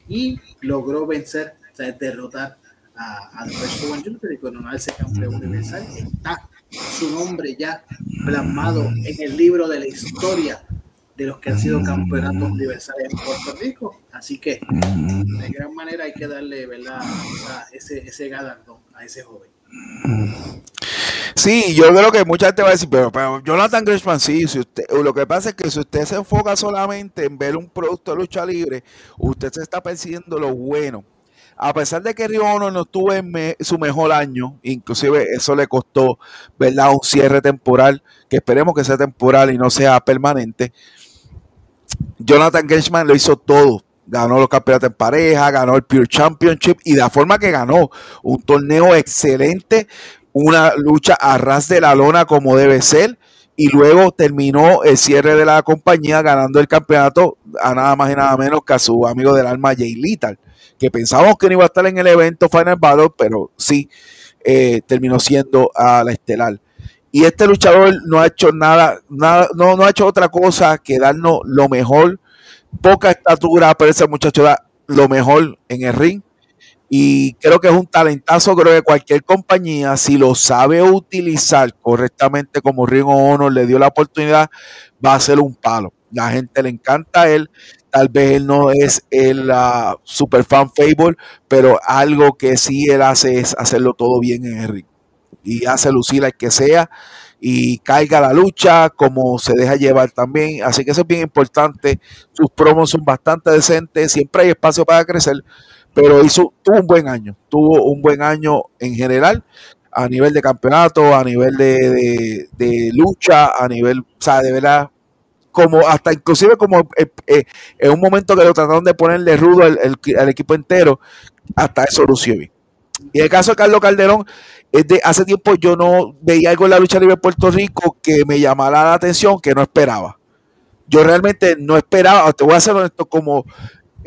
y logró vencer, o sea, derrotar a, The Precious One Gilbert y coronarse campeón universal. Está su nombre ya plasmado en el libro de la historia de los que han sido campeonatos universales en Puerto Rico. Así que de gran manera hay que darle ¿verdad? ese, ese galardón a ese joven. Sí, yo creo que mucha gente va a decir, pero, Jonathan Grisham, sí, si usted, lo que pasa es que si usted se enfoca solamente en ver un producto de lucha libre, usted se está persiguiendo lo bueno. A pesar de que Río no tuvo en su mejor año, inclusive eso le costó, ¿verdad? Un cierre temporal, que esperemos que sea temporal y no sea permanente. Jonathan Grisham lo hizo todo ganó los campeonatos en pareja, ganó el Pure Championship y la forma que ganó un torneo excelente, una lucha a ras de la lona como debe ser y luego terminó el cierre de la compañía ganando el campeonato a nada más y nada menos que a su amigo del alma Jay Little, que pensábamos que no iba a estar en el evento Final Battle, pero sí eh, terminó siendo a la estelar. Y este luchador no ha hecho nada, nada no, no ha hecho otra cosa que darnos lo mejor poca estatura, pero ese muchacho da lo mejor en el ring. Y creo que es un talentazo, creo que cualquier compañía, si lo sabe utilizar correctamente como Ring Honor le dio la oportunidad, va a ser un palo. La gente le encanta a él. Tal vez él no es el uh, super fan Fable, pero algo que sí él hace es hacerlo todo bien en el Y hace lucir al que sea y caiga la lucha como se deja llevar también. Así que eso es bien importante. Sus promos son bastante decentes. Siempre hay espacio para crecer, pero hizo, tuvo un buen año. Tuvo un buen año en general a nivel de campeonato, a nivel de, de lucha, a nivel, o sea, de verdad, como hasta inclusive como eh, eh, en un momento que lo trataron de ponerle rudo al, equipo entero, hasta eso lució bien. Y el caso de Carlos Calderón, de hace tiempo yo no veía algo en la lucha libre de Puerto Rico que me llamara la atención, que no esperaba. Yo realmente no esperaba, te voy a hacer esto como,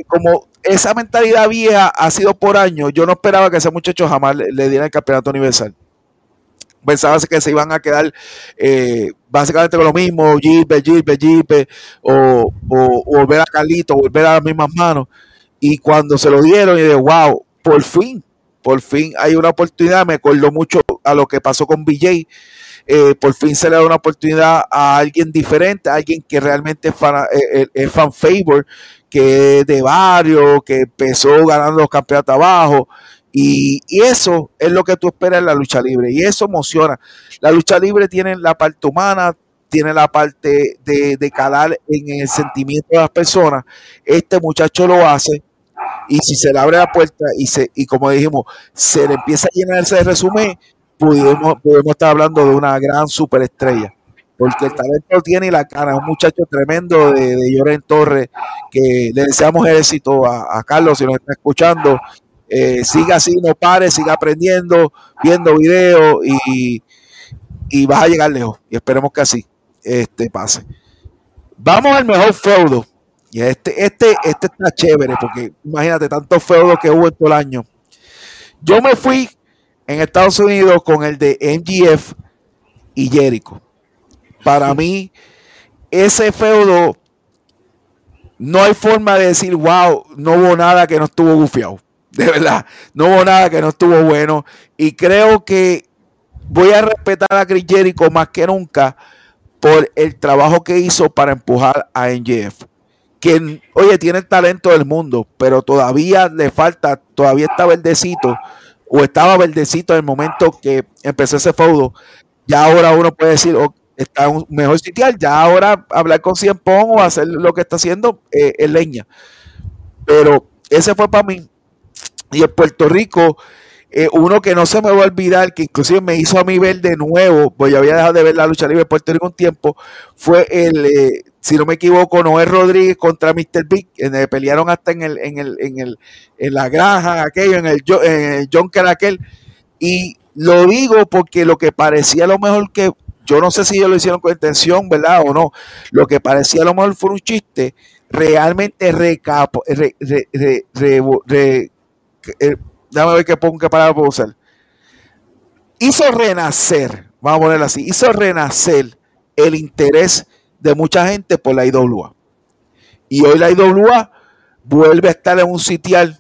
como esa mentalidad vieja ha sido por años, yo no esperaba que ese muchacho jamás le, diera el campeonato universal pensaba que se iban a quedar eh, básicamente con lo mismo, Jipe, Jipe, Jipe, o, o, volver a Carlito, volver a las mismas manos. Y cuando se lo dieron, y de wow, por fin, por fin hay una oportunidad. Me acuerdo mucho a lo que pasó con BJ. Eh, por fin se le da una oportunidad a alguien diferente, a alguien que realmente es fan, eh, es fan favor, que es de barrio, que empezó ganando los campeonatos abajo y, eso es lo que tú esperas en la lucha libre y eso emociona. La lucha libre tiene la parte humana, tiene la parte de calar en el sentimiento de las personas. Este muchacho lo hace y si se le abre la puerta y, se, y como dijimos, se le empieza a llenarse de resumen, podemos, podemos estar hablando de una gran superestrella porque el talento tiene y la cara. Un muchacho tremendo de, de Lloren Torres, que le deseamos éxito a, a, Carlos si nos está escuchando eh, siga así, no pare, siga aprendiendo, viendo videos y, y vas a llegar lejos. Y esperemos que así este pase. Vamos al mejor feudo. Y este, este, este está chévere, porque imagínate tantos feudos que hubo en todo el año. Yo me fui en Estados Unidos con el de MGF y Jericho. Para mí, ese feudo no hay forma de decir, wow, no hubo nada que no estuvo gufiado de verdad, no hubo nada que no estuvo bueno. Y creo que voy a respetar a Chris Jericho más que nunca por el trabajo que hizo para empujar a NGF. Que, oye, tiene el talento del mundo, pero todavía le falta, todavía está verdecito, o estaba verdecito en el momento que empezó ese feudo. Ya ahora uno puede decir, está un mejor sitial, ya ahora hablar con Cien Pong o hacer lo que está haciendo eh, es leña. Pero ese fue para mí y en Puerto Rico, eh, uno que no se me va a olvidar, que inclusive me hizo a mí ver de nuevo, pues había dejado de ver la lucha libre de Puerto Rico un tiempo, fue el, eh, si no me equivoco, Noé Rodríguez contra Mr. Big, donde pelearon hasta en el, en el, en el, en la granja, aquello, en el, en el Junker aquel. Y lo digo porque lo que parecía lo mejor que, yo no sé si ellos lo hicieron con intención, ¿verdad? O no, lo que parecía lo mejor fue un chiste, realmente recapo, re, re, eh, déjame ver qué pongo qué palabra puedo usar. Hizo renacer, vamos a ponerlo así, hizo renacer el interés de mucha gente por la IWA. Y hoy la IWA vuelve a estar en un sitial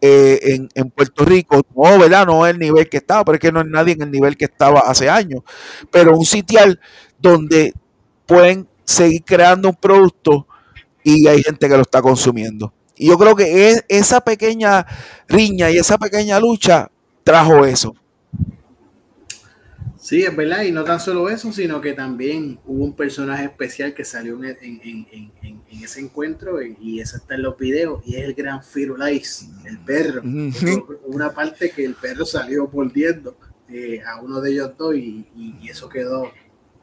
eh, en, Puerto Rico. No, ¿verdad? No es el nivel que estaba, porque es no es nadie en el nivel que estaba hace años. Pero un sitial donde pueden seguir creando un producto y hay gente que lo está consumiendo. Y yo creo que esa pequeña riña y esa pequeña lucha trajo eso. Sí, es verdad, y no tan solo eso, sino que también hubo un personaje especial que salió en, ese encuentro y eso está en los videos, y es el gran Firulais, el perro. Una parte que el perro salió volviendo eh, a uno de ellos dos y, eso quedó,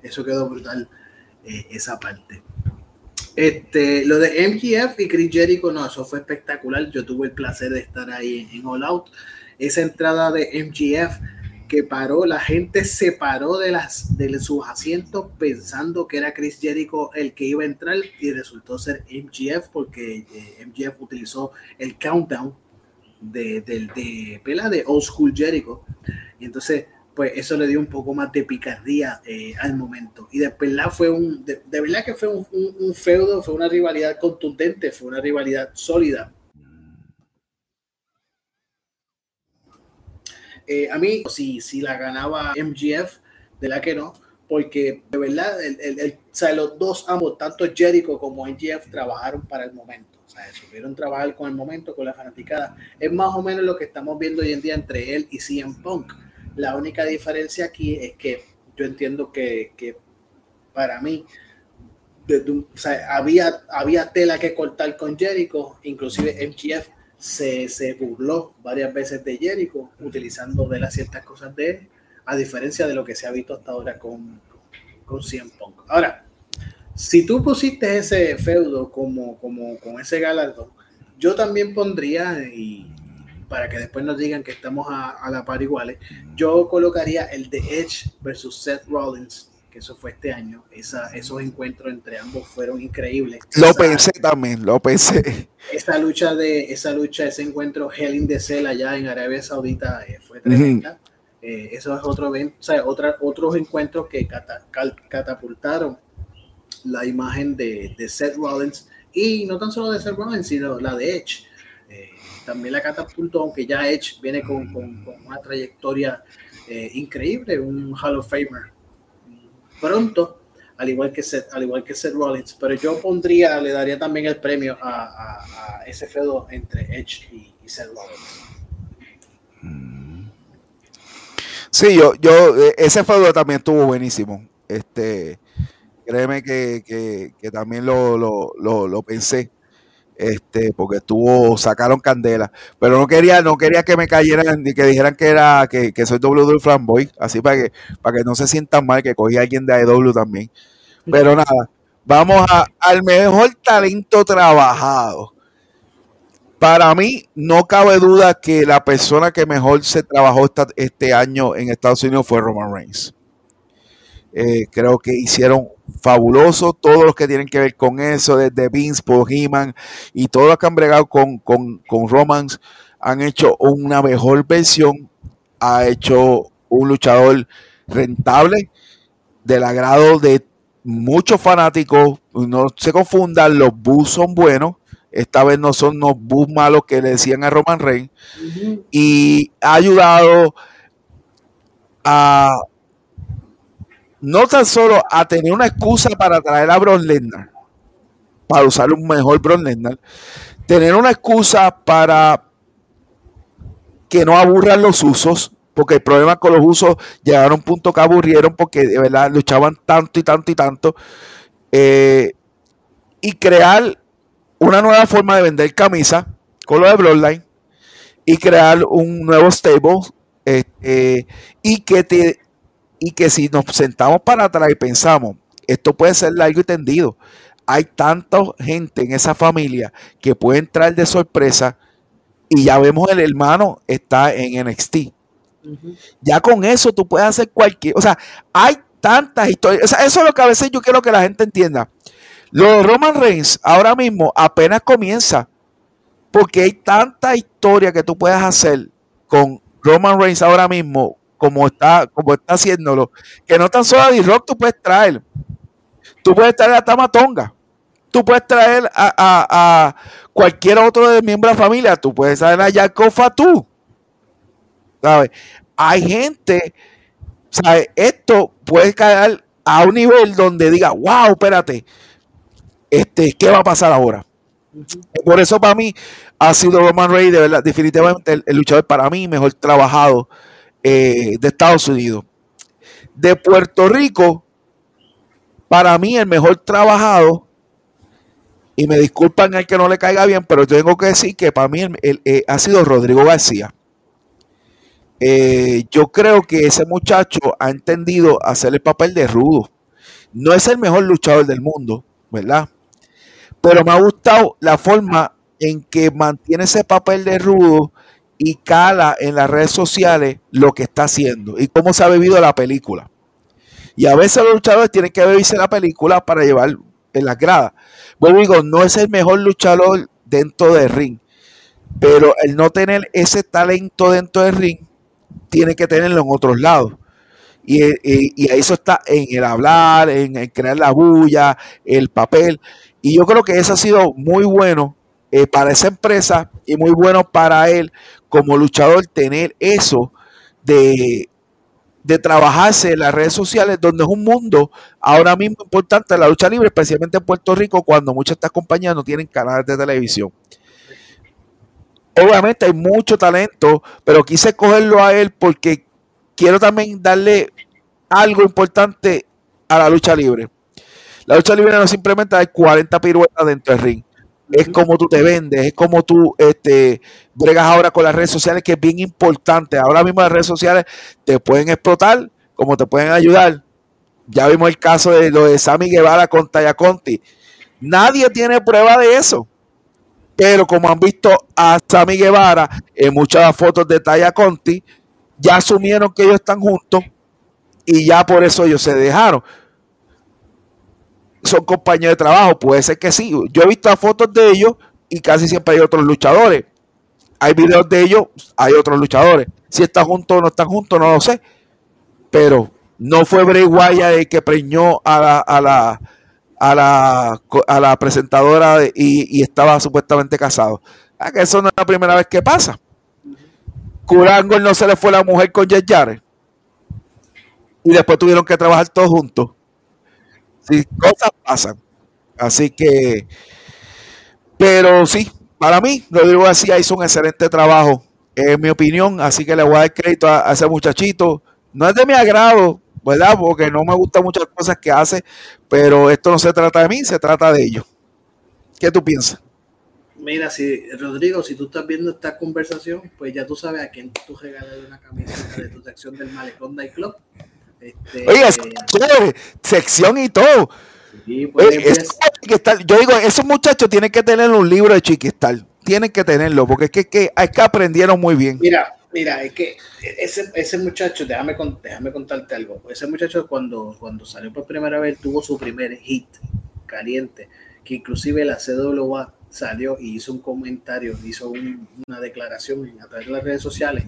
eso quedó brutal, eh, esa parte. Este, lo de MGF y Chris Jericho, no, eso fue espectacular. Yo tuve el placer de estar ahí en, All Out. Esa entrada de MGF que paró, la gente se paró de, las, de sus asientos pensando que era Chris Jericho el que iba a entrar y resultó ser MGF porque eh, MGF utilizó el countdown de, de, de, de, de Old School Jericho. Y entonces pues eso le dio un poco más de picardía eh, al momento. Y después la fue un, de, verdad que fue un, feudo, fue una rivalidad contundente, fue una rivalidad sólida. Eh, a mí, si, si la ganaba MGF, de la que no, porque de verdad, el, los dos, ambos, tanto Jericho como NGF, trabajaron para el momento. O sea, supieron trabajar con el momento, con la fanaticada. Es más o menos lo que estamos viendo hoy en día entre él y CM Punk. La única diferencia aquí es que yo entiendo que, que para mí, había, había tela que cortar con Jericho, inclusive MGF se, se burló varias veces de Jericho, utilizando de las ciertas cosas de él a diferencia de lo que se ha visto hasta ahora con, con CM Punk. Ahora, si tú pusiste ese feudo como, como con ese galardón, yo también pondría, y para que después nos digan que estamos a, la par iguales, yo colocaría el de Edge versus Seth Rollins, que eso fue este año. Esa, esos encuentros entre ambos fueron increíbles. Lo pensé también, lo pensé. Esa lucha de esa lucha, ese encuentro Hell in the Cell allá en Arabia Saudita eh, fue tremenda. Eh, eso es otro evento, o sea, otra, otros encuentros que catapultaron la imagen de, de, Seth Rollins y no tan solo de Seth Rollins, sino la de Edge. Eh, también la catapultó, aunque ya Edge viene con, con, una trayectoria eh, increíble, un Hall of Famer pronto, al igual que Seth, al igual que Seth Rollins, pero yo pondría, le daría también el premio a, a, ese feudo entre Edge y, y Seth Rollins. Sí, yo, yo, eh, ese feudo también estuvo buenísimo. Este, créeme que, también lo, lo, pensé. Este, porque estuvo, sacaron candela. Pero no quería, no quería que me cayeran ni que dijeran que era, que, que soy W Fanboy. Así para que, para que no se sientan mal que cogí a alguien de AEW también. Pero nada, vamos a, al mejor talento trabajado. Para mí, no cabe duda que la persona que mejor se trabajó este año en Estados Unidos fue Roman Reigns. Eh, creo que hicieron fabuloso todos los que tienen que ver con eso, desde Vince, Paul Heyman y todos los que han bregado con, con, con Roman han hecho una mejor versión, ha hecho un luchador rentable, del agrado de muchos fanáticos. No se confundan, los Bulls son buenos, esta vez no son los bus malos que le decían a Roman Reigns. Y ha ayudado a no tan solo a tener una excusa para traer a Bron para usar un mejor Bron tener una excusa para que no aburran los usos, porque el problema con los usos llegaron a un punto que aburrieron porque de verdad luchaban tanto y tanto y tanto. Eh, y crear una nueva forma de vender camisa con lo de Bloodline y crear un nuevo stable este, y que te y que si nos sentamos para atrás y pensamos esto puede ser largo y tendido. Hay tanta gente en esa familia que puede entrar de sorpresa y ya vemos el hermano está en NXT ya con eso tú puedes hacer cualquier o sea hay tantas historias o sea, eso es lo que a veces yo quiero que la gente entienda. Lo de Roman Reigns ahora mismo apenas comienza, porque hay tanta historia que tú puedes hacer con Roman Reigns ahora mismo, como está, como está haciéndolo, que no tan solo a D-Rock tú puedes traer. Tú puedes traer a Tamatonga. Tú puedes traer a, cualquier otro de miembro de la familia. Tú puedes traer a Jacob Fatu. ¿Sabes? Hay gente, ¿sabes? Esto puede caer a un nivel donde diga, wow, espérate, este, ¿qué va a pasar ahora? Por eso para mí ha sido Roman Reigns, de verdad, definitivamente el, luchador para mí mejor trabajado eh, de Estados Unidos. De Puerto Rico, para mí el mejor trabajado, y me disculpan al que no le caiga bien, pero tengo que decir que para mí eh, ha sido Rodrigo García. Eh, yo creo que ese muchacho ha entendido hacer el papel de rudo. No es el mejor luchador del mundo, ¿verdad? pero me ha gustado la forma en que mantiene ese papel de rudo y cala en las redes sociales lo que está haciendo y cómo se ha vivido la película. Y a veces los luchadores tienen que vivirse la película para llevar en las gradas. Bueno, digo, no es el mejor luchador dentro del ring, pero el no tener ese talento dentro del ring, tiene que tenerlo en otros lados. Y, y, eso está en el hablar, en, en crear la bulla, el papel. Y yo creo que eso ha sido muy bueno eh, para esa empresa y muy bueno para él como luchador tener eso de, de trabajarse en las redes sociales, donde es un mundo ahora mismo importante la lucha libre, especialmente en Puerto Rico, cuando muchas de estas compañías no tienen canales de televisión. Obviamente hay mucho talento, pero quise cogerlo a él porque quiero también darle algo importante a la lucha libre. La lucha libre no simplemente hay 40 piruetas dentro del ring. Es como tú te vendes, es como tú este, bregas ahora con las redes sociales, que es bien importante. Ahora mismo las redes sociales te pueden explotar, como te pueden ayudar. Ya vimos el caso de lo de Sammy Guevara con Taya Conti. Nadie tiene prueba de eso. Pero como han visto a Sammy Guevara en muchas fotos de Taya Conti, ya asumieron que ellos están juntos y ya por eso ellos se dejaron. Son compañeros de trabajo, puede ser que sí. Yo he visto fotos de ellos y casi siempre hay otros luchadores. Hay videos de ellos, hay otros luchadores. Si están juntos o no están juntos, no lo sé. Pero no fue Bray Wyatt el que preñó a la, a la, a la, a la presentadora y, estaba supuestamente casado. Ah, que eso no es la primera vez que pasa. Curango no se le fue la mujer con Jet y después tuvieron que trabajar todos juntos. Sí, cosas pasan. Así que, pero sí, para mí, Rodrigo García hizo un excelente trabajo, en mi opinión. Así que le voy a dar crédito a, ese muchachito. No es de mi agrado, ¿verdad? Porque no me gustan muchas cosas que hace, pero esto no se trata de mí, se trata de ellos. ¿Qué tú piensas? Mira, si Rodrigo, si tú estás viendo esta conversación, pues ya tú sabes a quién tú regalas una camiseta de tu sección del Malecón Night Club. Este, Oye, chévere, sección y todo. Pues, yo digo, esos muchachos tienen que tener un libro de Chiquistal. Tienen que tenerlo, porque es que, que, es que aprendieron muy bien. Mira, mira, es que ese, ese muchacho, déjame, déjame contarte algo. Ese muchacho cuando, cuando salió por primera vez tuvo su primer hit caliente, que inclusive la CWA salió y hizo un comentario, hizo una declaración a través de las redes sociales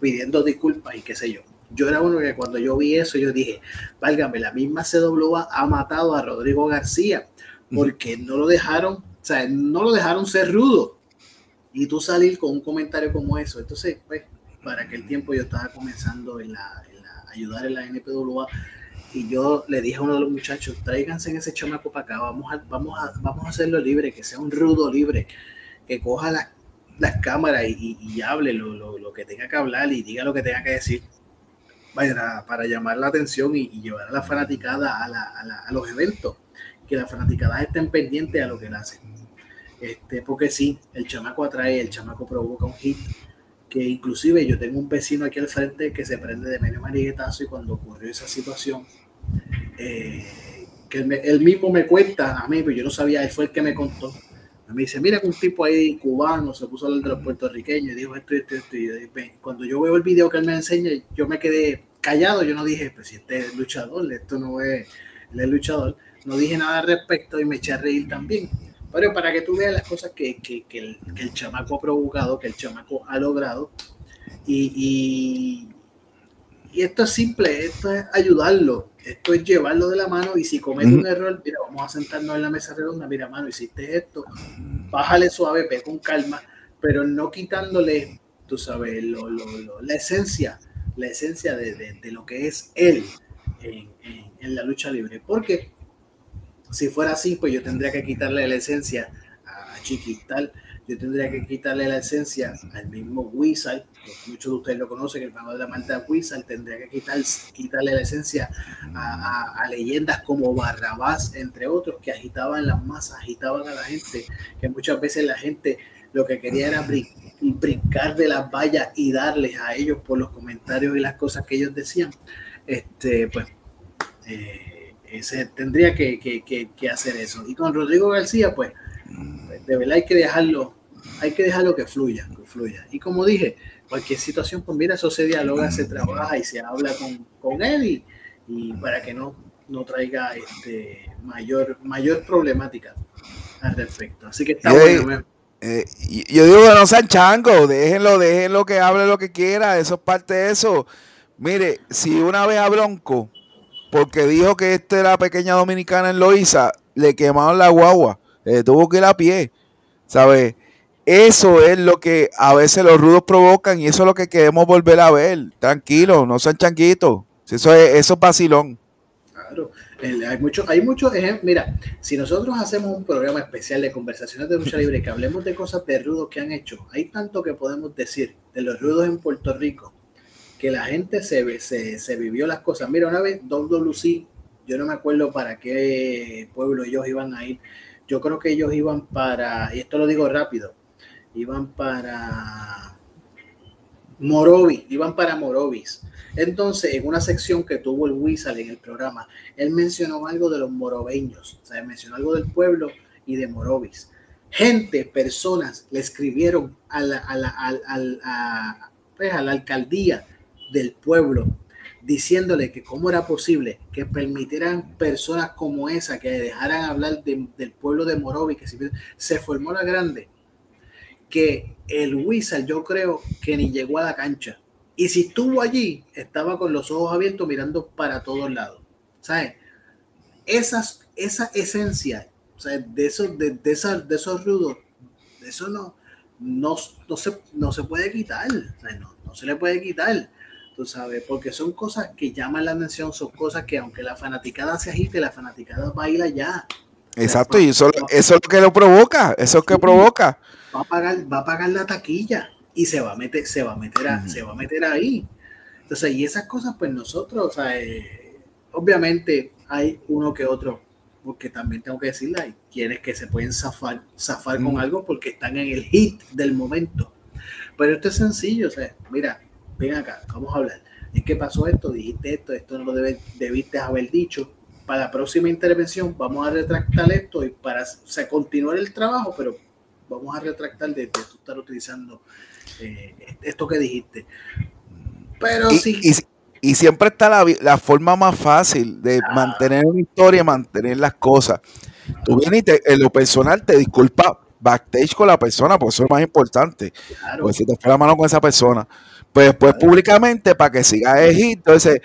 pidiendo disculpas y qué sé yo. Yo era uno que cuando yo vi eso, yo dije, válgame, la misma CWA ha matado a Rodrigo García porque no lo dejaron, o sea, no lo dejaron ser rudo. Y tú salir con un comentario como eso. Entonces, pues, para aquel tiempo yo estaba comenzando en la, ayudar en la NPWA y yo le dije a uno de los muchachos, tráiganse en ese chamaco para acá, vamos a, vamos a, vamos a hacerlo libre, que sea un rudo libre, que coja las cámaras y, hable lo, lo, que tenga que hablar y diga lo que tenga que decir para, llamar la atención y, llevar a la fanaticada a, la, a, los eventos, que la fanaticada estén pendientes a lo que él hace. Este, porque sí, el chamaco atrae, el chamaco provoca un hit, que inclusive yo tengo un vecino aquí al frente que se prende de medio mariguetazo y cuando ocurrió esa situación, eh, que él, mismo me cuenta a mí, pero yo no sabía, él fue el que me contó. Me dice, mira que un tipo ahí cubano se puso a hablar de los puertorriqueños y dijo esto y esto, esto. Y cuando yo veo el video que él me enseña, yo me quedé callado, yo no dije, pues si este es luchador, esto no es, el luchador, no dije nada al respecto y me eché a reír también. Pero para que tú veas las cosas que, que, que, el, chamaco ha provocado, que el chamaco ha logrado, y, y, y, esto es simple, esto es ayudarlo, esto es llevarlo de la mano y si comete un error, mira, vamos a sentarnos en la mesa redonda, mira, mano, hiciste esto, bájale suave, ve con calma, pero no quitándole, tú sabes, lo, lo, la esencia la esencia de, lo que es él en, la lucha libre. Porque si fuera así, pues yo tendría que quitarle la esencia a Chiquital, yo tendría que quitarle la esencia al mismo Wizard, muchos de ustedes lo conocen, el manual de la Malta Wizard, tendría que quitar, quitarle la esencia a, leyendas como Barrabás, entre otros, que agitaban las masas, agitaban a la gente, que muchas veces la gente lo que quería era brincar de las vallas y darles a ellos por los comentarios y las cosas que ellos decían, este, pues eh, tendría que, que, hacer eso. Y con Rodrigo García, pues, de verdad hay que dejarlo, hay que dejarlo que fluya, que fluya. Y como dije, cualquier situación, pues mira, eso se dialoga, se trabaja y se habla con, con él y, para que no, no traiga este, mayor, mayor problemática al respecto. Así que está bueno. Eh, yo digo que no sean changos, déjenlo, déjenlo que hable lo que quiera, eso es parte de eso. Mire, si una vez a Bronco, porque dijo que esta era pequeña dominicana en Loiza, le quemaron la guagua, tuvo que ir a pie, ¿sabes? Eso es lo que a veces los rudos provocan y eso es lo que queremos volver a ver. Tranquilo, no sean changuitos. Eso es, eso es vacilón. Claro, hay muchos hay muchos ejemplos. Mira, si nosotros hacemos un programa especial de conversaciones de lucha libre que hablemos de cosas de rudos que han hecho, hay tanto que podemos decir de los rudos en Puerto Rico que la gente se, se, se vivió las cosas. Mira, una vez WC, yo no me acuerdo para qué pueblo ellos iban a ir. Yo creo que ellos iban para, y esto lo digo rápido, iban para Morovis, iban para Morovis. Entonces, en una sección que tuvo el Wizard en el programa, él mencionó algo de los morobeños, o sea, mencionó algo del pueblo y de Morovis. Gente, personas le escribieron a la, a la, a, pues, a la alcaldía del pueblo diciéndole que cómo era posible que permitieran personas como esa que dejaran hablar del pueblo de Morovis, que se formó la grande, que el Wizard yo creo que ni llegó a la cancha. Y si estuvo allí, estaba con los ojos abiertos mirando para todos lados. ¿Sabes? Esas, esa esencia de, esos, de, de, de esos rudos, eso no, no, no, se, no se puede quitar. no, no se le puede quitar tú sabes, porque son cosas que llaman la atención, son cosas que aunque la fanaticada se agite, la fanaticada baila ya. Exacto, y eso, eso es lo que lo provoca, eso es lo que provoca. Va a pagar, va a pagar la taquilla y se va a meter, se va a meter, se va a meter ahí. Entonces, y esas cosas, pues nosotros, o sea, eh, obviamente hay uno que otro, porque también tengo que decirle, hay quienes que se pueden zafar, zafar con algo porque están en el hit del momento. Pero esto es sencillo, o sea, mira, ven acá, vamos a hablar. Es que pasó esto, dijiste esto, esto no lo debiste haber dicho. Para la próxima intervención vamos a retractar esto y para continuar el trabajo, pero vamos a retractar de, tú estar utilizando eh, esto que dijiste. Pero y, sí. Y, siempre está la, forma más fácil de ah. mantener una historia, mantener las cosas. Tú vienes y en lo personal te disculpas backstage con la persona, porque eso es más importante. Claro. Porque si te fue la mano con esa persona pues después públicamente para que siga Egipto. Entonces,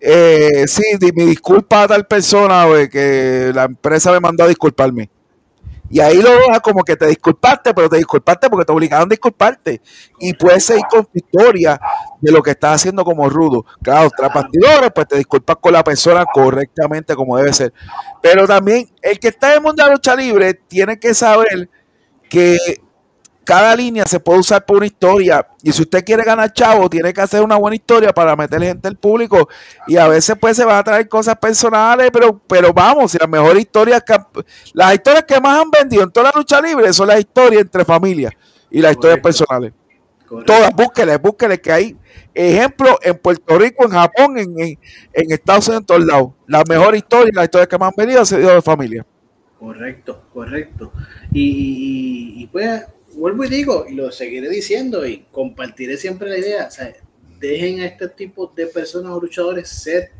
eh, sí, mi disculpa a tal persona, que la empresa me mandó a disculparme. Y ahí lo deja como que te disculpaste, pero te disculpaste porque te obligaron a disculparte. Y puedes seguir con tu historia de lo que estás haciendo como rudo. Claro, tras partidores, pues te disculpas con la persona correctamente como debe ser. Pero también el que está en el mundo de la lucha libre tiene que saber que cada línea se puede usar por una historia. Y si usted quiere ganar chavo, tiene que hacer una buena historia para meter gente al público. Y a veces pues se van a traer cosas personales, pero, pero vamos, si las mejores historias, que, las historias que más han vendido en toda la lucha libre son las historias entre familias y las historias personales. Todas, búsqueles, búsqueles que hay ejemplos en Puerto Rico, en Japón, en, en, Estados Unidos, en todos lados. La mejor historia, las historias que más han vendido han sido de familia. Correcto, correcto. Y, y pues vuelvo y digo, y lo seguiré diciendo y compartiré siempre la idea, o sea, dejen a este tipo de personas o luchadores ser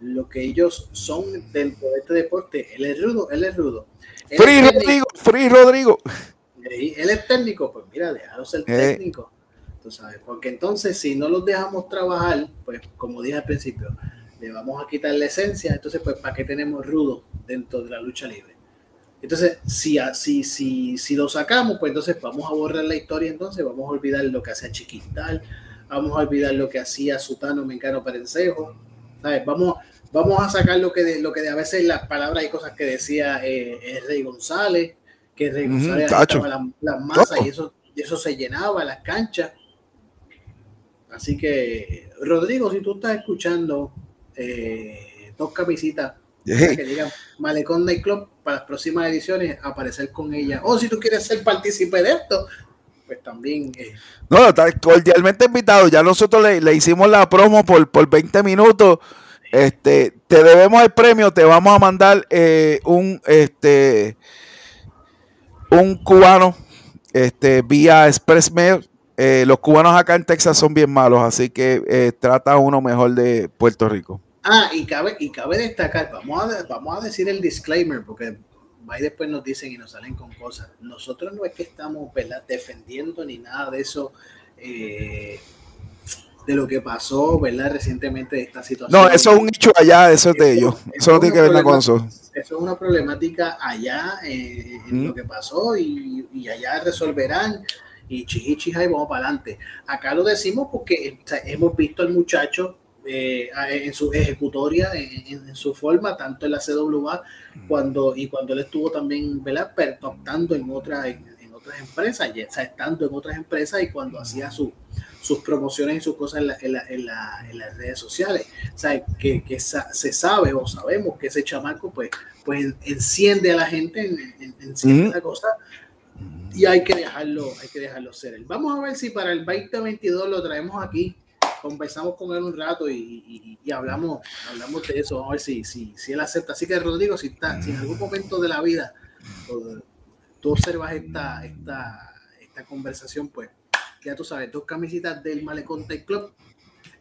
lo que ellos son dentro de este deporte. Él es rudo, él es rudo. Free Rodrigo, Free Rodrigo. Él es técnico, pues mira, déjalo ser eh. técnico. Tú sabes, porque entonces si no los dejamos trabajar, pues como dije al principio, le vamos a quitar la esencia, entonces pues ¿para qué tenemos rudo dentro de la lucha libre? Entonces, si, si, si, si lo sacamos, pues entonces vamos a borrar la historia, entonces vamos a olvidar lo que hacía Chiquistal, vamos a olvidar lo que hacía Sutano Mencano Perencejo, ¿sabes? Vamos, vamos a sacar lo que, de, lo que de a veces las palabras y cosas que decía eh, Rey González, que Rey González las la masas y eso, y eso se llenaba las canchas. Así que, Rodrigo, si tú estás escuchando eh, dos camisitas que digan Malecón Club para las próximas ediciones, aparecer con ella. O si tú quieres ser partícipe de esto, pues también. Eh. No, está cordialmente invitado. Ya nosotros le, hicimos la promo por, por 20 minutos. Este, te debemos el premio, te vamos a mandar eh, un este un cubano este vía Express Mail. Eh, los cubanos acá en Texas son bien malos, así que trata uno mejor de Puerto Rico. Ah, y cabe, y cabe destacar, vamos a, vamos a decir el disclaimer, porque ahí después nos dicen y nos salen con cosas. Nosotros no es que estamos defendiendo ni nada de eso, eh, de lo que pasó ¿verdad? recientemente de esta situación. No, eso es un hecho allá, eso es de ellos. Eso, no tiene que ver con eso. Eso es una problemática allá eh, en lo que pasó y, y allá resolverán y y vamos para adelante. Acá lo decimos porque hemos visto al muchacho eh, en su ejecutoria, en, su forma, tanto en la CWA cuando, y cuando él estuvo también ¿verdad? optando en, otra, en, otras empresas, ya, o estando en otras empresas y cuando hacía su, sus promociones y sus cosas en, las redes sociales. O sea, que, se sabe o sabemos que ese chamaco pues, pues enciende a la gente, en, enciende la cosa y hay que dejarlo, hay que dejarlo ser. Vamos a ver si para el 2022 lo traemos aquí conversamos con él un rato y, hablamos, hablamos de eso, a ver si, si, si él acepta. Así que Rodrigo, si, está, si en algún momento de la vida tú observas esta, esta, esta conversación, pues ya tú sabes, dos camisitas del Malecón Tech Club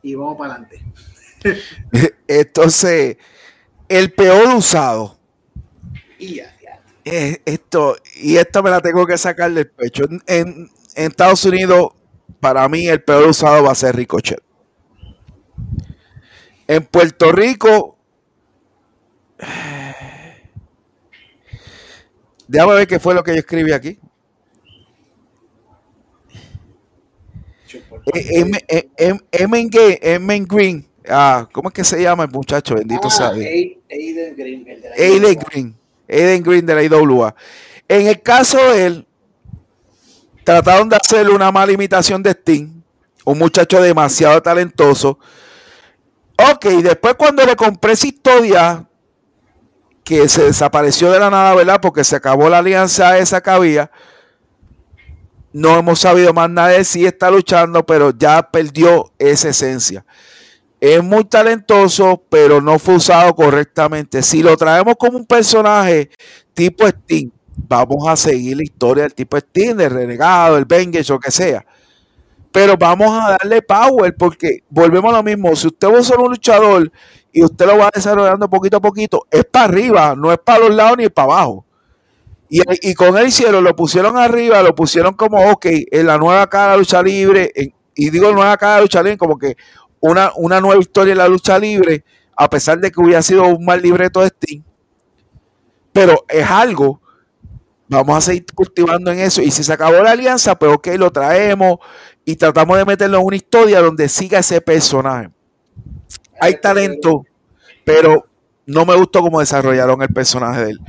y vamos para adelante. Entonces, el peor usado. Y esto, y esto me la tengo que sacar del pecho. En, en Estados Unidos, para mí, el peor usado va a ser Ricochet. En Puerto Rico, déjame ver qué fue lo que yo escribí aquí. Emen Green. Ah, ¿Cómo es que se llama el muchacho? Bendito ah, sea. Aiden Green. Aiden Green. Aiden Green de la IWA. En el caso de él, trataron de hacerle una mala imitación de Sting. Un muchacho demasiado talentoso Ok, después cuando le compré esa historia, que se desapareció de la nada, ¿verdad? Porque se acabó la alianza esa que había. No hemos sabido más nada de si está luchando, pero ya perdió esa esencia. Es muy talentoso, pero no fue usado correctamente. Si lo traemos como un personaje tipo Steam, vamos a seguir la historia del tipo Steam, del renegado, el Bengesh o que sea pero vamos a darle power porque volvemos a lo mismo. Si usted va a un luchador y usted lo va desarrollando poquito a poquito, es para arriba, no es para los lados ni para abajo. Y, con el cielo lo pusieron arriba, lo pusieron como, ok, en la nueva cara de lucha libre, y digo nueva cara de lucha libre, como que una, una nueva historia en la lucha libre, a pesar de que hubiera sido un mal libreto de Steam. Pero es algo vamos a seguir cultivando en eso. Y si se acabó la alianza, pues ok, lo traemos y tratamos de meterlo en una historia donde siga ese personaje. Hay talento, pero no me gustó cómo desarrollaron el personaje de él.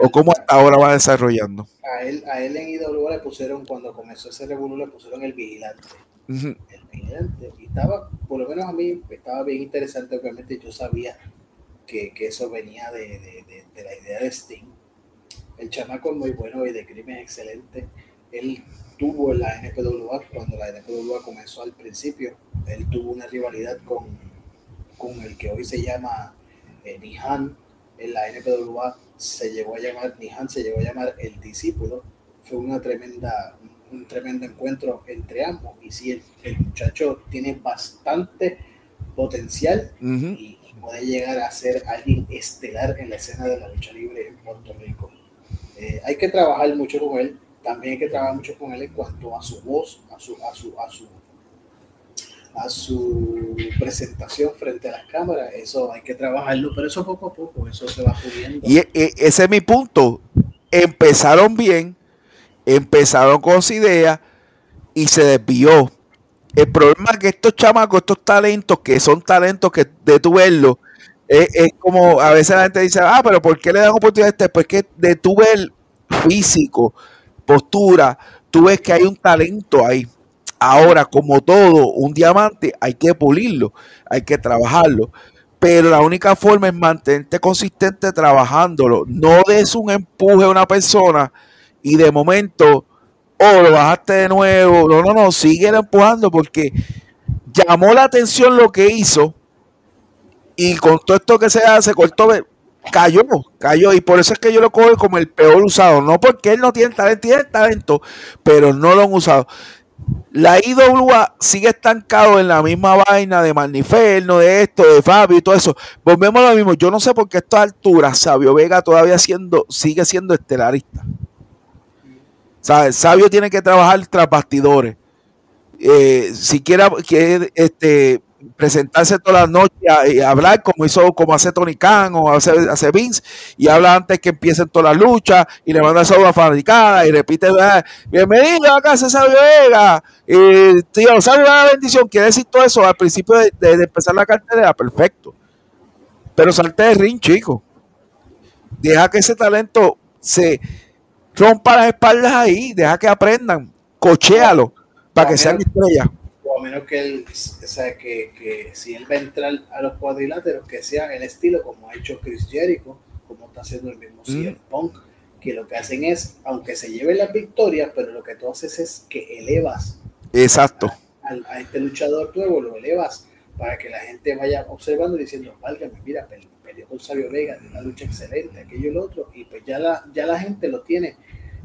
O cómo hasta ahora va desarrollando. A él, a él en IW le pusieron, cuando comenzó ese revuelo, le pusieron el vigilante. El vigilante. Y estaba, por lo menos a mí, estaba bien interesante. Obviamente yo sabía que, eso venía de, de la idea de Sting el chamaco es muy bueno y de crimen excelente. Él tuvo en la NPWA, cuando la NPWA comenzó al principio, él tuvo una rivalidad con, con el que hoy se llama eh, Nihan. En la NPWA se llegó a llamar, Nihan se llegó a llamar el discípulo. Fue una tremenda, un tremendo encuentro entre ambos. Y sí, el, muchacho tiene bastante potencial y puede llegar a ser alguien estelar en la escena de la lucha libre en Puerto Rico. Eh, hay que trabajar mucho con él, también hay que trabajar mucho con él en cuanto a su voz, a su, a su, a su, a su presentación frente a las cámaras, eso hay que trabajarlo, pero eso poco a poco, eso se va pudiendo. Y, ese es mi punto, empezaron bien, empezaron con su idea y se desvió. El problema es que estos chamacos, estos talentos, que son talentos que de tu verlo, es, como a veces la gente dice, ah, pero ¿por qué le dan oportunidad a este? Pues que de tu ver físico, postura, tú ves que hay un talento ahí. Ahora, como todo, un diamante hay que pulirlo, hay que trabajarlo. Pero la única forma es mantenerte consistente trabajándolo. No des un empuje a una persona y de momento, oh, lo bajaste de nuevo. No, no, no, sigue empujando porque llamó la atención lo que hizo y con todo esto que se hace, cortó, cayó, cayó. Y por eso es que yo lo cojo como el peor usado. No porque él no tiene talento, tiene talento, pero no lo han usado. La IWA sigue estancado en la misma vaina de Magniferno, de esto, de Fabio y todo eso. Volvemos a lo mismo. Yo no sé por qué a estas alturas Sabio Vega todavía siendo, sigue siendo estelarista. ¿Sabes? Sabio tiene que trabajar tras bastidores. Eh, si quiere, este, presentarse todas las noches y hablar como hizo, como hace Tony Khan o hace, hace Vince, y habla antes que empiecen todas las luchas y le manda saludos a fabricada y repite, ah, bienvenido a César Vega, y tío, sabe la bendición, quiere decir todo eso al principio de, empezar la cartera, perfecto. Pero salte de ring, chico. Deja que ese talento se rompa las espaldas ahí, deja que aprendan, cochéalo para que sean estrellas a menos que él, o sea, que, que, si él va a entrar a los cuadriláteros, que sea el estilo como ha hecho Chris Jericho, como está haciendo el mismo mm. Punk, que lo que hacen es, aunque se lleve la victoria, pero lo que tú haces es que elevas Exacto. A, este luchador nuevo, lo elevas para que la gente vaya observando y diciendo, válgame, mira, peleó con Sabio Vega, de una lucha excelente, aquello y lo otro, y pues ya la, ya la gente lo tiene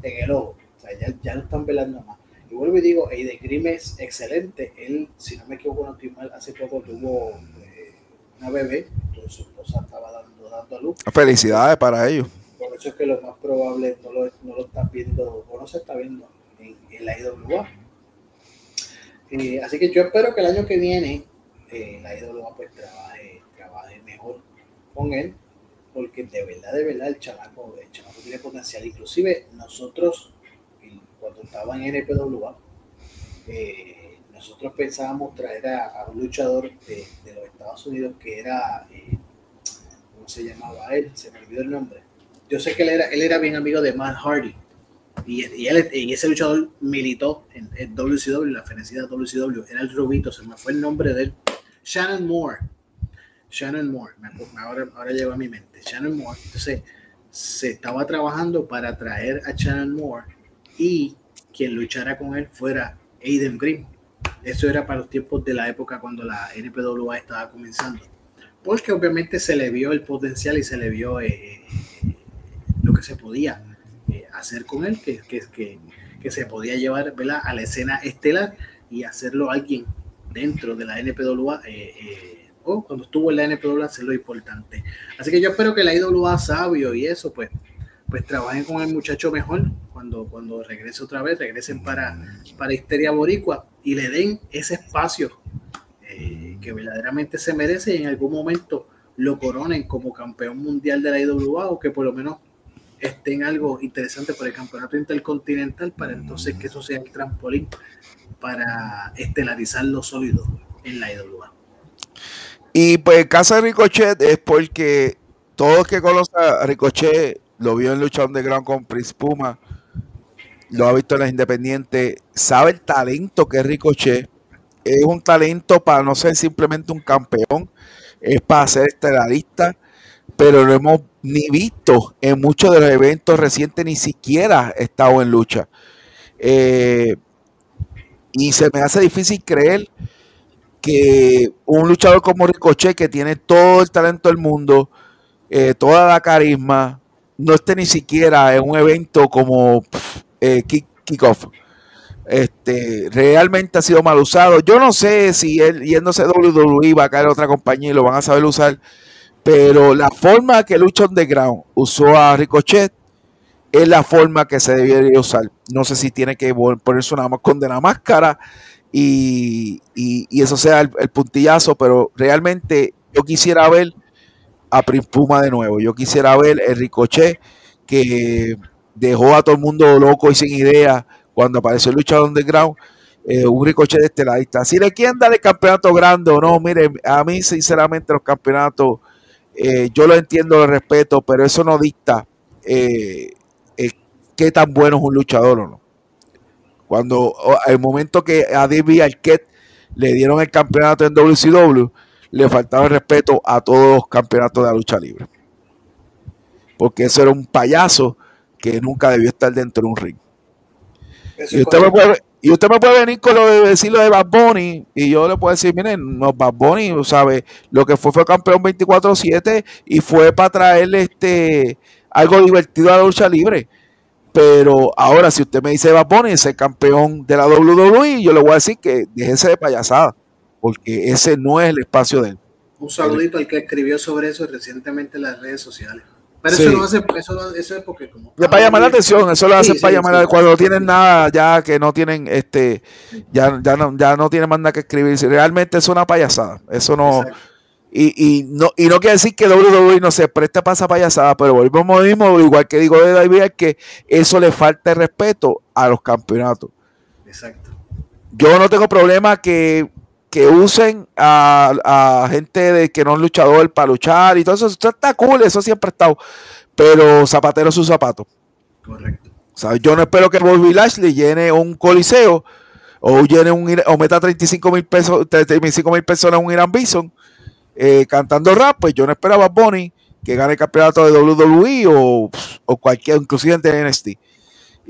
en el ojo, o sea, ya, ya lo están velando más. Y vuelvo y digo, Aiden Grim es excelente. Él, si no me equivoco, no estoy mal, hace poco tuvo eh, una bebé, entonces su esposa estaba dando, dando a luz. Felicidades para ellos. Por eso es que lo más probable no lo, no lo están viendo o no se está viendo en, en la IWA. Eh, así que yo espero que el año que viene eh, la IWA pues trabaje, trabaje mejor con él, porque de verdad, de verdad el chamaco, el chamaco tiene potencial. Inclusive nosotros cuando estaba en NPWA, eh, nosotros pensábamos traer a, un luchador de, los Estados Unidos que era, eh, ¿cómo se llamaba él? Se me olvidó el nombre. Yo sé que él era, él era bien amigo de Matt Hardy. Y, y, él, y ese luchador militó en, WCW, la fenecida WCW. Era el Rubito, se me fue el nombre de él. Shannon Moore. Shannon Moore, ahora, ahora llegó a mi mente. Shannon Moore. Entonces, se estaba trabajando para traer a Shannon Moore y quien luchara con él fuera Aiden Green. Eso era para los tiempos de la época cuando la NPWA estaba comenzando. Porque obviamente se le vio el potencial y se le vio eh, eh, lo que se podía eh, hacer con él, que, que, que, se podía llevar a la escena estelar y hacerlo alguien dentro de la NPWA. o cuando estuvo en la NPWA, hacerlo importante. Así que yo espero que la IWA sabio y eso, pues pues trabajen con el muchacho mejor cuando, cuando regrese otra vez, regresen para, para Histeria Boricua y le den ese espacio eh, que verdaderamente se merece y en algún momento lo coronen como campeón mundial de la IWA o que por lo menos estén algo interesante para el campeonato intercontinental para entonces que eso sea el trampolín para estelarizar lo sólido en la IWA. Y pues de Ricochet es porque todos que conocen a Ricochet lo vio en lucha underground con Prince Puma, lo ha visto en las independientes, sabe el talento que es Ricochet, es un talento para no ser simplemente un campeón, es para ser estelarista, pero lo hemos ni visto en muchos de los eventos recientes, ni siquiera estado en lucha. Eh, y se me hace difícil creer que un luchador como Ricochet, que tiene todo el talento del mundo, eh, toda la carisma, no esté ni siquiera en un evento como eh, Kickoff. Este, realmente ha sido mal usado. Yo no sé si él yéndose a WWE va a caer otra compañía y lo van a saber usar, pero la forma que Lucha Underground usó a Ricochet es la forma que se debería usar. No sé si tiene que ponerse una máscara y, eso sea el, puntillazo, pero realmente yo quisiera ver a Puma de nuevo. Yo quisiera ver el Ricochet que dejó a todo el mundo loco y sin idea cuando apareció el luchador underground. Eh, un Ricochet de esteladista. Si le quieren dar el campeonato grande o no, mire, a mí sinceramente los campeonatos, eh, yo lo entiendo, lo respeto, pero eso no dicta eh, qué tan bueno es un luchador o no. Cuando el momento que a David Arquette le dieron el campeonato en WCW, le faltaba el respeto a todos los campeonatos de la lucha libre. Porque eso era un payaso que nunca debió estar dentro de un ring. Y usted, me puede, y usted, me puede, venir con lo de decir lo de Bad Bunny y yo le puedo decir, miren, no, Bad Bunny, ¿sabe? Lo que fue fue campeón 24-7 y fue para traerle este, algo divertido a la lucha libre. Pero ahora, si usted me dice Bad Bunny es el campeón de la WWE, yo le voy a decir que déjese de payasada porque ese no es el espacio de él. Un saludito al que escribió sobre eso recientemente en las redes sociales. Pero eso lo hace, eso, eso es porque como... Para llamar la atención, eso lo hace para llamar cuando no tienen nada, ya que no tienen, este, ya, ya no, ya no tienen más nada que escribir. Realmente es una payasada. Eso no, y, y, no, y no quiere decir que WWE no se preste para esa payasada, pero volvemos mismo, igual que digo de David, es que eso le falta respeto a los campeonatos. Exacto. Yo no tengo problema que que usen a, gente de que no es luchador para luchar y todo eso, eso está cool, eso siempre ha estado. Pero zapatero es su zapato. Correcto. O yo no espero que Bobby Lashley llene un coliseo o llene un o meta 35 mil pesos, 35 mil personas en un Irán Bison eh, cantando rap, pues yo no esperaba a Bonnie que gane el campeonato de WWE o, o cualquier, inclusive de NXT.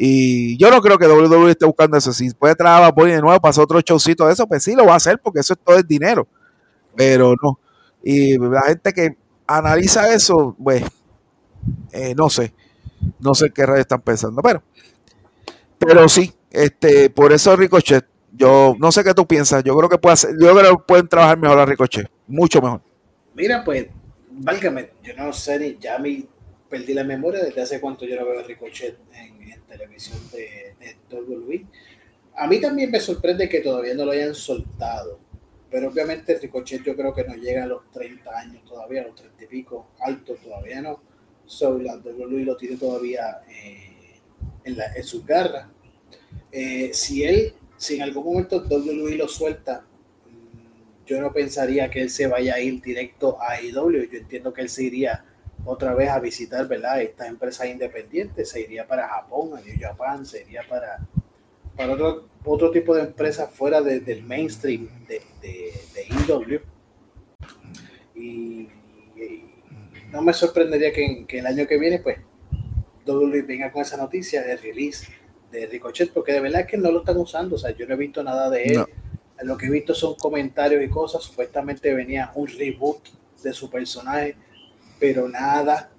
Y yo no creo que WWE esté buscando eso. Si puede traer a Bonnie de nuevo, pasar otro showcito de eso, pues sí lo va a hacer porque eso es todo el dinero. Pero no. Y la gente que analiza eso, pues, eh, no sé. No sé qué radio están pensando. Pero, pero sí, este, por eso Ricochet, yo no sé qué tú piensas. Yo creo que puede hacer, yo creo que pueden trabajar mejor a Ricochet. Mucho mejor. Mira, pues, válgame, yo no sé ni ya me perdí la memoria desde hace cuánto yo no veo a Ricochet en televisión de, de WWE. A mí también me sorprende que todavía no lo hayan soltado, pero obviamente Ricochet yo creo que no llega a los 30 años todavía, a los 30 y pico, alto todavía no. So, la lo tiene todavía eh, en, la, en sus garras. Eh, si él, si en algún momento WWE lo suelta, mm, yo no pensaría que él se vaya a ir directo a IW. Yo entiendo que él se iría otra vez a visitar, ¿verdad? Estas empresas independientes, se iría para Japón, a New Japan, se iría para, para otro, otro tipo de empresas fuera del mainstream de, de, de Y, no me sorprendería que, que, el año que viene, pues, WWE venga con esa noticia de release de Ricochet, porque de verdad es que no lo están usando, o sea, yo no he visto nada de él. Lo que he visto son comentarios y cosas. Supuestamente venía un reboot de su personaje pero nada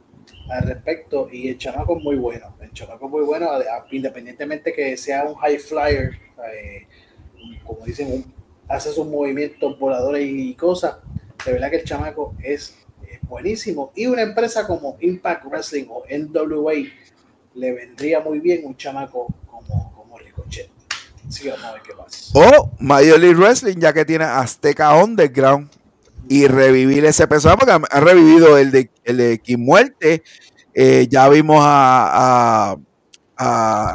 al respecto. Y el chamaco es muy bueno. El chamaco es muy bueno, independientemente que sea un high flyer, eh, como dicen, hace sus movimientos voladores y cosas. De verdad que el chamaco es, buenísimo. Y una empresa como Impact Wrestling o NWA le vendría muy bien un chamaco como, como Ricochet. Sí, vamos a ver qué pasa. O Major League Wrestling, ya que tiene Azteca Underground y revivir ese personaje, porque ha revivido el de, el de Kim Muerte. Eh, ya vimos a,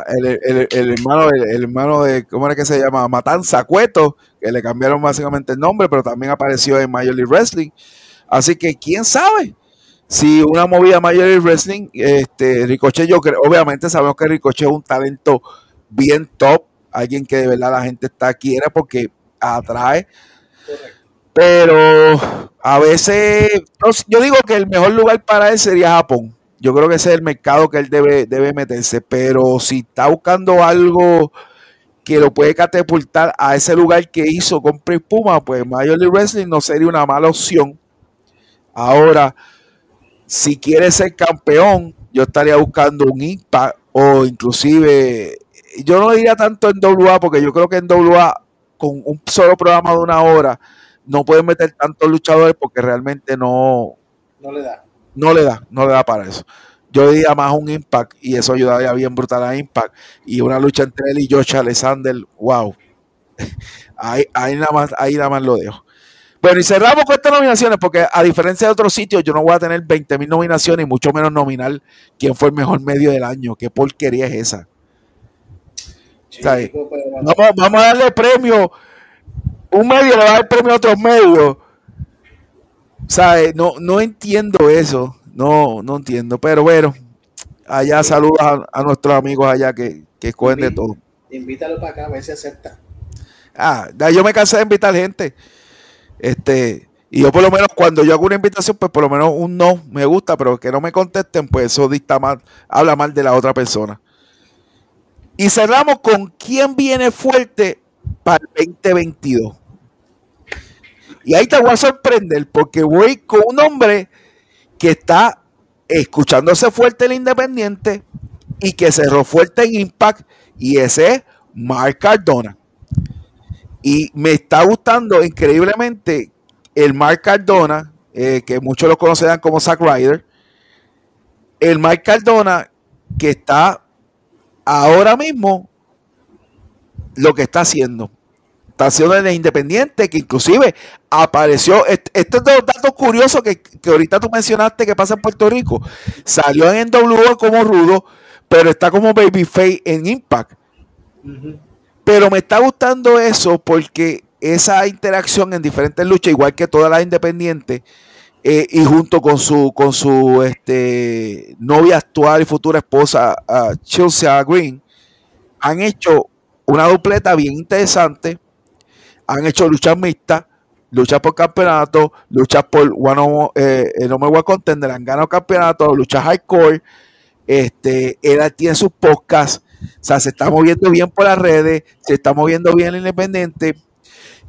el, hermano, el, hermano de, ¿cómo era que se llama? Matanza Cueto, que le cambiaron básicamente el nombre, pero también apareció en Major League Wrestling. Así que quién sabe si una movida Major League Wrestling, este, Ricochet, yo creo, obviamente sabemos que Ricochet es un talento bien top, alguien que de verdad la gente está quiere porque atrae. Pero a veces, yo digo que el mejor lugar para él sería Japón. Yo creo que ese es el mercado que él debe, debe meterse. Pero si está buscando algo que lo puede catapultar a ese lugar que hizo con Prince Puma, pues Major League Wrestling no sería una mala opción. Ahora, si quiere ser campeón, yo estaría buscando un Impact o inclusive, yo no diría tanto en WA, porque yo creo que en WA, con un solo programa de una hora, no pueden meter tantos luchadores porque realmente no, no le da. No le da, no le da para eso. Yo diría más un Impact y eso ayudaría bien brutal a Impact. Y una lucha entre él y Josh Alexander, wow. ahí, ahí, nada más, ahí nada más lo dejo. Bueno, y cerramos con estas nominaciones porque a diferencia de otros sitios, yo no voy a tener 20 mil nominaciones y mucho menos nominar quién fue el mejor medio del año. ¿Qué porquería es esa? vamos, vamos a darle premio un medio le va a dar premio a otros medios. ¿Sabes? No, no entiendo eso. No, no entiendo. Pero bueno, allá saludos a, nuestros amigos allá que, que escogen de todo. Invítalo para acá a ver si acepta. Ah, yo me cansé de invitar gente. Este, y yo por lo menos cuando yo hago una invitación, pues por lo menos un no me gusta, pero que no me contesten, pues eso dicta mal, habla mal de la otra persona. Y cerramos con quién viene fuerte para el 2022. Y ahí te voy a sorprender porque voy con un hombre que está escuchándose fuerte el Independiente y que cerró fuerte en Impact y ese es Mark Cardona. Y me está gustando increíblemente el Mark Cardona, eh, que muchos lo conocerán como Zack Ryder, el Mike Cardona que está ahora mismo lo que está haciendo. Haciendo el independiente, que inclusive apareció. Estos dos datos curiosos que, que, ahorita tú mencionaste que pasa en Puerto Rico. Salió en NWO como rudo, pero está como Babyface en Impact. Pero me está gustando eso porque esa interacción en diferentes luchas, igual que todas las independientes, eh, y junto con su con su este, novia actual y futura esposa, Chelsea Green, han hecho una dupleta bien interesante. Han hecho luchas mixtas, luchas por campeonato, luchas por one eh, no me voy a contender, han ganado campeonato, luchas hardcore. Este, él tiene sus podcasts, o sea, se está moviendo bien por las redes, se está moviendo bien el independiente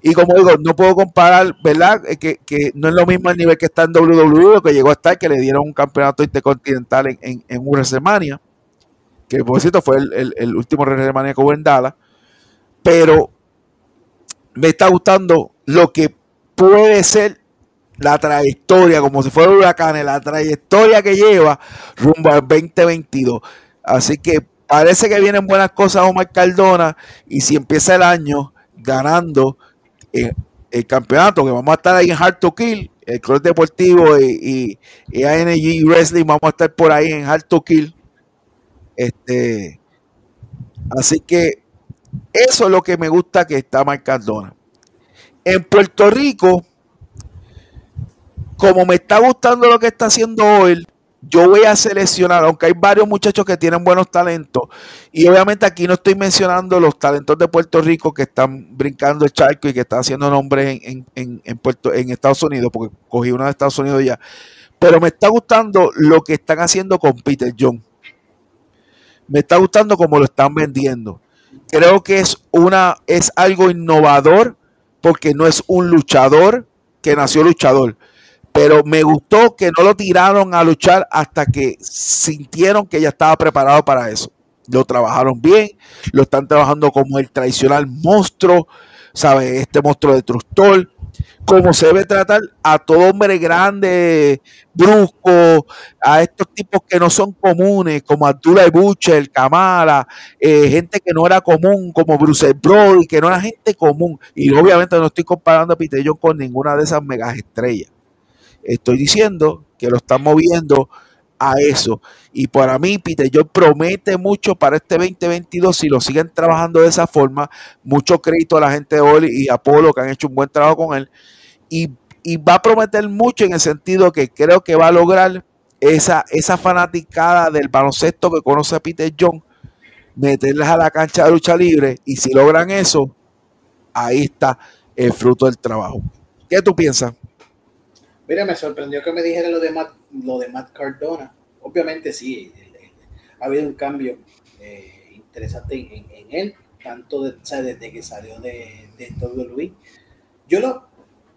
y como digo, no puedo comparar, ¿verdad? Eh, que, que no es lo mismo el nivel que está en WWE, que llegó a estar, que le dieron un campeonato intercontinental en, en, en que por cierto fue el, el, último WrestleMania que hubo en. Pero me está gustando lo que puede ser la trayectoria, como si fuera huracán, la trayectoria que lleva rumbo al 2022. Así que parece que vienen buenas cosas Omar Cardona y si empieza el año ganando el campeonato, que vamos a estar ahí en Hard to Kill, el Club Deportivo y, y, ANG Wrestling, vamos a estar por ahí en Hard to Kill. Este, así que eso es lo que me gusta que está marcando En Puerto Rico, como me está gustando lo que está haciendo hoy, yo voy a seleccionar, aunque hay varios muchachos que tienen buenos talentos, y obviamente aquí no estoy mencionando los talentos de Puerto Rico que están brincando el charco y que están haciendo nombres en, en, Puerto, en Estados Unidos, porque cogí uno de Estados Unidos ya, pero me está gustando lo que están haciendo con Peter John. Me está gustando cómo lo están vendiendo. Creo que es una es algo innovador porque no es un luchador que nació luchador pero me gustó que no lo tiraron a luchar hasta que sintieron que ya estaba preparado para eso. Lo trabajaron bien, lo están trabajando como el tradicional monstruo, ¿sabes? Este monstruo destructor, como se debe tratar a todo hombre grande, brusco, a estos tipos que no son comunes, como Abdullah Butcher, Kamala, eh, gente que no era común, como Bruce Brody, que no era gente común. Y obviamente no estoy comparando a Peter con ninguna de esas megas estrellas. Estoy diciendo que lo están moviendo a eso. Y para mí, Peter yo promete mucho para este 2022 si lo siguen trabajando de esa forma. Mucho crédito a la gente de Oli y Apolo que han hecho un buen trabajo con él. Y, va a prometer mucho en el sentido que creo que va a lograr esa, esa fanaticada del baloncesto que conoce a Peter John, meterlas a la cancha de lucha libre. Y si logran eso, ahí está el fruto del trabajo. ¿Qué tú piensas? Mira, me sorprendió que me dijera lo de lo de Matt Cardona. Obviamente sí, ha habido un cambio eh, interesante en, él, tanto desde que salió de, de Luis. Yo lo,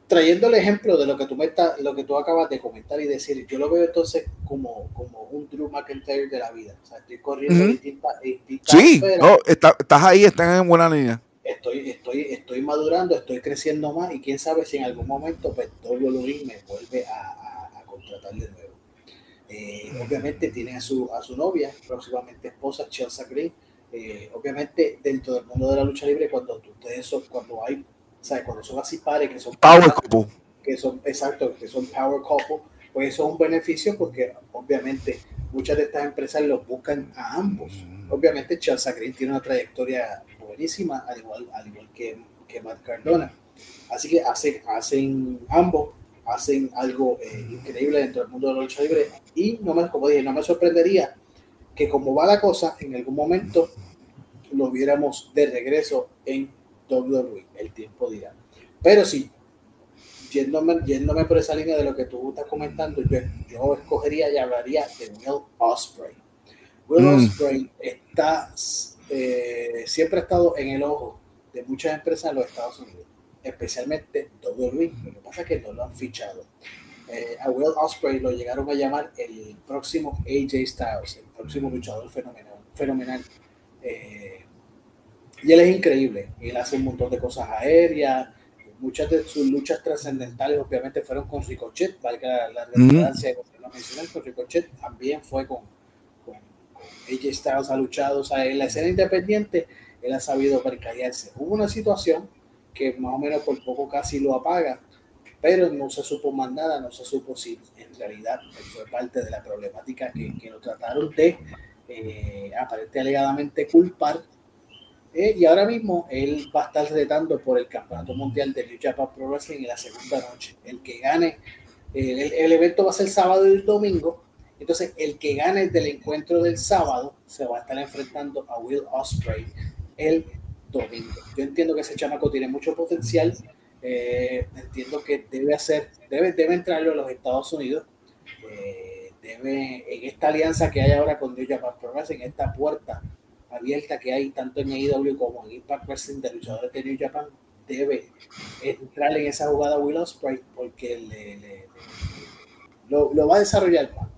trayendo el ejemplo de lo que tú me lo que tú acabas de comentar y decir, yo lo veo entonces como, como un Drew McIntyre de la vida. O sea, estoy corriendo distintas, Sí, estás ahí, están en buena línea estoy, estoy, estoy madurando, estoy creciendo más y quién sabe si en algún momento pues, WWE me vuelve a, contratar de nuevo. Eh, obviamente tiene a su, a su novia, próximamente esposa, Chelsea Green. Eh, obviamente dentro del mundo de la lucha libre, cuando ustedes son, cuando hay, ¿sabes? cuando son así pares que son power couple, que son exacto, que son power couple, pues eso es un beneficio porque obviamente muchas de estas empresas los buscan a ambos. Mm. Obviamente Chelsea Green tiene una trayectoria buenísima, al igual, al igual que, que Matt Cardona. Así que hacen, hacen ambos, hacen algo eh, increíble dentro del mundo de la lucha libre. Y no me, como dije, no me sorprendería que como va la cosa, en algún momento lo viéramos de regreso en WWE. El tiempo dirá. Pero sí, yéndome, yéndome por esa línea de lo que tú estás comentando, yo, yo escogería y hablaría de Will Osprey. Will mm. Osprey está eh, siempre ha estado en el ojo de muchas empresas en los Estados Unidos, especialmente WWE. Lo que pasa es que no lo han fichado. Eh, a Will Osprey lo llegaron a llamar el próximo AJ Styles, el próximo luchador fenomenal. fenomenal. Eh, y él es increíble. Él hace un montón de cosas aéreas, muchas de sus luchas trascendentales obviamente fueron con Ricochet, valga la redundancia de lo mencioné, con Ricochet también fue con, con, AJ Styles ha luchado, o sea, en la escena independiente él ha sabido percallarse. Hubo una situación que más o menos por poco casi lo apaga, pero no se supo más nada, no se supo si en realidad fue parte de la problemática que, que lo trataron de eh, aparente alegadamente culpar. Eh, y ahora mismo él va a estar retando por el Campeonato Mundial de New Japan Pro Wrestling en la segunda noche. El que gane, el, el, evento va a ser sábado y el domingo. Entonces, el que gane del encuentro del sábado se va a estar enfrentando a Will Osprey el domingo. Yo entiendo que ese chamaco tiene mucho potencial. Eh, entiendo que debe hacer, debe, debe entrarlo a los Estados Unidos. Eh, debe, en esta alianza que hay ahora con New Japan Pro en esta puerta abierta que hay tanto en AEW como en Impact Wrestling de luchadores de New Japan, debe entrar en esa jugada Will Ospreay porque le, lo, lo, va a desarrollar más.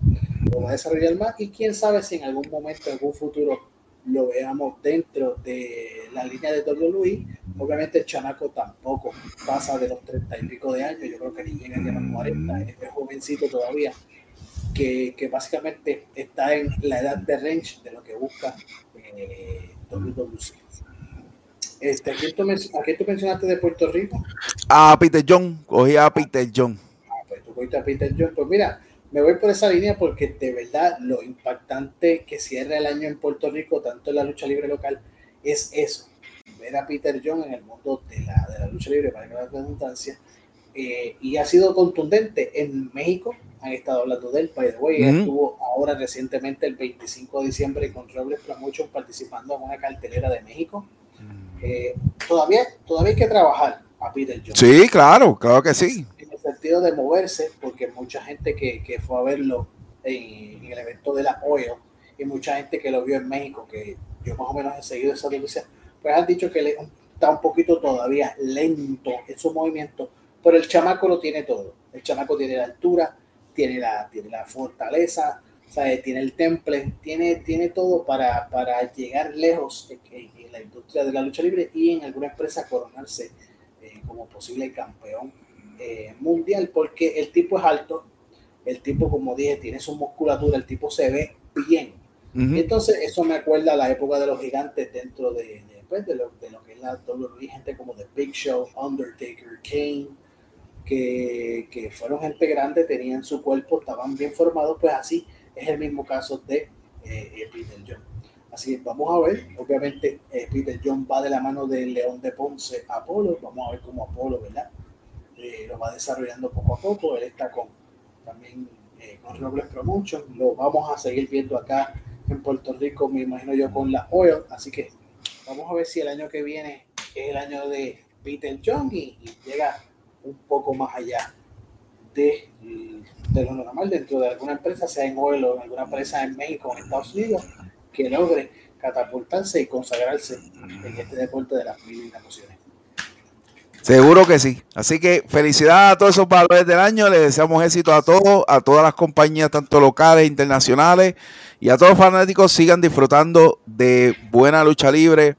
Lo va a desarrollar más y quién sabe si en algún momento, en algún futuro, lo veamos dentro de la línea de WWE. Obviamente el chamaco tampoco pasa de los 30 y pico de años, yo creo que ni llega a los 40, es jovencito todavía, que, que, básicamente está en la edad de range de lo que busca eh, WWC. Este, ¿a, quién tú, ¿A quién tú mencionaste de Puerto Rico? A Peter John, cogí a Peter John. Ah, pues tú cogiste a Peter John. Pues mira, me voy por esa línea porque de verdad lo impactante que cierra el año en Puerto Rico, tanto en la lucha libre local, es eso. Ver a Peter John en el mundo de la, de la lucha libre, para que la redundancia, eh, y ha sido contundente. En México han estado hablando de él, by the way, estuvo ahora recientemente el 25 de diciembre con Robles Promotion participando en una cartelera de México. Eh, todavía, todavía hay que trabajar a Peter John. Sí, claro, claro que sí sentido de moverse, porque mucha gente que, que fue a verlo en, el evento de la OEO y mucha gente que lo vio en México, que yo más o menos he seguido esa noticia, pues han dicho que le, está un poquito todavía lento en su movimiento, pero el chamaco lo tiene todo. El chamaco tiene la altura, tiene la, tiene la fortaleza, ¿sabe? tiene el temple, tiene, tiene todo para, para llegar lejos en, en, la industria de la lucha libre y en alguna empresa coronarse eh, como posible campeón eh, mundial porque el tipo es alto, el tipo, como dije, tiene su musculatura, el tipo se ve bien. entonces eso me acuerda a la época de los gigantes dentro de, de, pues, de, lo, de lo, que es la WWE, gente como The Big Show, Undertaker, Kane, que, que, fueron gente grande, tenían su cuerpo, estaban bien formados, pues así es el mismo caso de eh, Peter John. Así que vamos a ver, obviamente eh, Peter John va de la mano de León de Ponce a Apolo, vamos a ver cómo Apolo, ¿verdad? Eh, lo va desarrollando poco a poco. Él está con también eh, con Robles Promotion. Lo vamos a seguir viendo acá en Puerto Rico, me imagino yo, con la Oil. Así que vamos a ver si el año que viene es el año de Peter Young y, llega un poco más allá de, de, lo normal dentro de alguna empresa, sea en Oil o en alguna empresa en México o en Estados Unidos, que logre catapultarse y consagrarse en este deporte de las mil emociones. Seguro que sí. Así que felicidades a todos esos valores del año. Les deseamos éxito a todos, a todas las compañías, tanto locales, internacionales, y a todos los fanáticos sigan disfrutando de buena lucha libre.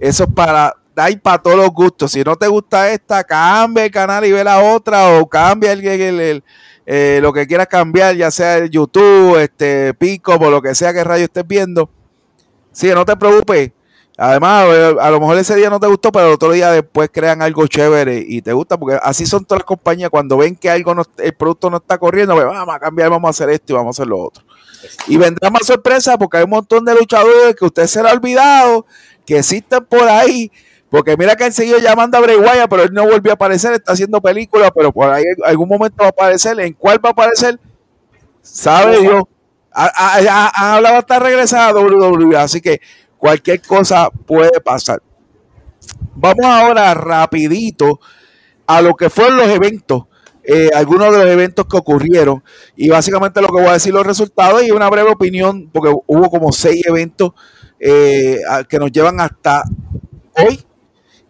Eso es para dar para todos los gustos. Si no te gusta esta, cambia el canal y ve la otra, o cambia el, eh, lo que quieras cambiar, ya sea el YouTube, este Pico, o lo que sea que radio estés viendo. Sí, no te preocupes Además, a lo mejor ese día no te gustó, pero el otro día después crean algo chévere y te gusta, porque así son todas las compañías. Cuando ven que algo el producto no está corriendo, pues vamos a cambiar, vamos a hacer esto y vamos a hacer lo otro. Y vendrá más sorpresa porque hay un montón de luchadores que usted se le ha olvidado, que existen por ahí. Porque mira que han seguido llamando a Bray Wyatt, pero él no volvió a aparecer, está haciendo películas, pero por ahí en algún momento va a aparecer. ¿En cuál va a aparecer? Sabe Dios. Ha, hablado hasta regresar a WWE, así que cualquier cosa puede pasar. Vamos ahora rapidito a lo que fueron los eventos, eh, algunos de los eventos que ocurrieron y básicamente lo que voy a decir los resultados y una breve opinión porque hubo como seis eventos eh, que nos llevan hasta hoy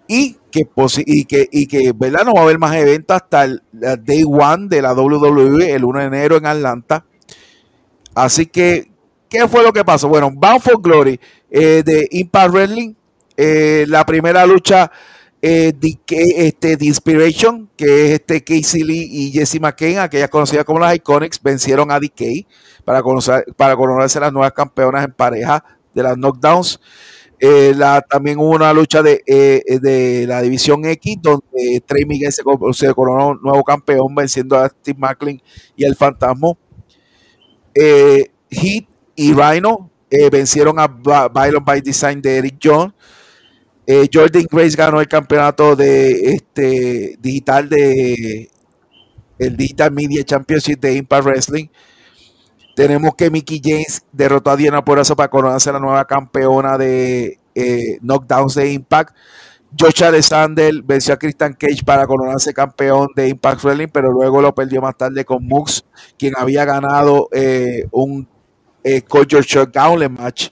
y que, y que, y que ¿verdad? no va a haber más eventos hasta el, day one de la WWE el 1 de enero en Atlanta. Así que, ¿qué fue lo que pasó? Bueno, Bound for Glory eh, de Impact Wrestling. Eh, la primera lucha eh, este, The Inspiration, que es este Casey Lee y Jesse McCain, aquellas conocidas como las Iconics, vencieron a DK para, conocer, para conocerse las nuevas campeonas en pareja de las knockdowns. Eh, la, también hubo una lucha de, de, la división X donde Trey Miguel se, se, coronó nuevo campeón venciendo a Steve Macklin y el Fantasma. Eh, Heat y Rhino vencieron a Byron by Design de Eric Jones. Jordan Grace ganó el campeonato de este digital de el Digital Media Championship de Impact Wrestling. Tenemos que Mickey James derrotó a Diana Porazo para coronarse la nueva campeona de eh, Knockdowns de Impact. Josh Alexander venció a Christian Cage para coronarse campeón de Impact Wrestling, pero luego lo perdió más tarde con Mux, quien había ganado eh, un eh, Shot Gauntlet match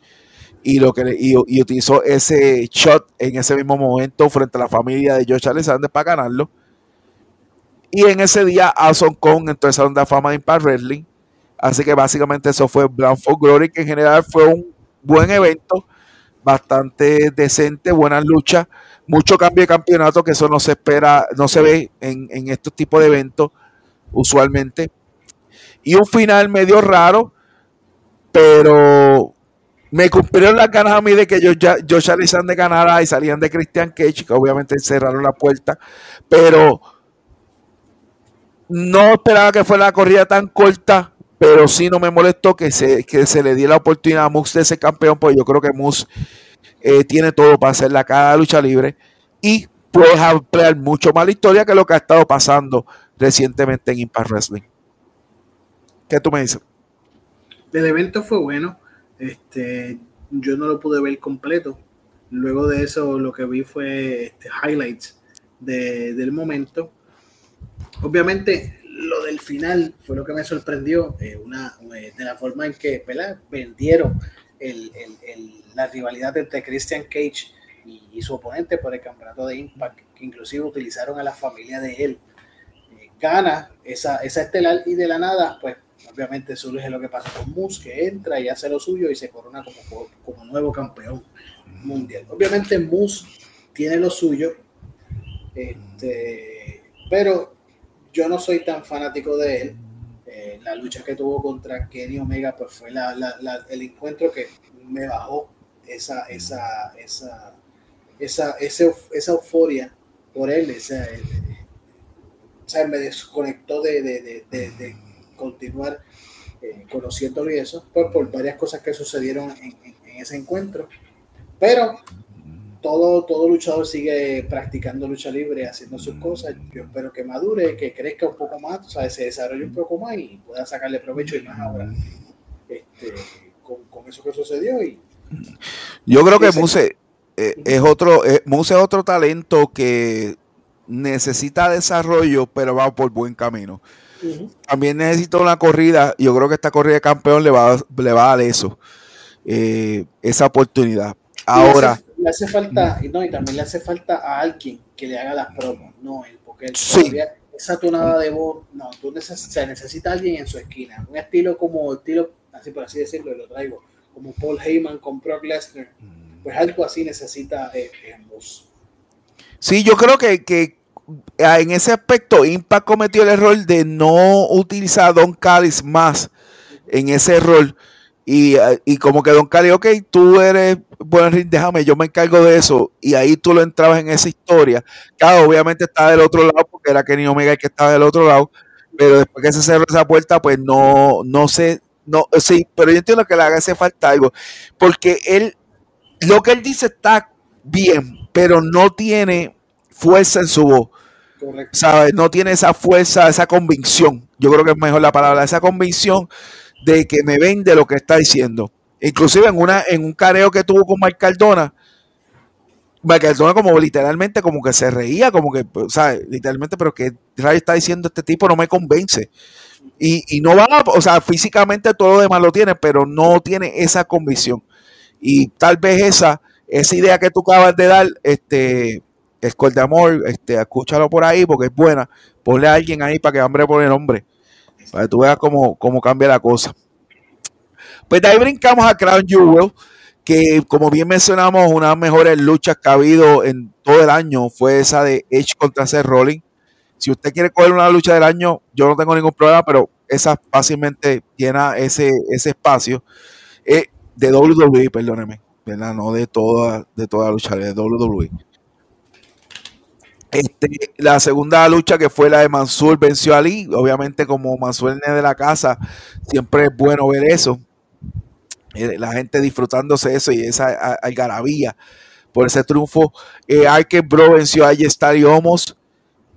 y, lo que, y, utilizó ese shot en ese mismo momento frente a la familia de Josh Alexander para ganarlo. Y en ese día, Awesome Kong entró al Salón de Fama de Impact Wrestling Así que básicamente eso fue Brown for Glory, que en general fue un buen evento, bastante decente, buenas luchas, mucho cambio de campeonato, que eso no se espera, no se ve en, estos tipos de eventos usualmente. Y un final medio raro, pero me cumplieron las ganas a mí de que yo Josh Alexander ganara y salían de Christian Cage, que obviamente cerraron la puerta, pero no esperaba que fuera la corrida tan corta pero sí no me molestó que se, que se le diera la oportunidad a Moose de ser campeón, porque yo creo que Moose eh, tiene todo para hacer la cada lucha libre y puede ampliar mucho más la historia que lo que ha estado pasando recientemente en Impact Wrestling. ¿Qué tú me dices? El evento fue bueno. Este, yo no lo pude ver completo. Luego de eso, lo que vi fue este, highlights del momento. Obviamente, lo del final fue lo que me sorprendió, eh, una, eh, de la forma en que vendieron el, la rivalidad entre Christian Cage y, su oponente por el campeonato de Impact, que inclusive utilizaron a la familia de él. Eh, gana esa, esa estelar y de la nada, pues obviamente surge lo que pasa con Moose, que entra y hace lo suyo y se corona como, como nuevo campeón mundial. Obviamente Moose tiene lo suyo, este, pero yo no soy tan fanático de él. Eh, la lucha que tuvo contra Kenny Omega pues fue la, la, el encuentro que me bajó esa, esa, esa, esa, esa, euforia por él. O sea, me desconectó de, de, de, de continuar eh, conociéndolo y eso, pues por varias cosas que sucedieron en, en ese encuentro. Pero todo, todo luchador sigue practicando lucha libre, haciendo sus cosas. Yo espero que madure, que crezca un poco más, o sea, se desarrolle un poco más y pueda sacarle provecho y más ahora este, con, eso que sucedió. Y, Yo creo que Muse eh, es otro, eh, Muse es otro talento que necesita desarrollo, pero va por buen camino. También necesita una corrida, yo creo que esta corrida de campeón le va, le va a dar eso, eh, esa oportunidad. Ahora le hace falta, y no, y también le hace falta a alguien que le haga las promos, no él, porque él todavía esa tonada de voz, no, tú necesitas, necesita alguien en su esquina, un estilo como estilo, así por así decirlo, lo traigo, como Paul Heyman con Brock Lesnar, pues algo así necesita eh, voz. Sí, yo creo que, que en ese aspecto Impact cometió el error de no utilizar a Don Callis más en ese rol y, y, como que Don Cali, ok, tú eres buen ring, déjame, yo me encargo de eso. Y ahí tú lo entrabas en esa historia. Claro, obviamente está del otro lado, porque era Kenny Omega el que estaba del otro lado. Pero después que se cerró esa puerta, pues no, no sé, no, sí, pero yo entiendo que le hace falta algo. Porque él, lo que él dice está bien, pero no tiene fuerza en su voz. ¿Sabes? No tiene esa fuerza, esa convicción. Yo creo que es mejor la palabra, esa convicción de que me vende lo que está diciendo. Inclusive en una en un careo que tuvo con Mike Cardona, Mike Cardona como literalmente como que se reía, como que, sea, literalmente, pero que Ray está diciendo este tipo no me convence. Y, no va, o sea, físicamente todo lo demás lo tiene, pero no tiene esa convicción. Y tal vez esa, esa idea que tú acabas de dar, este, Escol de Amor, este, escúchalo por ahí porque es buena. Ponle a alguien ahí para que hambre por el nombre. Para que tú veas cómo, cambia la cosa. Pues de ahí brincamos a Crown Jewel, que como bien mencionamos, una de las mejores luchas que ha habido en todo el año fue esa de Edge contra Seth Rollins. Si usted quiere coger una lucha del año, yo no tengo ningún problema, pero esa fácilmente llena ese, ese espacio. Eh, de WWE, perdóneme, ¿verdad? No de toda, de toda lucha, de WWE. Este, la segunda lucha que fue la de Mansur venció a Ali. Obviamente, como Mansur es de la casa, siempre es bueno ver eso. Eh, la gente disfrutándose eso y esa algarabía por ese triunfo. Eh, Bro venció a Yestari Homos.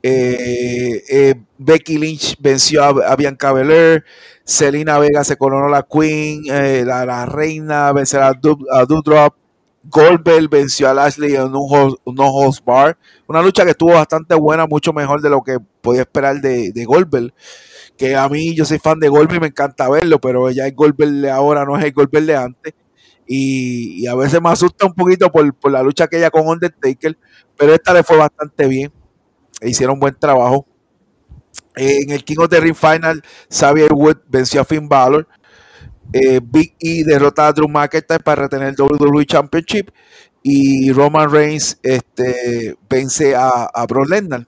Eh, eh, Becky Lynch venció a, Bianca Belair. Selena Vega se coronó la Queen. la, reina venció a, Dudrop. Goldberg venció a Lashley en un, no bar. Una lucha que estuvo bastante buena, mucho mejor de lo que podía esperar de, de Goldberg que a mí yo soy fan de Goldberg y me encanta verlo, pero ya el Goldberg de ahora no es el Goldberg de antes. Y, a veces me asusta un poquito por, la lucha que ella con Undertaker, pero esta le fue bastante bien. E hicieron buen trabajo. En el King of the Ring Final, Xavier Wood venció a Finn Balor. Eh, Big E derrota a Drew McIntyre para retener el WWE Championship. Y Roman Reigns este, vence a, a Brock Lesnar.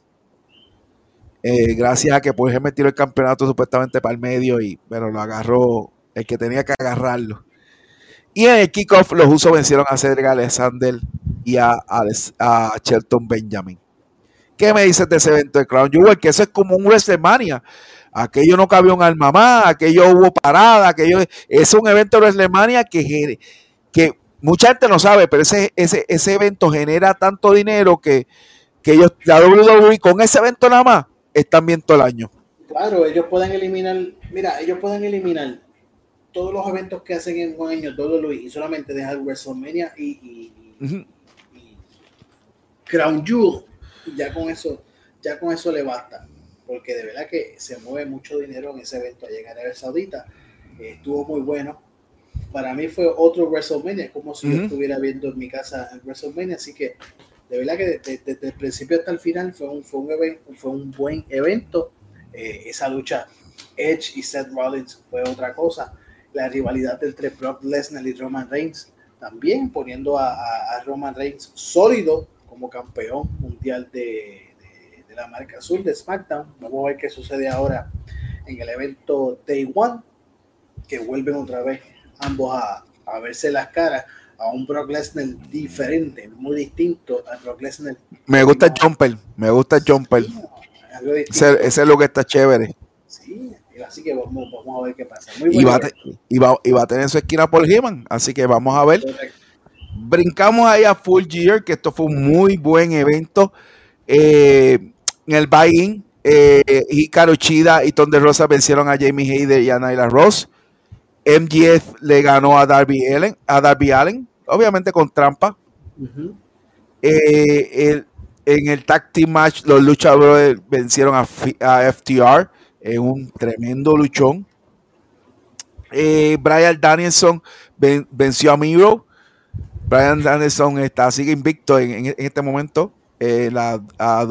Eh, gracias a que pues metió el campeonato supuestamente para el medio y pero lo agarró el que tenía que agarrarlo. Y en el kickoff los usos vencieron a Cedric Alexander y a, a, Shelton Benjamin. ¿Qué me dices de ese evento de Crown Jewel? Que eso es como un WrestleMania. Aquello no cabía un alma más, aquello hubo parada, aquello es un evento de WrestleMania que, que mucha gente no sabe, pero ese, ese, ese evento genera tanto dinero que, que ellos, la WWE con ese evento nada más están bien todo el año. Claro, ellos pueden eliminar, mira, ellos pueden eliminar todos los eventos que hacen en un año, todo lo y solamente dejar WrestleMania y, y, y, Crown Jewel, ya con eso, ya con eso le basta, porque de verdad que se mueve mucho dinero en ese evento a llegar a Arabia Saudita, estuvo muy bueno. Para mí fue otro WrestleMania, como si yo estuviera viendo en mi casa el WrestleMania, así que de verdad que desde, el principio hasta el final fue un, fue un, evento, fue un buen evento. Eh, esa lucha Edge y Seth Rollins fue otra cosa. La rivalidad entre Brock Lesnar y Roman Reigns también poniendo a, Roman Reigns sólido como campeón mundial de, la marca azul de SmackDown. Vamos a ver qué sucede ahora en el evento Day One, que vuelven otra vez ambos a, a verse las caras a un Brock Lesnar diferente, muy distinto al Brock Lesnar. Me gusta el jumper, me gusta el jumper. ese, es lo que está chévere. Sí, así que vamos, a ver qué pasa. y, va y, va, a tener su esquina por He-Man, así que vamos a ver. Brincamos ahí a Full Gear, que esto fue un muy buen evento. Eh, en el buy-in, eh, Hikaru Chida y Tom de Rosa vencieron a Jamie Hayder y a Nyla Ross. MGF le ganó a Darby Allen, a Darby Allen obviamente con trampa. Eh, en el tag team match, los luchadores vencieron a, FTR en un tremendo luchón. Eh, Brian Danielson venció a Miro. Brian Danielson está, sigue invicto en, este momento eh, la a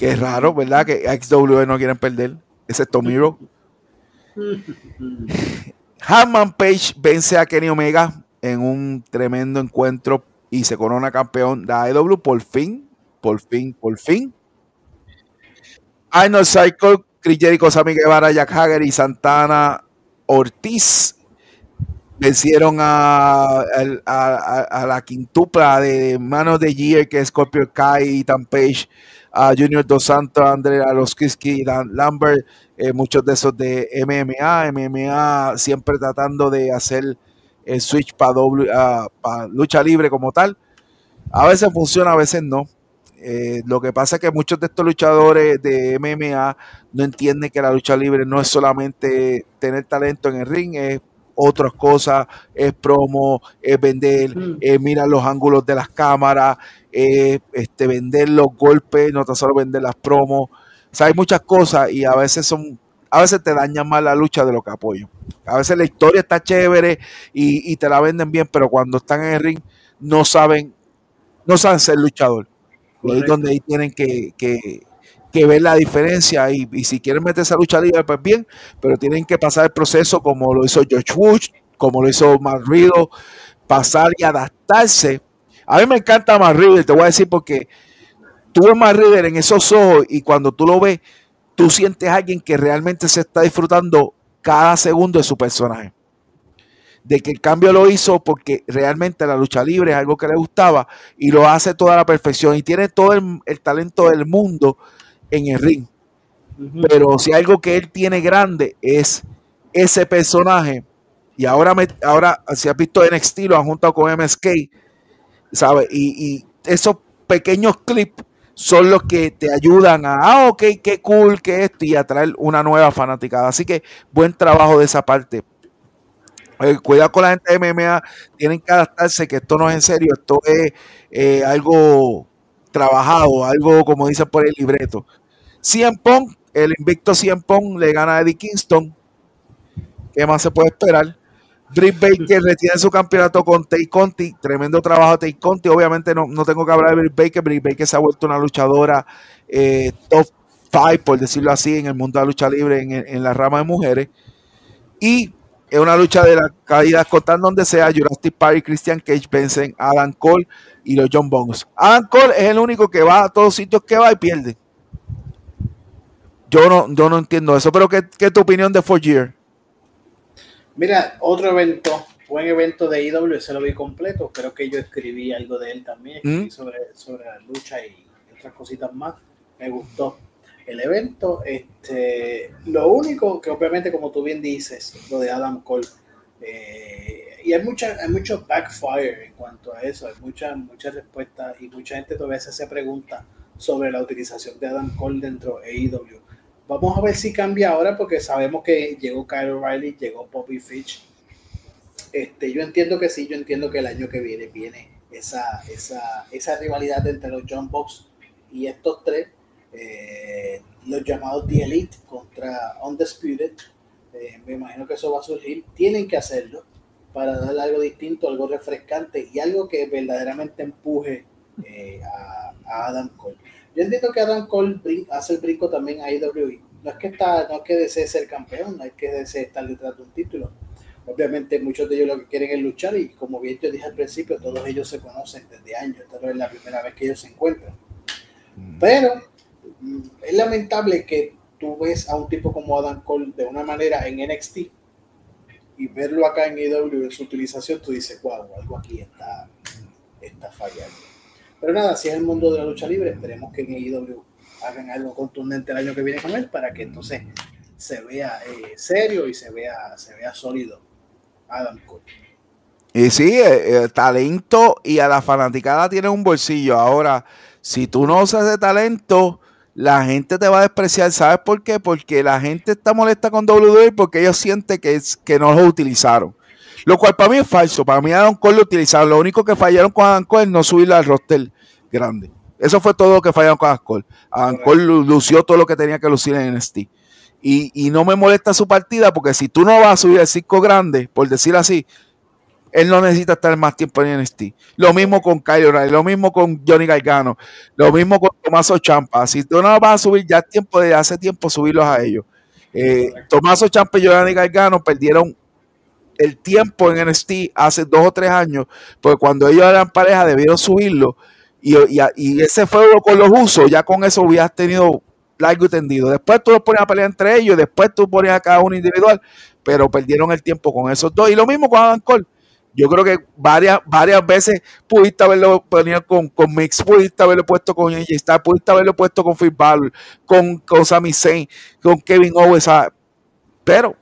Es raro, ¿verdad? Que XW no quieren perder, excepto Miro. Hanman Page vence a Kenny Omega en un tremendo encuentro y se corona campeón de AEW por fin, por fin, por fin. Arnold Cycle, Chris Jericho, Sammy Guevara, Jack Hager y Santana Ortiz vencieron a, la quintupla de manos de Gear, que es Scorpio Kai, Ethan Page, a Junior Dos Santos, Andrea Loskiski, Dan Lambert, eh, muchos de esos de MMA, MMA siempre tratando de hacer el switch para lucha libre como tal. A veces funciona, a veces no. Eh, lo que pasa es que muchos de estos luchadores de MMA no entienden que la lucha libre no es solamente tener talento en el ring, es otras cosas, es promo, es vender, mm. es mirar los ángulos de las cámaras, es este, vender los golpes, no tan solo vender las promos. O sea, hay muchas cosas y a veces son a veces te daña más la lucha de lo que apoyo. A veces la historia está chévere y, te la venden bien, pero cuando están en el ring no saben, no saben ser luchador. Y ahí es donde ahí tienen que, ver la diferencia y, si quieren meterse a lucha libre, pues bien, pero tienen que pasar el proceso como lo hizo George Bush, como lo hizo Marrido, pasar y adaptarse. A mí me encanta Marrido, te voy a decir porque tú ves en esos ojos y cuando tú lo ves, tú sientes a alguien que realmente se está disfrutando cada segundo de su personaje. De que el cambio lo hizo porque realmente la lucha libre es algo que le gustaba y lo hace toda la perfección y tiene todo el, talento del mundo en el ring. Pero si algo que él tiene grande es ese personaje. Y ahora, me, ahora si has visto NXT, lo han juntado con MSK, ¿sabes? Y, y esos pequeños clips son los que te ayudan a, ah, ok, qué cool que esto, y a traer una nueva fanaticada. Así que buen trabajo de esa parte. Eh, cuidado con la gente de MMA, tienen que adaptarse que esto no es en serio, esto es eh, algo trabajado, algo como dicen por el libreto. Cien Pong, el invicto Cien Pong le gana a Eddie Kingston. ¿Qué más se puede esperar? Britt Baker retiene su campeonato con Tay Conti. Tremendo trabajo Tay Conti. Obviamente no, no, tengo que hablar de Britt Baker. Britt Baker se ha vuelto una luchadora eh, top 5, por decirlo así, en el mundo de la lucha libre, en, la rama de mujeres. Y es una lucha de la caída cortar donde sea. Jurassic Park, Christian Cage vencen Adam Cole y los John Bones. Adam Cole es el único que va a todos sitios que va y pierde. Yo no, yo no entiendo eso. Pero ¿qué, qué es tu opinión de Four Year? Mira, otro evento, buen evento de IW, se lo vi completo. Creo que yo escribí algo de él también, ¿Mm? sobre, sobre la lucha y otras cositas más. Me gustó el evento. Este, lo único que obviamente, como tú bien dices, lo de Adam Cole. Eh, y hay, mucha, hay mucho backfire en cuanto a eso. Hay muchas muchas respuestas y mucha gente todavía se hace preguntas sobre la utilización de Adam Cole dentro de AEW. Vamos a ver si cambia ahora porque sabemos que llegó Kyle O'Reilly, llegó Poppy Fitch. Este, yo entiendo que sí, yo entiendo que el año que viene viene esa, esa, esa rivalidad entre los John Box y estos tres, eh, los llamados The Elite contra Undisputed. Eh, me imagino que eso va a surgir. Tienen que hacerlo para darle algo distinto, algo refrescante y algo que verdaderamente empuje eh, a, a Adam Cole. Yo entiendo que Adam Cole hace el brinco también a IWE. No es que está, no es que desee ser campeón, no es que desee estar detrás de un título. Obviamente muchos de ellos lo que quieren es luchar y como bien te dije al principio, todos ellos se conocen desde años, esta no es la primera vez que ellos se encuentran. Mm. Pero mm, es lamentable que tú ves a un tipo como Adam Cole de una manera en NXT y verlo acá en IW en su utilización, tú dices, wow, algo aquí está, está fallando. Pero nada, si es el mundo de la lucha libre, esperemos que en AEW hagan algo contundente el año que viene con él para que entonces se vea eh, serio y se vea, se vea sólido Adam Cole. Y sí, eh, eh, talento y a la fanaticada tiene un bolsillo. Ahora, si tú no usas de talento, la gente te va a despreciar. ¿Sabes por qué? Porque la gente está molesta con WWE porque ellos sienten que, es, que no lo utilizaron. Lo cual para mí es falso. Para mí Adam Cole lo utilizaron. Lo único que fallaron con Adam Cole es no subirlo al roster grande. Eso fue todo lo que fallaron con Adam Cole. Adam Cole lució todo lo que tenía que lucir en NXT. Y, y, no me molesta su partida porque si tú no vas a subir el circo grande, por decir así, él no necesita estar más tiempo en NXT. Lo mismo con Kyle O'Reilly, lo mismo con Johnny Gargano, lo mismo con Tomaso Champa. Si tú no vas a subir, ya tiempo de hace tiempo subirlos a ellos. Eh, Tomaso Champa y Johnny Gargano perdieron el tiempo en NXT hace dos o tres años, porque cuando ellos eran pareja debieron subirlo y, y, ese fuego con los usos, ya con eso hubieras tenido largo y tendido. Después tú los ponías a pelear entre ellos, después tú ponías a cada uno individual, pero perdieron el tiempo con esos dos. Y lo mismo con Adam Cole. Yo creo que varias, varias veces pudiste haberlo ponido con, con Mix, pudiste haberlo puesto con AJ Star, pudiste haberlo puesto con Balor, con, con Sami Zayn, con Kevin Owens, pero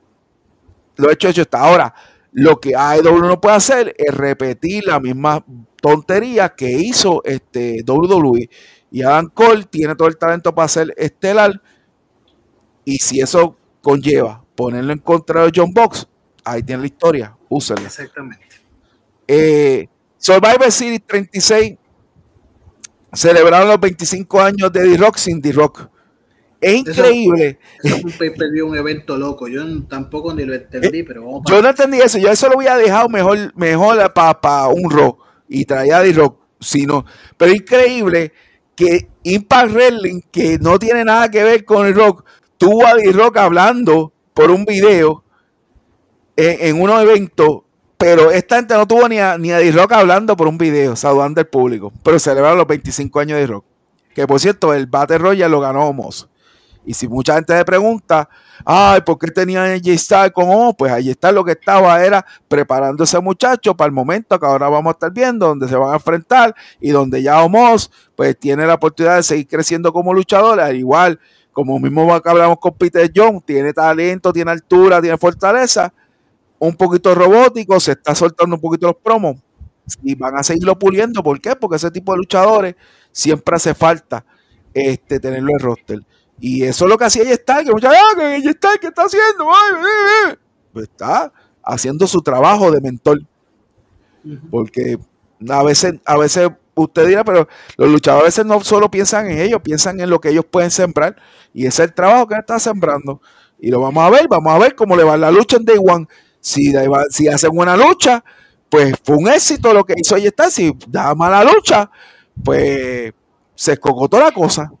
lo hecho hecho está. Ahora, lo que AEW no puede hacer es repetir la misma tontería que hizo este WWE. Y Adam Cole tiene todo el talento para ser estelar. Y si eso conlleva ponerlo en contra de John Box, ahí tiene la historia. Úsenlo. Exactamente. Eh, Survivor Series 36 celebraron los 25 años de D-Rock sin D-Rock. Es increíble. es un pay un evento loco. Yo tampoco ni lo entendí, eh, pero Yo no entendí eso. Yo eso lo había dejado mejor, mejor para un rock y traía a D-Rock. Sino, pero increíble que Impact Wrestling, que no tiene nada que ver con el rock, tuvo a D-Rock hablando por un video en, en unos eventos, pero esta gente no tuvo ni a, ni a D-Rock hablando por un video, saludando al público, pero celebraron los 25 años de D-Rock. Que por cierto, el Battle Royale lo ganó Omos. Y si mucha gente se pregunta, ay, ¿por qué tenía a J-Star con Omos? Pues ahí está lo que estaba, era preparando ese muchacho para el momento que ahora vamos a estar viendo, donde se van a enfrentar y donde ya Omos, pues tiene la oportunidad de seguir creciendo como luchador, al igual como mismo que hablamos con Peter John, tiene talento, tiene altura, tiene fortaleza, un poquito robótico, se está soltando un poquito los promos y van a seguirlo puliendo. ¿Por qué? Porque ese tipo de luchadores siempre hace falta este, tenerlo en roster. Y eso es lo que hacía ella está, que muchas veces, está, ¿qué está haciendo? Pues está haciendo su trabajo de mentor. Porque a veces, a veces usted dirá, pero los luchadores a veces no solo piensan en ellos, piensan en lo que ellos pueden sembrar. Y ese es el trabajo que está sembrando. Y lo vamos a ver, vamos a ver cómo le va la lucha en Day One. Si, si hacen buena lucha, pues fue un éxito lo que hizo ahí está. Si da mala lucha, pues se escogotó la cosa.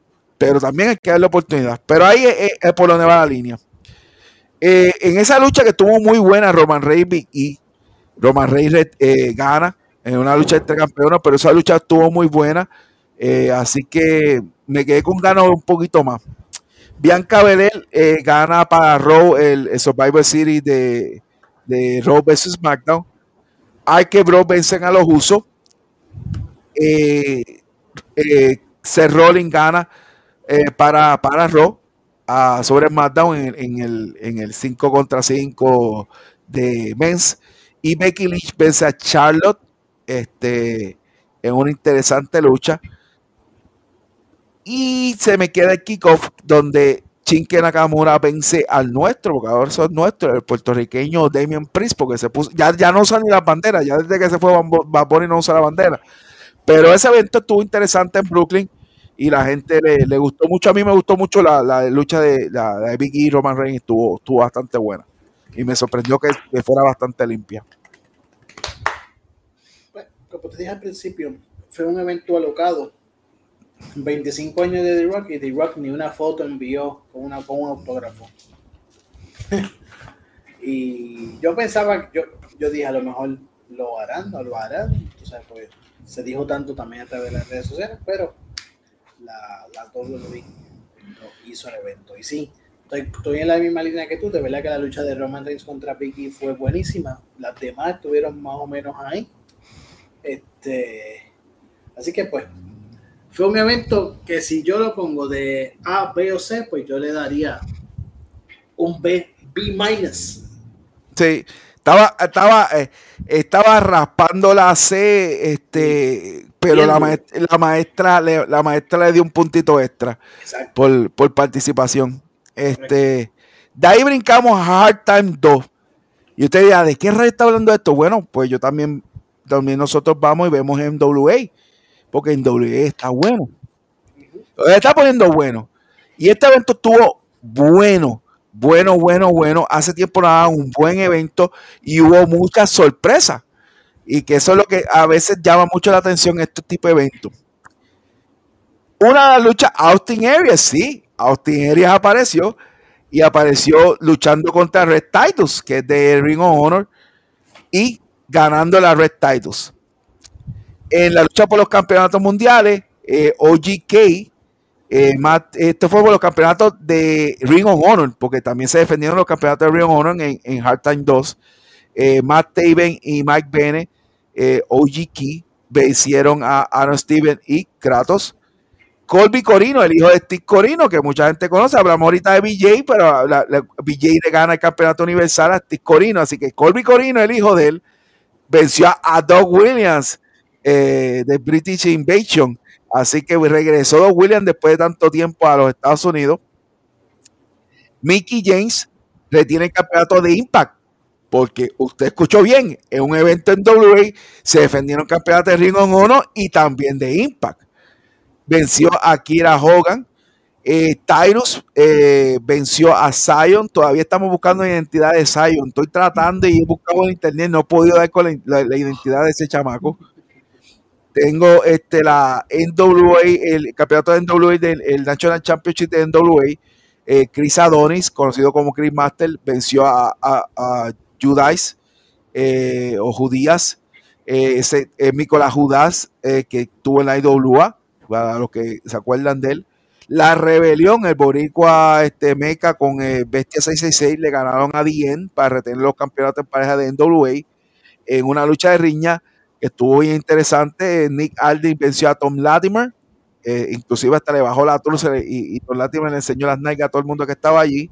Pero también hay que darle oportunidad. Pero ahí es, por donde va la línea. Eh, en esa lucha que estuvo muy buena, Roman Reigns y Roman Reigns eh, gana en una lucha entre campeones, pero esa lucha estuvo muy buena. Eh, así que me quedé con ganas un poquito más. Bianca Belair gana para Raw el, Survivor Series de, de Raw vs SmackDown. Hay que Bro vencen a los usos. Eh, Seth gana para, para Raw sobre SmackDown en, en, el, en el 5 contra 5 de Men's. Y Becky Lynch vence a Charlotte este, en una interesante lucha. Y se me queda el kickoff donde Chinke Nakamura vence al nuestro, porque ahora son nuestro, el puertorriqueño Damien Priest, porque se puso, ya, ya no usa ni la bandera, ya desde que se fue Bad y no usa la bandera. Pero ese evento estuvo interesante en Brooklyn y la gente le, gustó mucho. A mí me gustó mucho la, lucha de, la, de Big E y Roman Reigns, estuvo, estuvo bastante buena. Y me sorprendió que fuera bastante limpia como te dije al principio, fue un evento alocado. 25 años de The Rock y The Rock ni una foto envió con, una, con un autógrafo. y yo pensaba, yo, yo dije a lo mejor lo harán, no lo harán. Pues, se dijo tanto también a través de las redes sociales, pero la, la WWE hizo el evento. Y sí, estoy, estoy, en la misma línea que tú. De verdad que la lucha de Roman Reigns contra Vicky fue buenísima. Las demás estuvieron más o menos ahí. Este, así que pues, fue un evento que si yo lo pongo de A, B o C, pues yo le daría un B, B minus. Sí, estaba, estaba, eh, estaba raspando la C, este, pero la maestra, la maestra, le, la maestra le dio un puntito extra por, por, participación. Este, de ahí brincamos a Hard Time 2. Y usted dirá, ¿de qué rey está hablando esto? Bueno, pues yo también también nosotros vamos y vemos en WA, porque en WA está bueno. Está poniendo bueno. Y este evento estuvo bueno, bueno, bueno, bueno. Hace tiempo nada, un buen evento y hubo muchas sorpresas. Y que eso es lo que a veces llama mucho la atención en este tipo de eventos. Una de las luchas, Austin Aries, sí, Austin Aries apareció y apareció luchando contra Red Titus, que es de Ring of Honor. Y ganando la Red Titles. En la lucha por los campeonatos mundiales, eh, OGK, eh, esto fue por los campeonatos de Ring of Honor, porque también se defendieron los campeonatos de Ring of Honor en, en Hard Time 2. Eh, Matt Taven y Mike Bennett, OGK, vencieron a Aaron Steven y Kratos. Colby Corino, el hijo de Steve Corino, que mucha gente conoce. Hablamos ahorita de BJ, pero BJ le gana el campeonato universal a Steve Corino. Así que Colby Corino, el hijo de él, venció a Doug Williams eh, de British Invasion. Así que regresó Doug Williams después de tanto tiempo a los Estados Unidos. Mickey James retiene el campeonato de Impact. Porque usted escuchó bien, en un evento en WA se defendieron campeonatos de Ring of Honor y también de Impact. Venció a Kira Hogan, eh, Tyrus eh, venció a Zion. Todavía estamos buscando la identidad de Zion. Estoy tratando y he buscado en internet. No he podido dar con la, identidad de ese chamaco. Tengo este, la NWA, el campeonato de NWA, del el National Championship de NWA. Eh, Chris Adonis, conocido como Chris Master, venció a, Judice eh, o Judías, eh, ese es Nicolás Judas que estuvo en la IWA, para los que se acuerdan de él. La rebelión, el Boricua este, Meca con Bestia 666 le ganaron a Dien para retener los campeonatos en pareja de NWA en una lucha de riña que estuvo bien interesante. Nick Aldin venció a Tom Latimer, inclusive hasta le bajó la turca y, y, Tom Latimer le enseñó las nalgas a todo el mundo que estaba allí.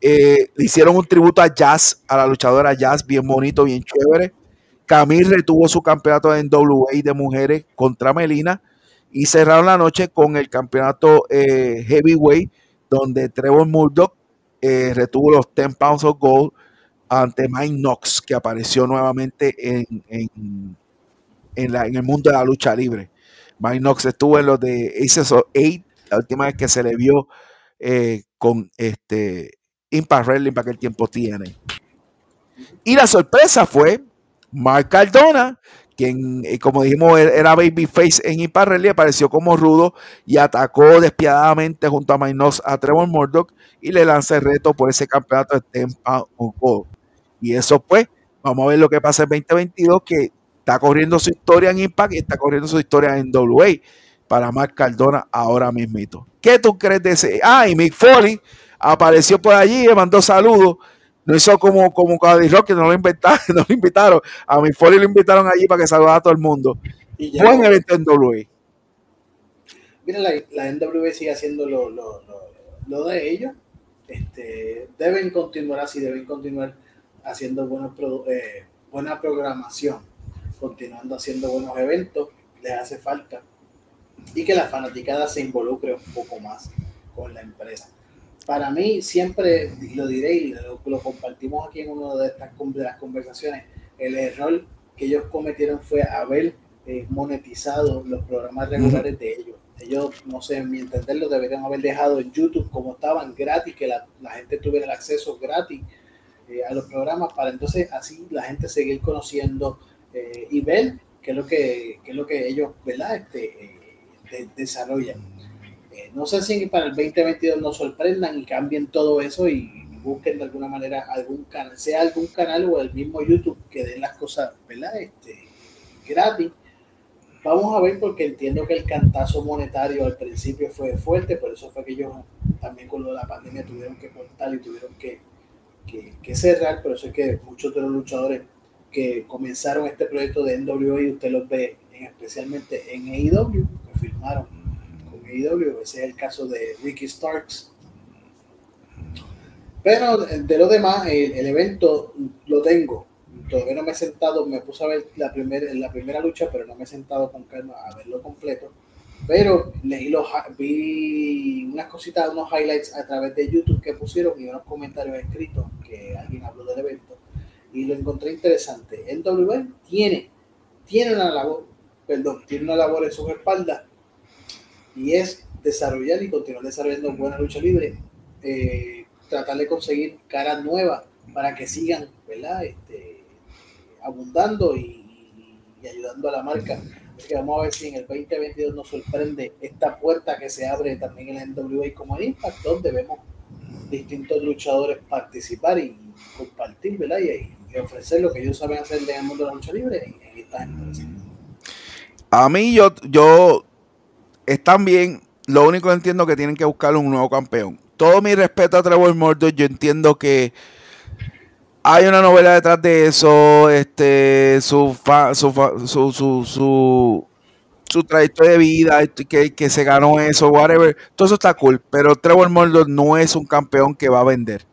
Eh, le hicieron un tributo a Jazz, a la luchadora Jazz, bien bonito, bien chévere. Camille retuvo su campeonato en WA de mujeres contra Melina y cerraron la noche con el campeonato eh, Heavyweight, donde Trevor Murdoch eh, retuvo los 10 pounds of gold ante Mike Knox, que apareció nuevamente en, en, el mundo de la lucha libre. Mike Knox estuvo en los de Aces of Eight, la última vez que se le vio con este Impact Wrestling para que el tiempo tiene. Y la sorpresa fue Mark Cardona, quien, eh, como dijimos, er, era babyface en Impact Wrestling, apareció como rudo y atacó despiadadamente junto a Minos a Trevor Murdoch y le lanza el reto por ese campeonato de Tempa Y eso pues, vamos a ver lo que pasa en 2022, que está corriendo su historia en Impact y está corriendo su historia en WA para Mark Cardona ahora mismito. ¿Qué tú crees de ese? Ah, y Mick Foley apareció por allí, le mandó saludos. No hizo como, como Cody Rock, que no lo, inventaron, no lo invitaron. A mi Foley lo invitaron allí para que saludara a todo el mundo. Y Buen evento en WWE. Mira, la, la NWE sigue haciendo lo, lo, lo, de ellos. Este, deben continuar así, deben continuar haciendo buenos, eh, buena programación, continuando haciendo buenos eventos, les hace falta. Y que la fanaticada se involucre un poco más con la empresa para mí siempre, lo diré y lo, compartimos aquí en una de estas de las conversaciones, el error que ellos cometieron fue haber eh, monetizado los programas regulares de ellos. Ellos, no sé, en mi entender, lo deberían haber dejado en YouTube como estaban gratis, que la, gente tuviera el acceso gratis eh, a los programas para entonces así la gente seguir conociendo eh, y ver qué es lo que, qué es lo que ellos ¿verdad? Este, desarrollan no sé si para el 2022 nos sorprendan y cambien todo eso y busquen de alguna manera algún canal, sea algún canal o el mismo YouTube que den las cosas, ¿verdad? Este, gratis. Vamos a ver porque entiendo que el cantazo monetario al principio fue fuerte, por eso fue que ellos también con lo de la pandemia tuvieron que cortar y tuvieron que, que, cerrar, por eso es que muchos de los luchadores que comenzaron este proyecto de NWA, usted los ve especialmente en AEW, que firmaron ese es el caso de Ricky Starks. Pero de lo demás, el, evento lo tengo. Todavía no me he sentado, me puse a ver la, primera la primera lucha, pero no me he sentado con calma a verlo completo. Pero leí los, vi unas cositas, unos highlights a través de YouTube que pusieron y unos comentarios escritos que alguien habló del evento. Y lo encontré interesante. NWA tiene, tiene una labor, perdón, tiene una labor en sus espaldas y es desarrollar y continuar desarrollando buena lucha libre, eh, tratar de conseguir caras nuevas para que sigan, ¿verdad? Este, abundando y, ayudando a la marca. Así que vamos a ver si en el 2022 nos sorprende esta puerta que se abre también en la NWA como en Impact, donde vemos distintos luchadores participar y compartir, ¿verdad? Y, ofrecer lo que ellos saben hacer en el mundo de la lucha libre en, esta A mí yo están bien. Lo único que entiendo que tienen que buscar un nuevo campeón. Todo mi respeto a Trevor Murdoch, yo entiendo que hay una novela detrás de eso, este, su, su, su, su, trayectoria de vida, que, que, se ganó eso, whatever. Todo eso está cool, pero Trevor Murdoch no es un campeón que va a vender.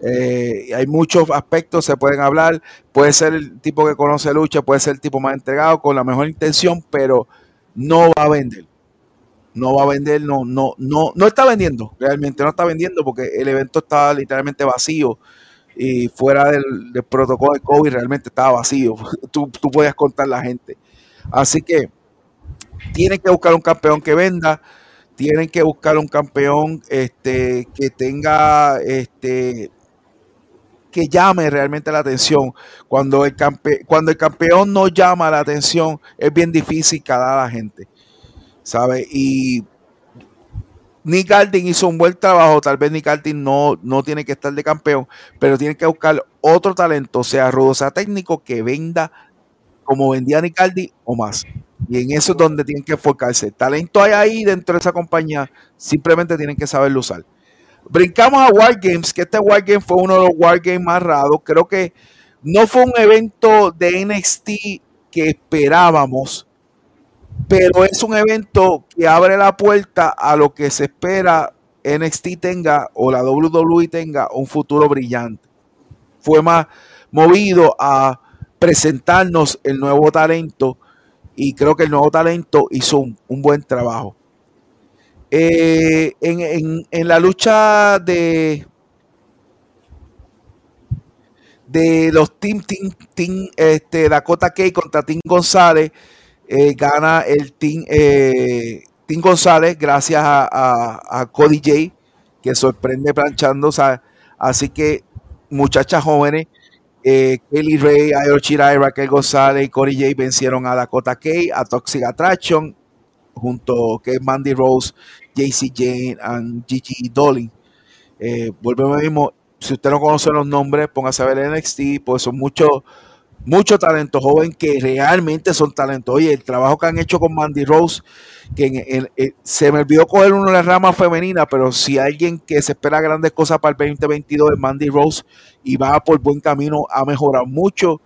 Eh, hay muchos aspectos, se pueden hablar. Puede ser el tipo que conoce lucha, puede ser el tipo más entregado, con la mejor intención, pero no va a vender. No va a vender, no, no, no, no está vendiendo, realmente no está vendiendo porque el evento está literalmente vacío y fuera del, protocolo de COVID realmente estaba vacío. Tú, tú podías contar la gente. Así que tienen que buscar un campeón que venda, tienen que buscar un campeón este, que tenga este, que llame realmente la atención. Cuando el, campe cuando el campeón no llama la atención, es bien difícil calar a la gente. ¿Sabe? Y Nick Aldin hizo un buen trabajo, tal vez Nick Aldin no, no tiene que estar de campeón, pero tiene que buscar otro talento, sea rudo, sea técnico, que venda como vendía Nick Aldin o más. Y en eso es donde tienen que enfocarse. Talento hay ahí dentro de esa compañía, simplemente tienen que saberlo usar. Brincamos a Wargames, que este Wargame fue uno de los Wargames más raros. Creo que no fue un evento de NXT que esperábamos, pero es un evento que abre la puerta a lo que se espera NXT tenga o la WWE tenga un futuro brillante. Fue más movido a presentarnos el nuevo talento y creo que el nuevo talento hizo un, buen trabajo. Eh, en, la lucha de de los Team, team, team este, Dakota Kay contra Team González, eh, gana el team, eh, team González gracias a, Cody J, que sorprende planchando. así que muchachas jóvenes, eh, Kelly Ray, Ayo Chirai, Raquel González y Cody J vencieron a Dakota Kay, a Toxic Attraction, junto que Mandy Rose, JC Jane y Gigi Dolly. volvemos mismo, si usted no conoce los nombres, póngase a ver NXT, pues son muchos mucho talento joven que realmente son talentos. Oye, el trabajo que han hecho con Mandy Rose, que se me olvidó coger una de las ramas femeninas, pero si alguien que se espera grandes cosas para el 2022 es Mandy Rose y va por buen camino, ha mejorado mucho,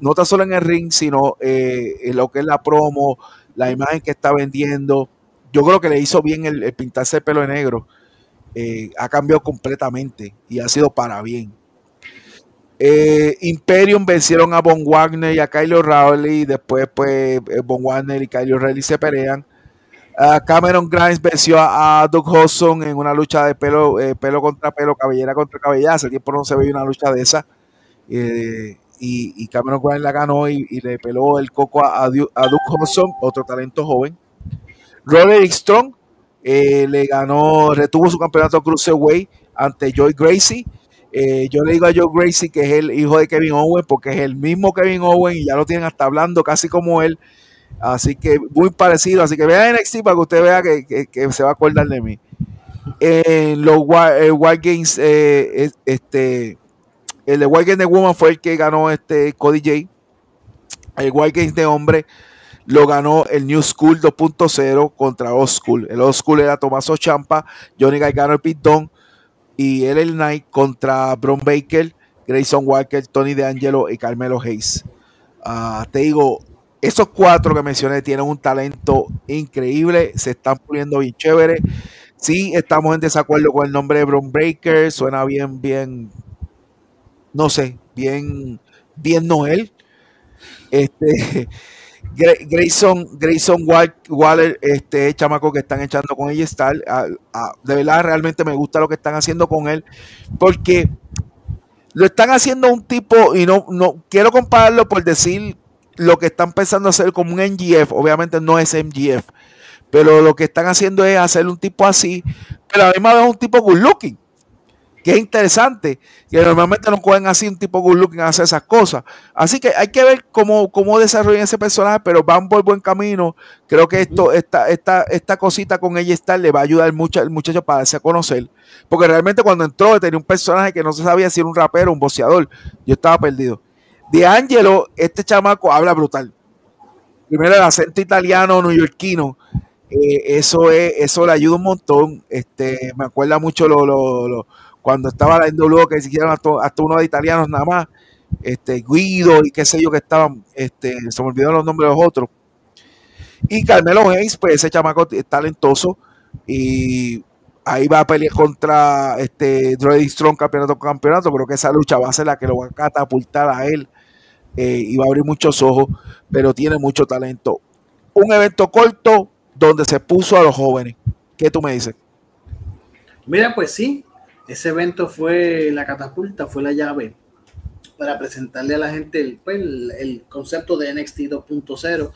no tan solo en el ring, sino eh, en lo que es la promo, la imagen que está vendiendo. Yo creo que le hizo bien el, pintarse el pelo de negro. Eh, ha cambiado completamente y ha sido para bien. Eh, Imperium vencieron a Von Wagner y a Kyle O'Reilly. Después, pues, eh, Von Wagner y Kyle O'Reilly se pelean. Cameron Grimes venció a, Doug Hudson en una lucha de pelo, eh, pelo contra pelo, cabellera contra cabellera. Hace tiempo no se veía una lucha de esa. Y, Cameron Grimes la ganó y, le peló el coco a, a, Doug Hudson, otro talento joven. Roderick Strong le ganó, retuvo su campeonato Cruiserweight ante Joy Gracie. Eh, yo le digo a Joe Gracie que es el hijo de Kevin Owen porque es el mismo Kevin Owen y ya lo tienen hasta hablando casi como él. Así que muy parecido. Así que vean NXT para que usted vea que, se va a acordar de mí. En los Wild Games, eh, este, el de Games de Woman fue el que ganó este Cody J. El Games de hombre lo ganó el New School 2.0 contra Old School. El Old School era Tomaso Champa, Johnny Gargano Pete Dunne y el Knight contra Bron Baker, Grayson Walker, Tony DeAngelo y Carmelo Hayes. Ah, te digo, esos cuatro que mencioné tienen un talento increíble, se están poniendo bien chévere. Sí, estamos en desacuerdo con el nombre de Bron Baker, suena bien, bien, no sé, bien, bien Noel. Este, Grayson, Grayson Waller, este chamaco que están echando con ella está, de verdad realmente me gusta lo que están haciendo con él, porque lo están haciendo un tipo, y no, no quiero compararlo por decir lo que están pensando hacer como un NGF, obviamente no es MGF, pero lo que están haciendo es hacer un tipo así, pero a la misma vez un tipo good looking que es interesante, que normalmente no cogen así un tipo good looking a hacer esas cosas. Así que hay que ver cómo, cómo desarrollan ese personaje, pero van por buen camino. Creo que esto, esta, esta, esta cosita con ella estar le va a ayudar mucho al muchacho para darse a conocer. Porque realmente cuando entró tenía un personaje que no se sabía si era un rapero, un boceador. Yo estaba perdido. De Angelo, este chamaco habla brutal. Primero el acento italiano, neoyorquino. Eh, eso es, eso le ayuda un montón. Este, me acuerda mucho lo, lo cuando estaba la NWO que hicieron hasta, uno de italianos nada más, este, Guido y qué sé yo que estaban, este, se me olvidaron los nombres de los otros. Y Carmelo Hayes, pues ese chamaco es talentoso y ahí va a pelear contra este Dreddy Strong campeonato campeonato, creo que esa lucha va a ser la que lo va a catapultar a él eh, y va a abrir muchos ojos, pero tiene mucho talento. Un evento corto donde se puso a los jóvenes. ¿Qué tú me dices? Mira, pues sí, ese evento fue la catapulta, fue la llave para presentarle a la gente el, pues, concepto de NXT 2.0.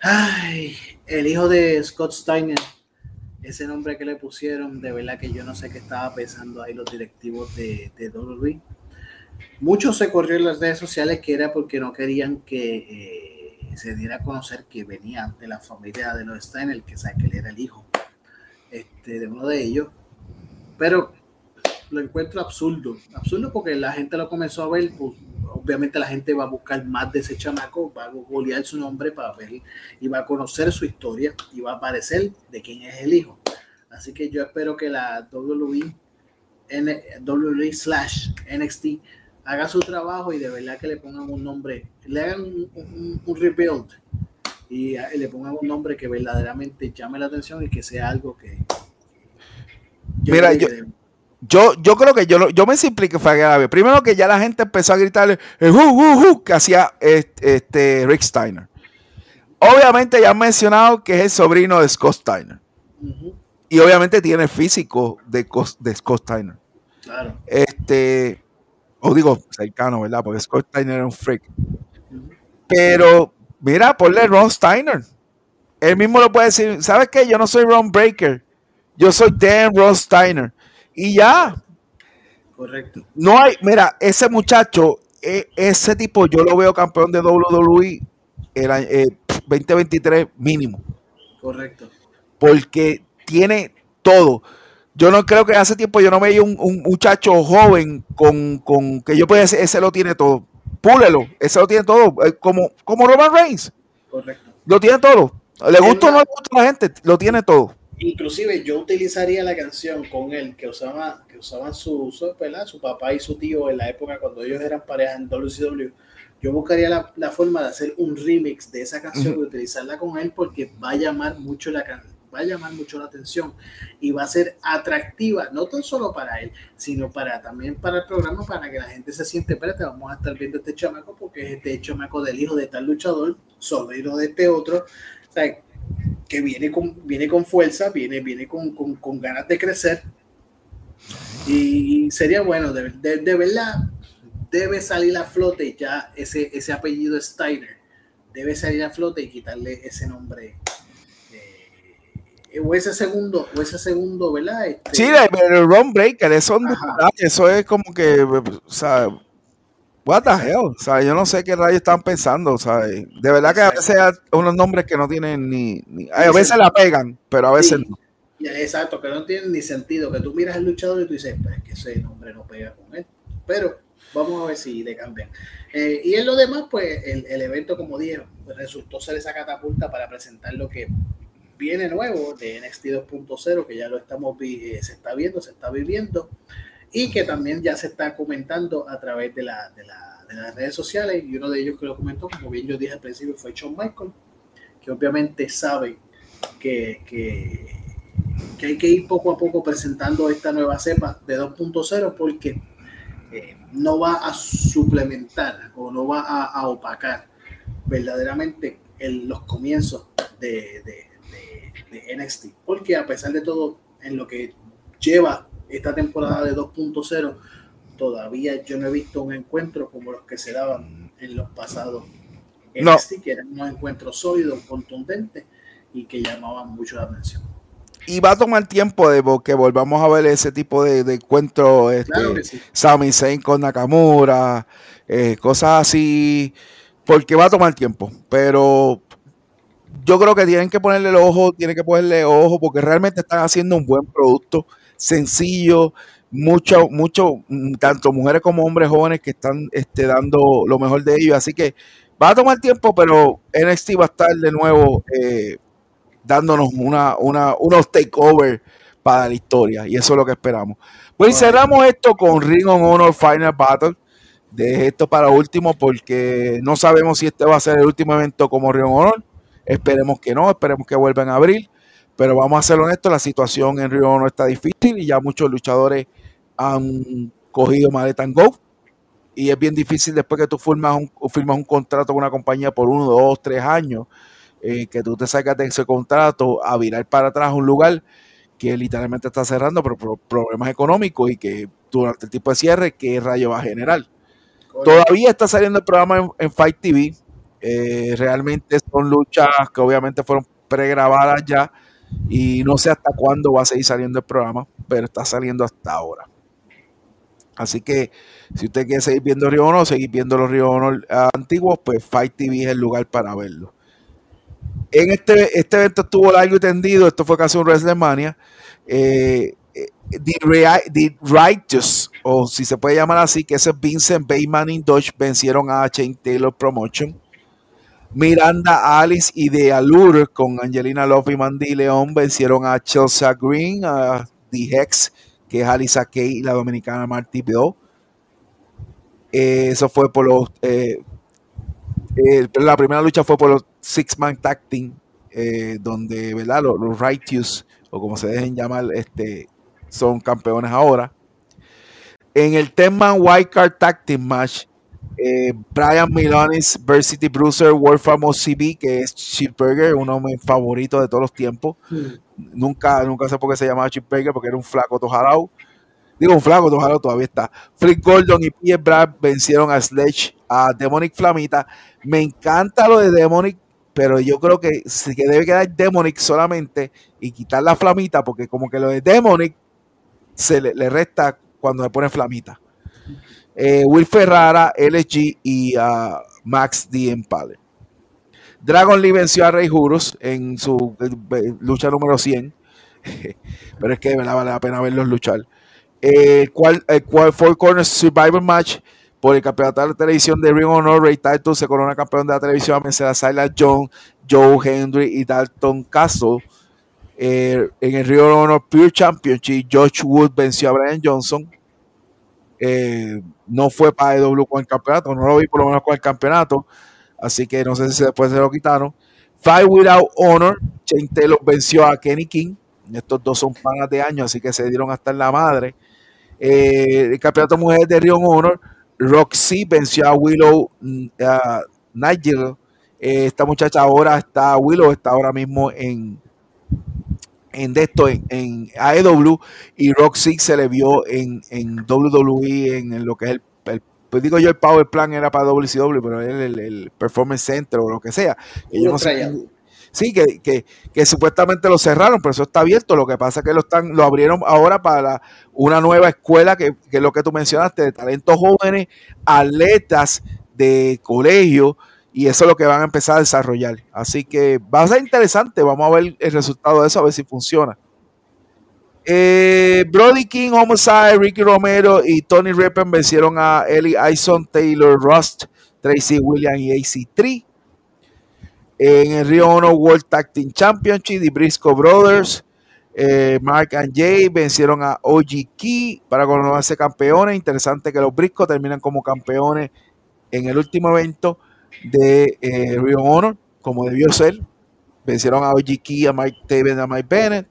Ay, el hijo de Scott Steiner, ese nombre que le pusieron, de verdad que yo no sé qué estaba pensando ahí los directivos de, de WWE. Mucho se corrió en las redes sociales que era porque no querían que eh, se diera a conocer que venía de la familia de los Steiner, que sabe que él era el hijo este, de uno de ellos. Pero lo encuentro absurdo, absurdo porque la gente lo comenzó a ver, pues, obviamente la gente va a buscar más de ese chamaco, va a googlear su nombre para ver y va a conocer su historia y va a aparecer de quién es el hijo. Así que yo espero que la WWE, WWE slash NXT haga su trabajo y de verdad que le pongan un nombre, le hagan un, rebuild y, le pongan un nombre que verdaderamente llame la atención y que sea algo que... Mira, yo, yo, yo creo que yo, yo me simpliqué fue grave. Primero que ya la gente empezó a gritarle uh, uh, uh, que hacía este, Rick Steiner. Obviamente ya han mencionado que es el sobrino de Scott Steiner. Y obviamente tiene el físico de, de Scott Steiner. Claro. Este, o digo, cercano, ¿verdad? Porque Scott Steiner era un freak. Pero, mira, ponle Ron Steiner. Él mismo lo puede decir, ¿sabes qué? Yo no soy Ron Breaker. Yo soy Dan Ron Steiner y ya. Correcto. No hay, mira, ese muchacho, e, ese tipo, yo lo veo campeón de WWE el 2023 eh, mínimo. Correcto. Porque tiene todo. Yo no creo que hace tiempo yo no veía un, un muchacho joven con, con, que yo pueda decir, ese lo tiene todo. Púlelo, ese lo tiene todo. Eh, como, como Roman Reigns. Correcto. Lo tiene todo. Le gusta o no le gusta a la gente, lo tiene todo inclusive yo utilizaría la canción con él que usaba que usaban su, su, su papá y su tío en la época cuando ellos eran pareja en WCW yo buscaría la, la forma de hacer un remix de esa canción y utilizarla con él porque va a llamar mucho la va a llamar mucho la atención y va a ser atractiva, no tan solo para él, sino para también para el programa, para que la gente se siente, espérate, vamos a estar viendo este chamaco porque es este chamaco del hijo de tal luchador, sobrino de este otro. O sea, que viene con, viene con fuerza, viene, viene con, con, con ganas de crecer. Y sería bueno, de, de, verdad, debe salir a flote ya ese, ese apellido Steiner. Debe salir a flote y quitarle ese nombre. Eh, o ese segundo, o ese segundo, ¿verdad? Este, sí, el Ron Breaker, eso, eso es como que, o sea, What the hell? O sea, yo no sé qué rayos están pensando. O sea, de verdad que a veces hay unos nombres que no tienen ni. a veces la pegan, pero a veces no. Exacto, que no tienen ni sentido. Que tú miras al luchador y tú dices, pues que ese nombre no pega con él. Pero vamos a ver si le cambian. Eh, y en lo demás, pues el, el evento, como dije, pues, resultó ser esa catapulta para presentar lo que viene nuevo de NXT 2.0, que ya lo estamos eh, se está viendo, se está viviendo y que también ya se está comentando a través de, la, de, la, las redes sociales y uno de ellos que lo comentó, como bien yo dije al principio, fue Shawn Michael, que obviamente sabe que, que, hay que ir poco a poco presentando esta nueva cepa de 2.0 porque eh, no va a suplementar o no va a, opacar verdaderamente los comienzos de, de, de, NXT, porque a pesar de todo, en lo que lleva esta temporada de 2.0 todavía yo no he visto un encuentro como los que se daban en los pasados no. que eran unos encuentros sólidos, contundentes y que llamaban mucho la atención. Y va a tomar tiempo de que volvamos a ver ese tipo de, de encuentros, este, Sami Zayn con Nakamura, eh, cosas así, porque va a tomar tiempo, pero yo creo que tienen que ponerle el ojo, tienen que ponerle ojo porque realmente están haciendo un buen producto sencillo, mucho, mucho, mm, tanto mujeres como hombres jóvenes que están este, dando lo mejor de ellos. Así que va a tomar tiempo, pero NXT va a estar de nuevo eh, dándonos una, una, unos takeovers para la historia. Y eso es lo que esperamos. Pues cerramos esto con Ring of Honor Final Battle. De esto para último, porque no sabemos si este va a ser el último evento como Ring of Honor. Esperemos que no, esperemos que vuelvan a abrir. Pero vamos a ser honestos, la situación en Río no está difícil y ya muchos luchadores han cogido maleta en go. Y es bien difícil después que tú firmas un, firmas un contrato con una compañía por uno, dos, tres años, eh, que tú te sacas de ese contrato a virar para atrás un lugar que literalmente está cerrando por, problemas económicos y que durante el tipo de cierre, ¿qué rayo va a generar? Todavía está saliendo el programa en, Fight TV. Eh, realmente son luchas que obviamente fueron pregrabadas ya y no sé hasta cuándo va a seguir saliendo el programa, pero está saliendo hasta ahora. Así que si usted quiere seguir viendo Río Honor, seguir viendo los Río Honor antiguos, pues Fight TV es el lugar para verlo. En este, este evento estuvo largo y tendido, esto fue casi un WrestleMania. Eh, The, Righteous, o si se puede llamar así, que es Vincent Bateman y Dodge, vencieron a Chain Taylor Promotion. Miranda Alice y The Allure con Angelina Love y Mandy León vencieron a Chelsea Green, a The Hex, que es Alisa Kay y la dominicana Marty Bill. Eh, eso fue por los. Eh, eh, la primera lucha fue por los Six Man Tag Team, donde ¿verdad? Los, Righteous, o como se dejen llamar, este, son campeones ahora. En el tema White Card Tag Team Match, eh, Brian Milonis versus Bruiser World Famous CB, que es Chipburger, uno de mis favoritos de todos los tiempos. Nunca, nunca sé por qué se llamaba Chipburger, porque era un flaco tojarao. Digo, un flaco tojarao todavía está. Flick Gordon y Pierre Brad vencieron a Sledge, a Demonic Flamita. Me encanta lo de Demonic, pero yo creo que, que debe quedar Demonic solamente y quitar la Flamita, porque como que lo de Demonic se le, resta cuando me pone flamita. Eh, Will Ferrara, LG y uh, Max D. Empale. Dragon Lee venció a Rey Juros en su eh, lucha número 100. Pero es que verdad vale la pena verlos luchar. el cual, el Four Corners Survivor Match por el campeonato de televisión de Ring Honor, Ray Title se corona campeón de la televisión a vencer a Silas John, Joe Henry y Dalton Castle eh, en el Rio Honor Pure Championship, George Wood venció a Brian Johnson. Eh, no fue para EW con el campeonato, no lo vi por lo menos con el campeonato, así que no sé si después se lo quitaron. Five Without Honor, Taylor venció a Kenny King. Estos dos son panas de años, así que se dieron hasta en la madre. Eh, el campeonato mujer de Rio Honor, Roxy venció a Willow uh, Nigel. esta muchacha ahora está, Willow está ahora mismo en, en de esto en, AEW y Roxy se le vio en, en WWE en, lo que es el, pues digo yo el Power Plan era para WCW pero el, el, Performance Center o lo que sea. No sí que, que, supuestamente lo cerraron pero eso está abierto. Lo que pasa es que lo están lo abrieron ahora para una nueva escuela que, que es lo que tú mencionaste de talentos jóvenes atletas de colegio y eso es lo que van a empezar a desarrollar. Así que va a ser interesante. Vamos a ver el resultado de eso, a ver si funciona. Eh, Brody King, Homicide, Ricky Romero y Tony Rippen vencieron a Ellie Ison, Taylor Rust, Tracy Williams y AC3. En el Rio Honor World Tag Team Championship, the Briscoe Brothers, eh, Mark and Jay vencieron a OG Key para coronarse campeones. Interesante que los Briscoe terminan como campeones en el último evento de eh, Rio Honor, como debió ser. Vencieron a OG Key, a Mike Taven, a Mike Bennett,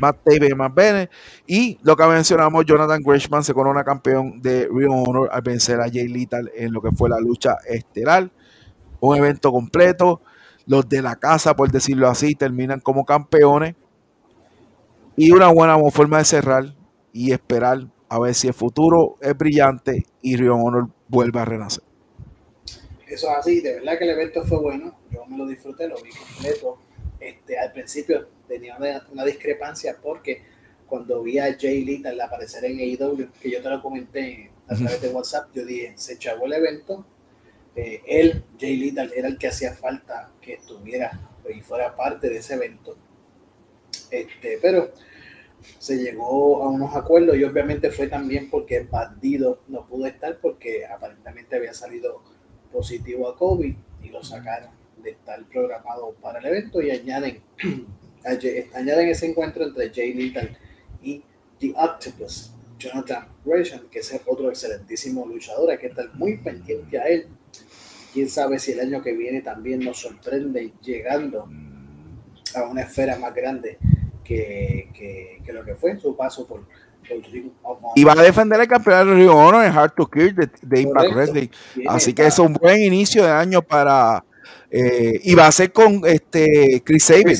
Matt Taven, a Matt Bennett. Y lo que mencionamos, Jonathan Gresham se corona campeón de Rio Honor al vencer a Jay Lethal en lo que fue la lucha estelar. Un evento completo. Los de la casa, por decirlo así, terminan como campeones. Y una buena forma de cerrar y esperar a ver si el futuro es brillante y Rio Honor vuelve a renacer eso es así, de verdad que el evento fue bueno, yo me lo disfruté, lo vi completo. Este, al principio tenía una, discrepancia porque cuando vi a Jay Little aparecer en AEW, que yo te lo comenté a través de WhatsApp, yo dije, se echó el evento, eh, él, Jay Little, era el que hacía falta que estuviera y fuera parte de ese evento. Este, pero se llegó a unos acuerdos y obviamente fue también porque Bandido no pudo estar porque aparentemente había salido positivo a COVID y lo sacaron de estar programado para el evento y añaden, añaden ese encuentro entre Jay Little y The Octopus, Jonathan Gresham, que es otro excelentísimo luchador, hay que estar muy pendiente a él. Quién sabe si el año que viene también nos sorprende llegando a una esfera más grande que, que, que lo que fue su paso por y va a defender el campeonato de Rio Honor en Hard to Kill de, Impact Wrestling. Así que es un buen inicio de año para. Eh, y va a ser con este Chris Sabin.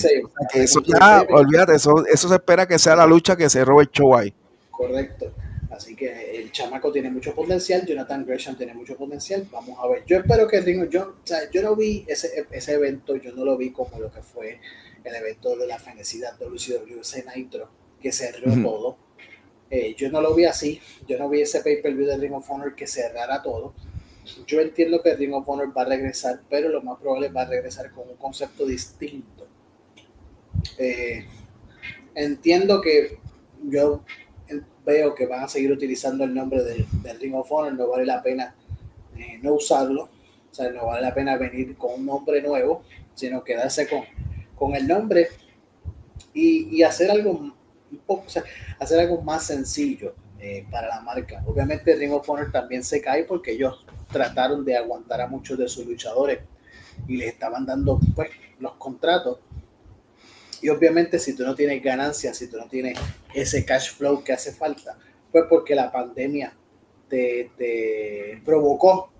eso ya, olvídate, eso, eso se espera que sea la lucha que se robe el show ahí. Correcto. Así que el chamaco tiene mucho potencial, Jonathan Gresham tiene mucho potencial. Vamos a ver. Yo espero que Ringo, yo, o sea, yo no vi ese, ese evento, yo no lo vi como lo que fue el evento de la felicidad de WCW Nitro, que cerró todo eh, yo no lo vi así, yo no vi ese pay-per-view de Ring of Honor que cerrara todo. yo entiendo que Ring of Honor va a regresar, pero lo más probable va a regresar con un concepto distinto. Eh, entiendo que yo veo que van a seguir utilizando el nombre del, Ring of Honor, no vale la pena eh, no usarlo, o sea, no vale la pena venir con un nombre nuevo, sino quedarse con, con el nombre y, hacer algo hacer algo más sencillo eh, para la marca. Obviamente Ring of Honor también se cae porque ellos trataron de aguantar a muchos de sus luchadores y les estaban dando pues los contratos. Y obviamente si tú no tienes ganancias, si tú no tienes ese cash flow que hace falta, pues porque la pandemia te, provocó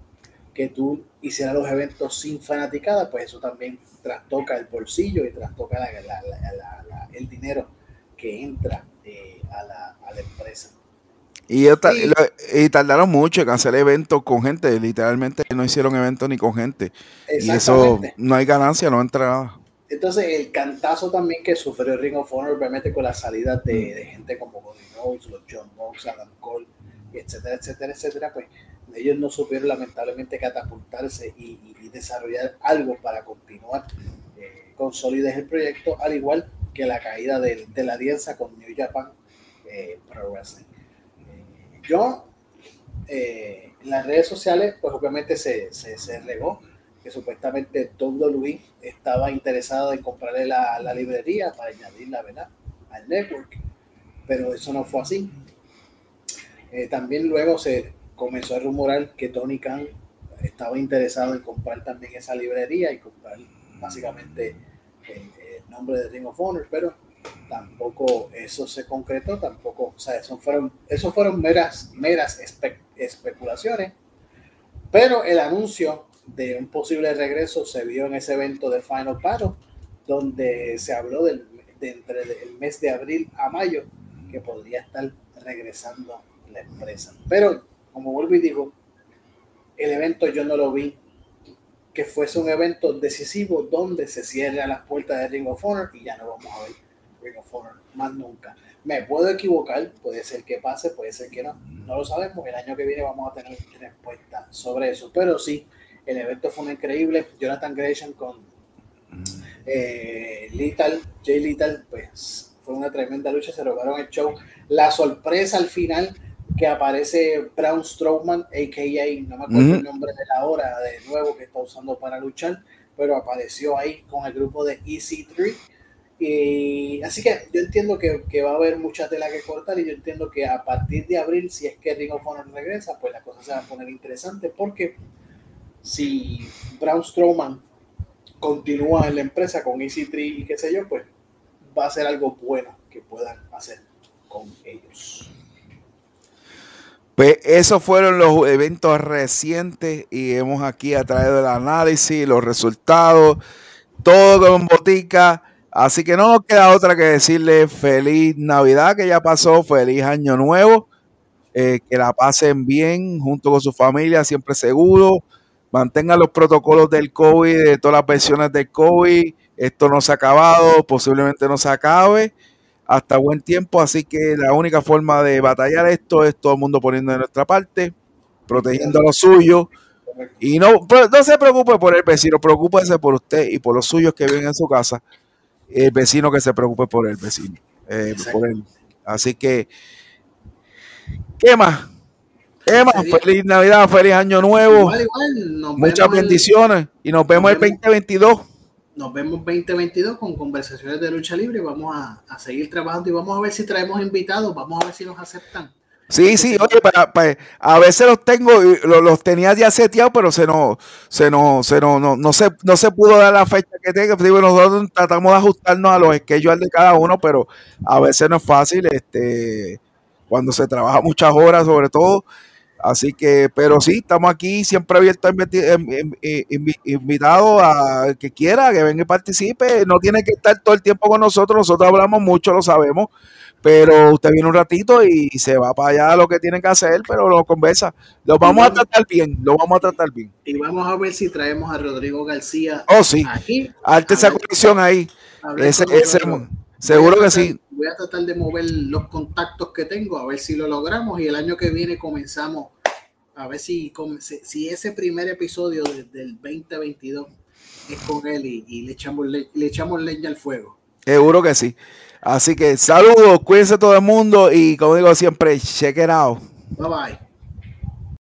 que tú hicieras los eventos sin fanaticada, pues eso también trastoca el bolsillo y trastoca el dinero que entra eh, a, la, a la empresa. Y, y, tardaron mucho en hacer eventos con gente, literalmente no hicieron eventos ni con gente. Y eso no hay ganancia, no entra nada. Entonces, el cantazo también que sufrió Ring of Honor, obviamente con la salida de, mm. gente como Cody Rhodes, los John Box, Adam Cole, etcétera, etcétera, etcétera, pues ellos no supieron lamentablemente catapultarse y, desarrollar algo para continuar eh, con solidez el proyecto, al igual que la caída de, la alianza con New Japan eh, Pro Wrestling. Yo, eh, en las redes sociales, pues obviamente se, regó que supuestamente WWE estaba interesado en comprarle la, librería para añadirla ¿verdad? al network, pero eso no fue así. Eh, también luego se comenzó a rumorar que Tony Khan estaba interesado en comprar también esa librería y comprar básicamente el nombre de Ring of Honor, pero tampoco eso se concretó, tampoco, o sea, eso fueron, eso fueron meras, meras especulaciones, pero el anuncio de un posible regreso se vio en ese evento de Final Battle, donde se habló del, de entre el mes de abril a mayo que podría estar regresando la empresa. Pero, como vuelvo y digo, el evento yo no lo vi que fuese un evento decisivo donde se cierran las puertas de Ring of Honor y ya no vamos a ver Ring of Honor, más nunca. Me puedo equivocar, puede ser que pase, puede ser que no, no lo sabemos. El año que viene vamos a tener respuesta sobre eso, pero sí, el evento fue increíble. Jonathan Gresham con eh, Lethal, Jay Lethal, pues fue una tremenda lucha, se robaron el show. La sorpresa al final que aparece Braun Strowman, a.k.a. no me acuerdo el nombre de la hora de nuevo que está usando para luchar, pero apareció ahí con el grupo de EC3 y así que yo entiendo que, que, va a haber mucha tela que cortar y yo entiendo que a partir de abril, si es que Ring of Honor regresa, pues la cosa se va a poner interesante porque si Braun Strowman continúa en la empresa con EC3 y qué sé yo, pues va a ser algo bueno que puedan hacer con ellos. Pues esos fueron los eventos recientes y hemos aquí traído el análisis, los resultados, todo con botica. Así que no nos queda otra que decirle feliz Navidad que ya pasó, feliz Año Nuevo, eh, que la pasen bien junto con su familia, siempre seguro, mantengan los protocolos del COVID, de todas las versiones del COVID, esto no se ha acabado, posiblemente no se acabe hasta buen tiempo, así que la única forma de batallar esto es todo el mundo poniendo de nuestra parte, protegiendo lo suyo. Y no, no se preocupe por el vecino, preocúpese por usted y por los suyos que viven en su casa el vecino que se preocupe por el vecino, eh, por él. Así que, ¿qué más? ¿Qué más? Feliz Navidad, feliz Año Nuevo. Muchas bendiciones y nos vemos el 2022 nos vemos 2022 con conversaciones de lucha libre. Vamos a, a, seguir trabajando y vamos a ver si traemos invitados. Vamos a ver si nos aceptan. Sí, sí, oye, para, a veces los tengo, los, los, tenía ya seteados, pero se no, se no, se no, no, no, se, no se pudo dar la fecha que tenga. nosotros tratamos de ajustarnos a los schedules de cada uno, pero a veces no es fácil, este, cuando se trabaja muchas horas, sobre todo. Así que, pero sí, estamos aquí siempre abiertos invitados a que quiera, que venga y participe. No tiene que estar todo el tiempo con nosotros, nosotros hablamos mucho, lo sabemos pero usted viene un ratito y se va para allá lo que tiene que hacer, pero lo conversa. Lo vamos a tratar bien, lo vamos a tratar bien. Y vamos a ver si traemos a Rodrigo García oh, sí. aquí. Arte esa conexión ahí. Ese, seguro que sí. Voy a tratar de mover los contactos que tengo, a ver si lo logramos y el año que viene comenzamos a ver si, si ese primer episodio del 2022 es con él y, le, echamos le, echamos leña al fuego. Seguro que sí. Así que saludos, cuídense todo el mundo y como digo siempre, check it out. Bye bye.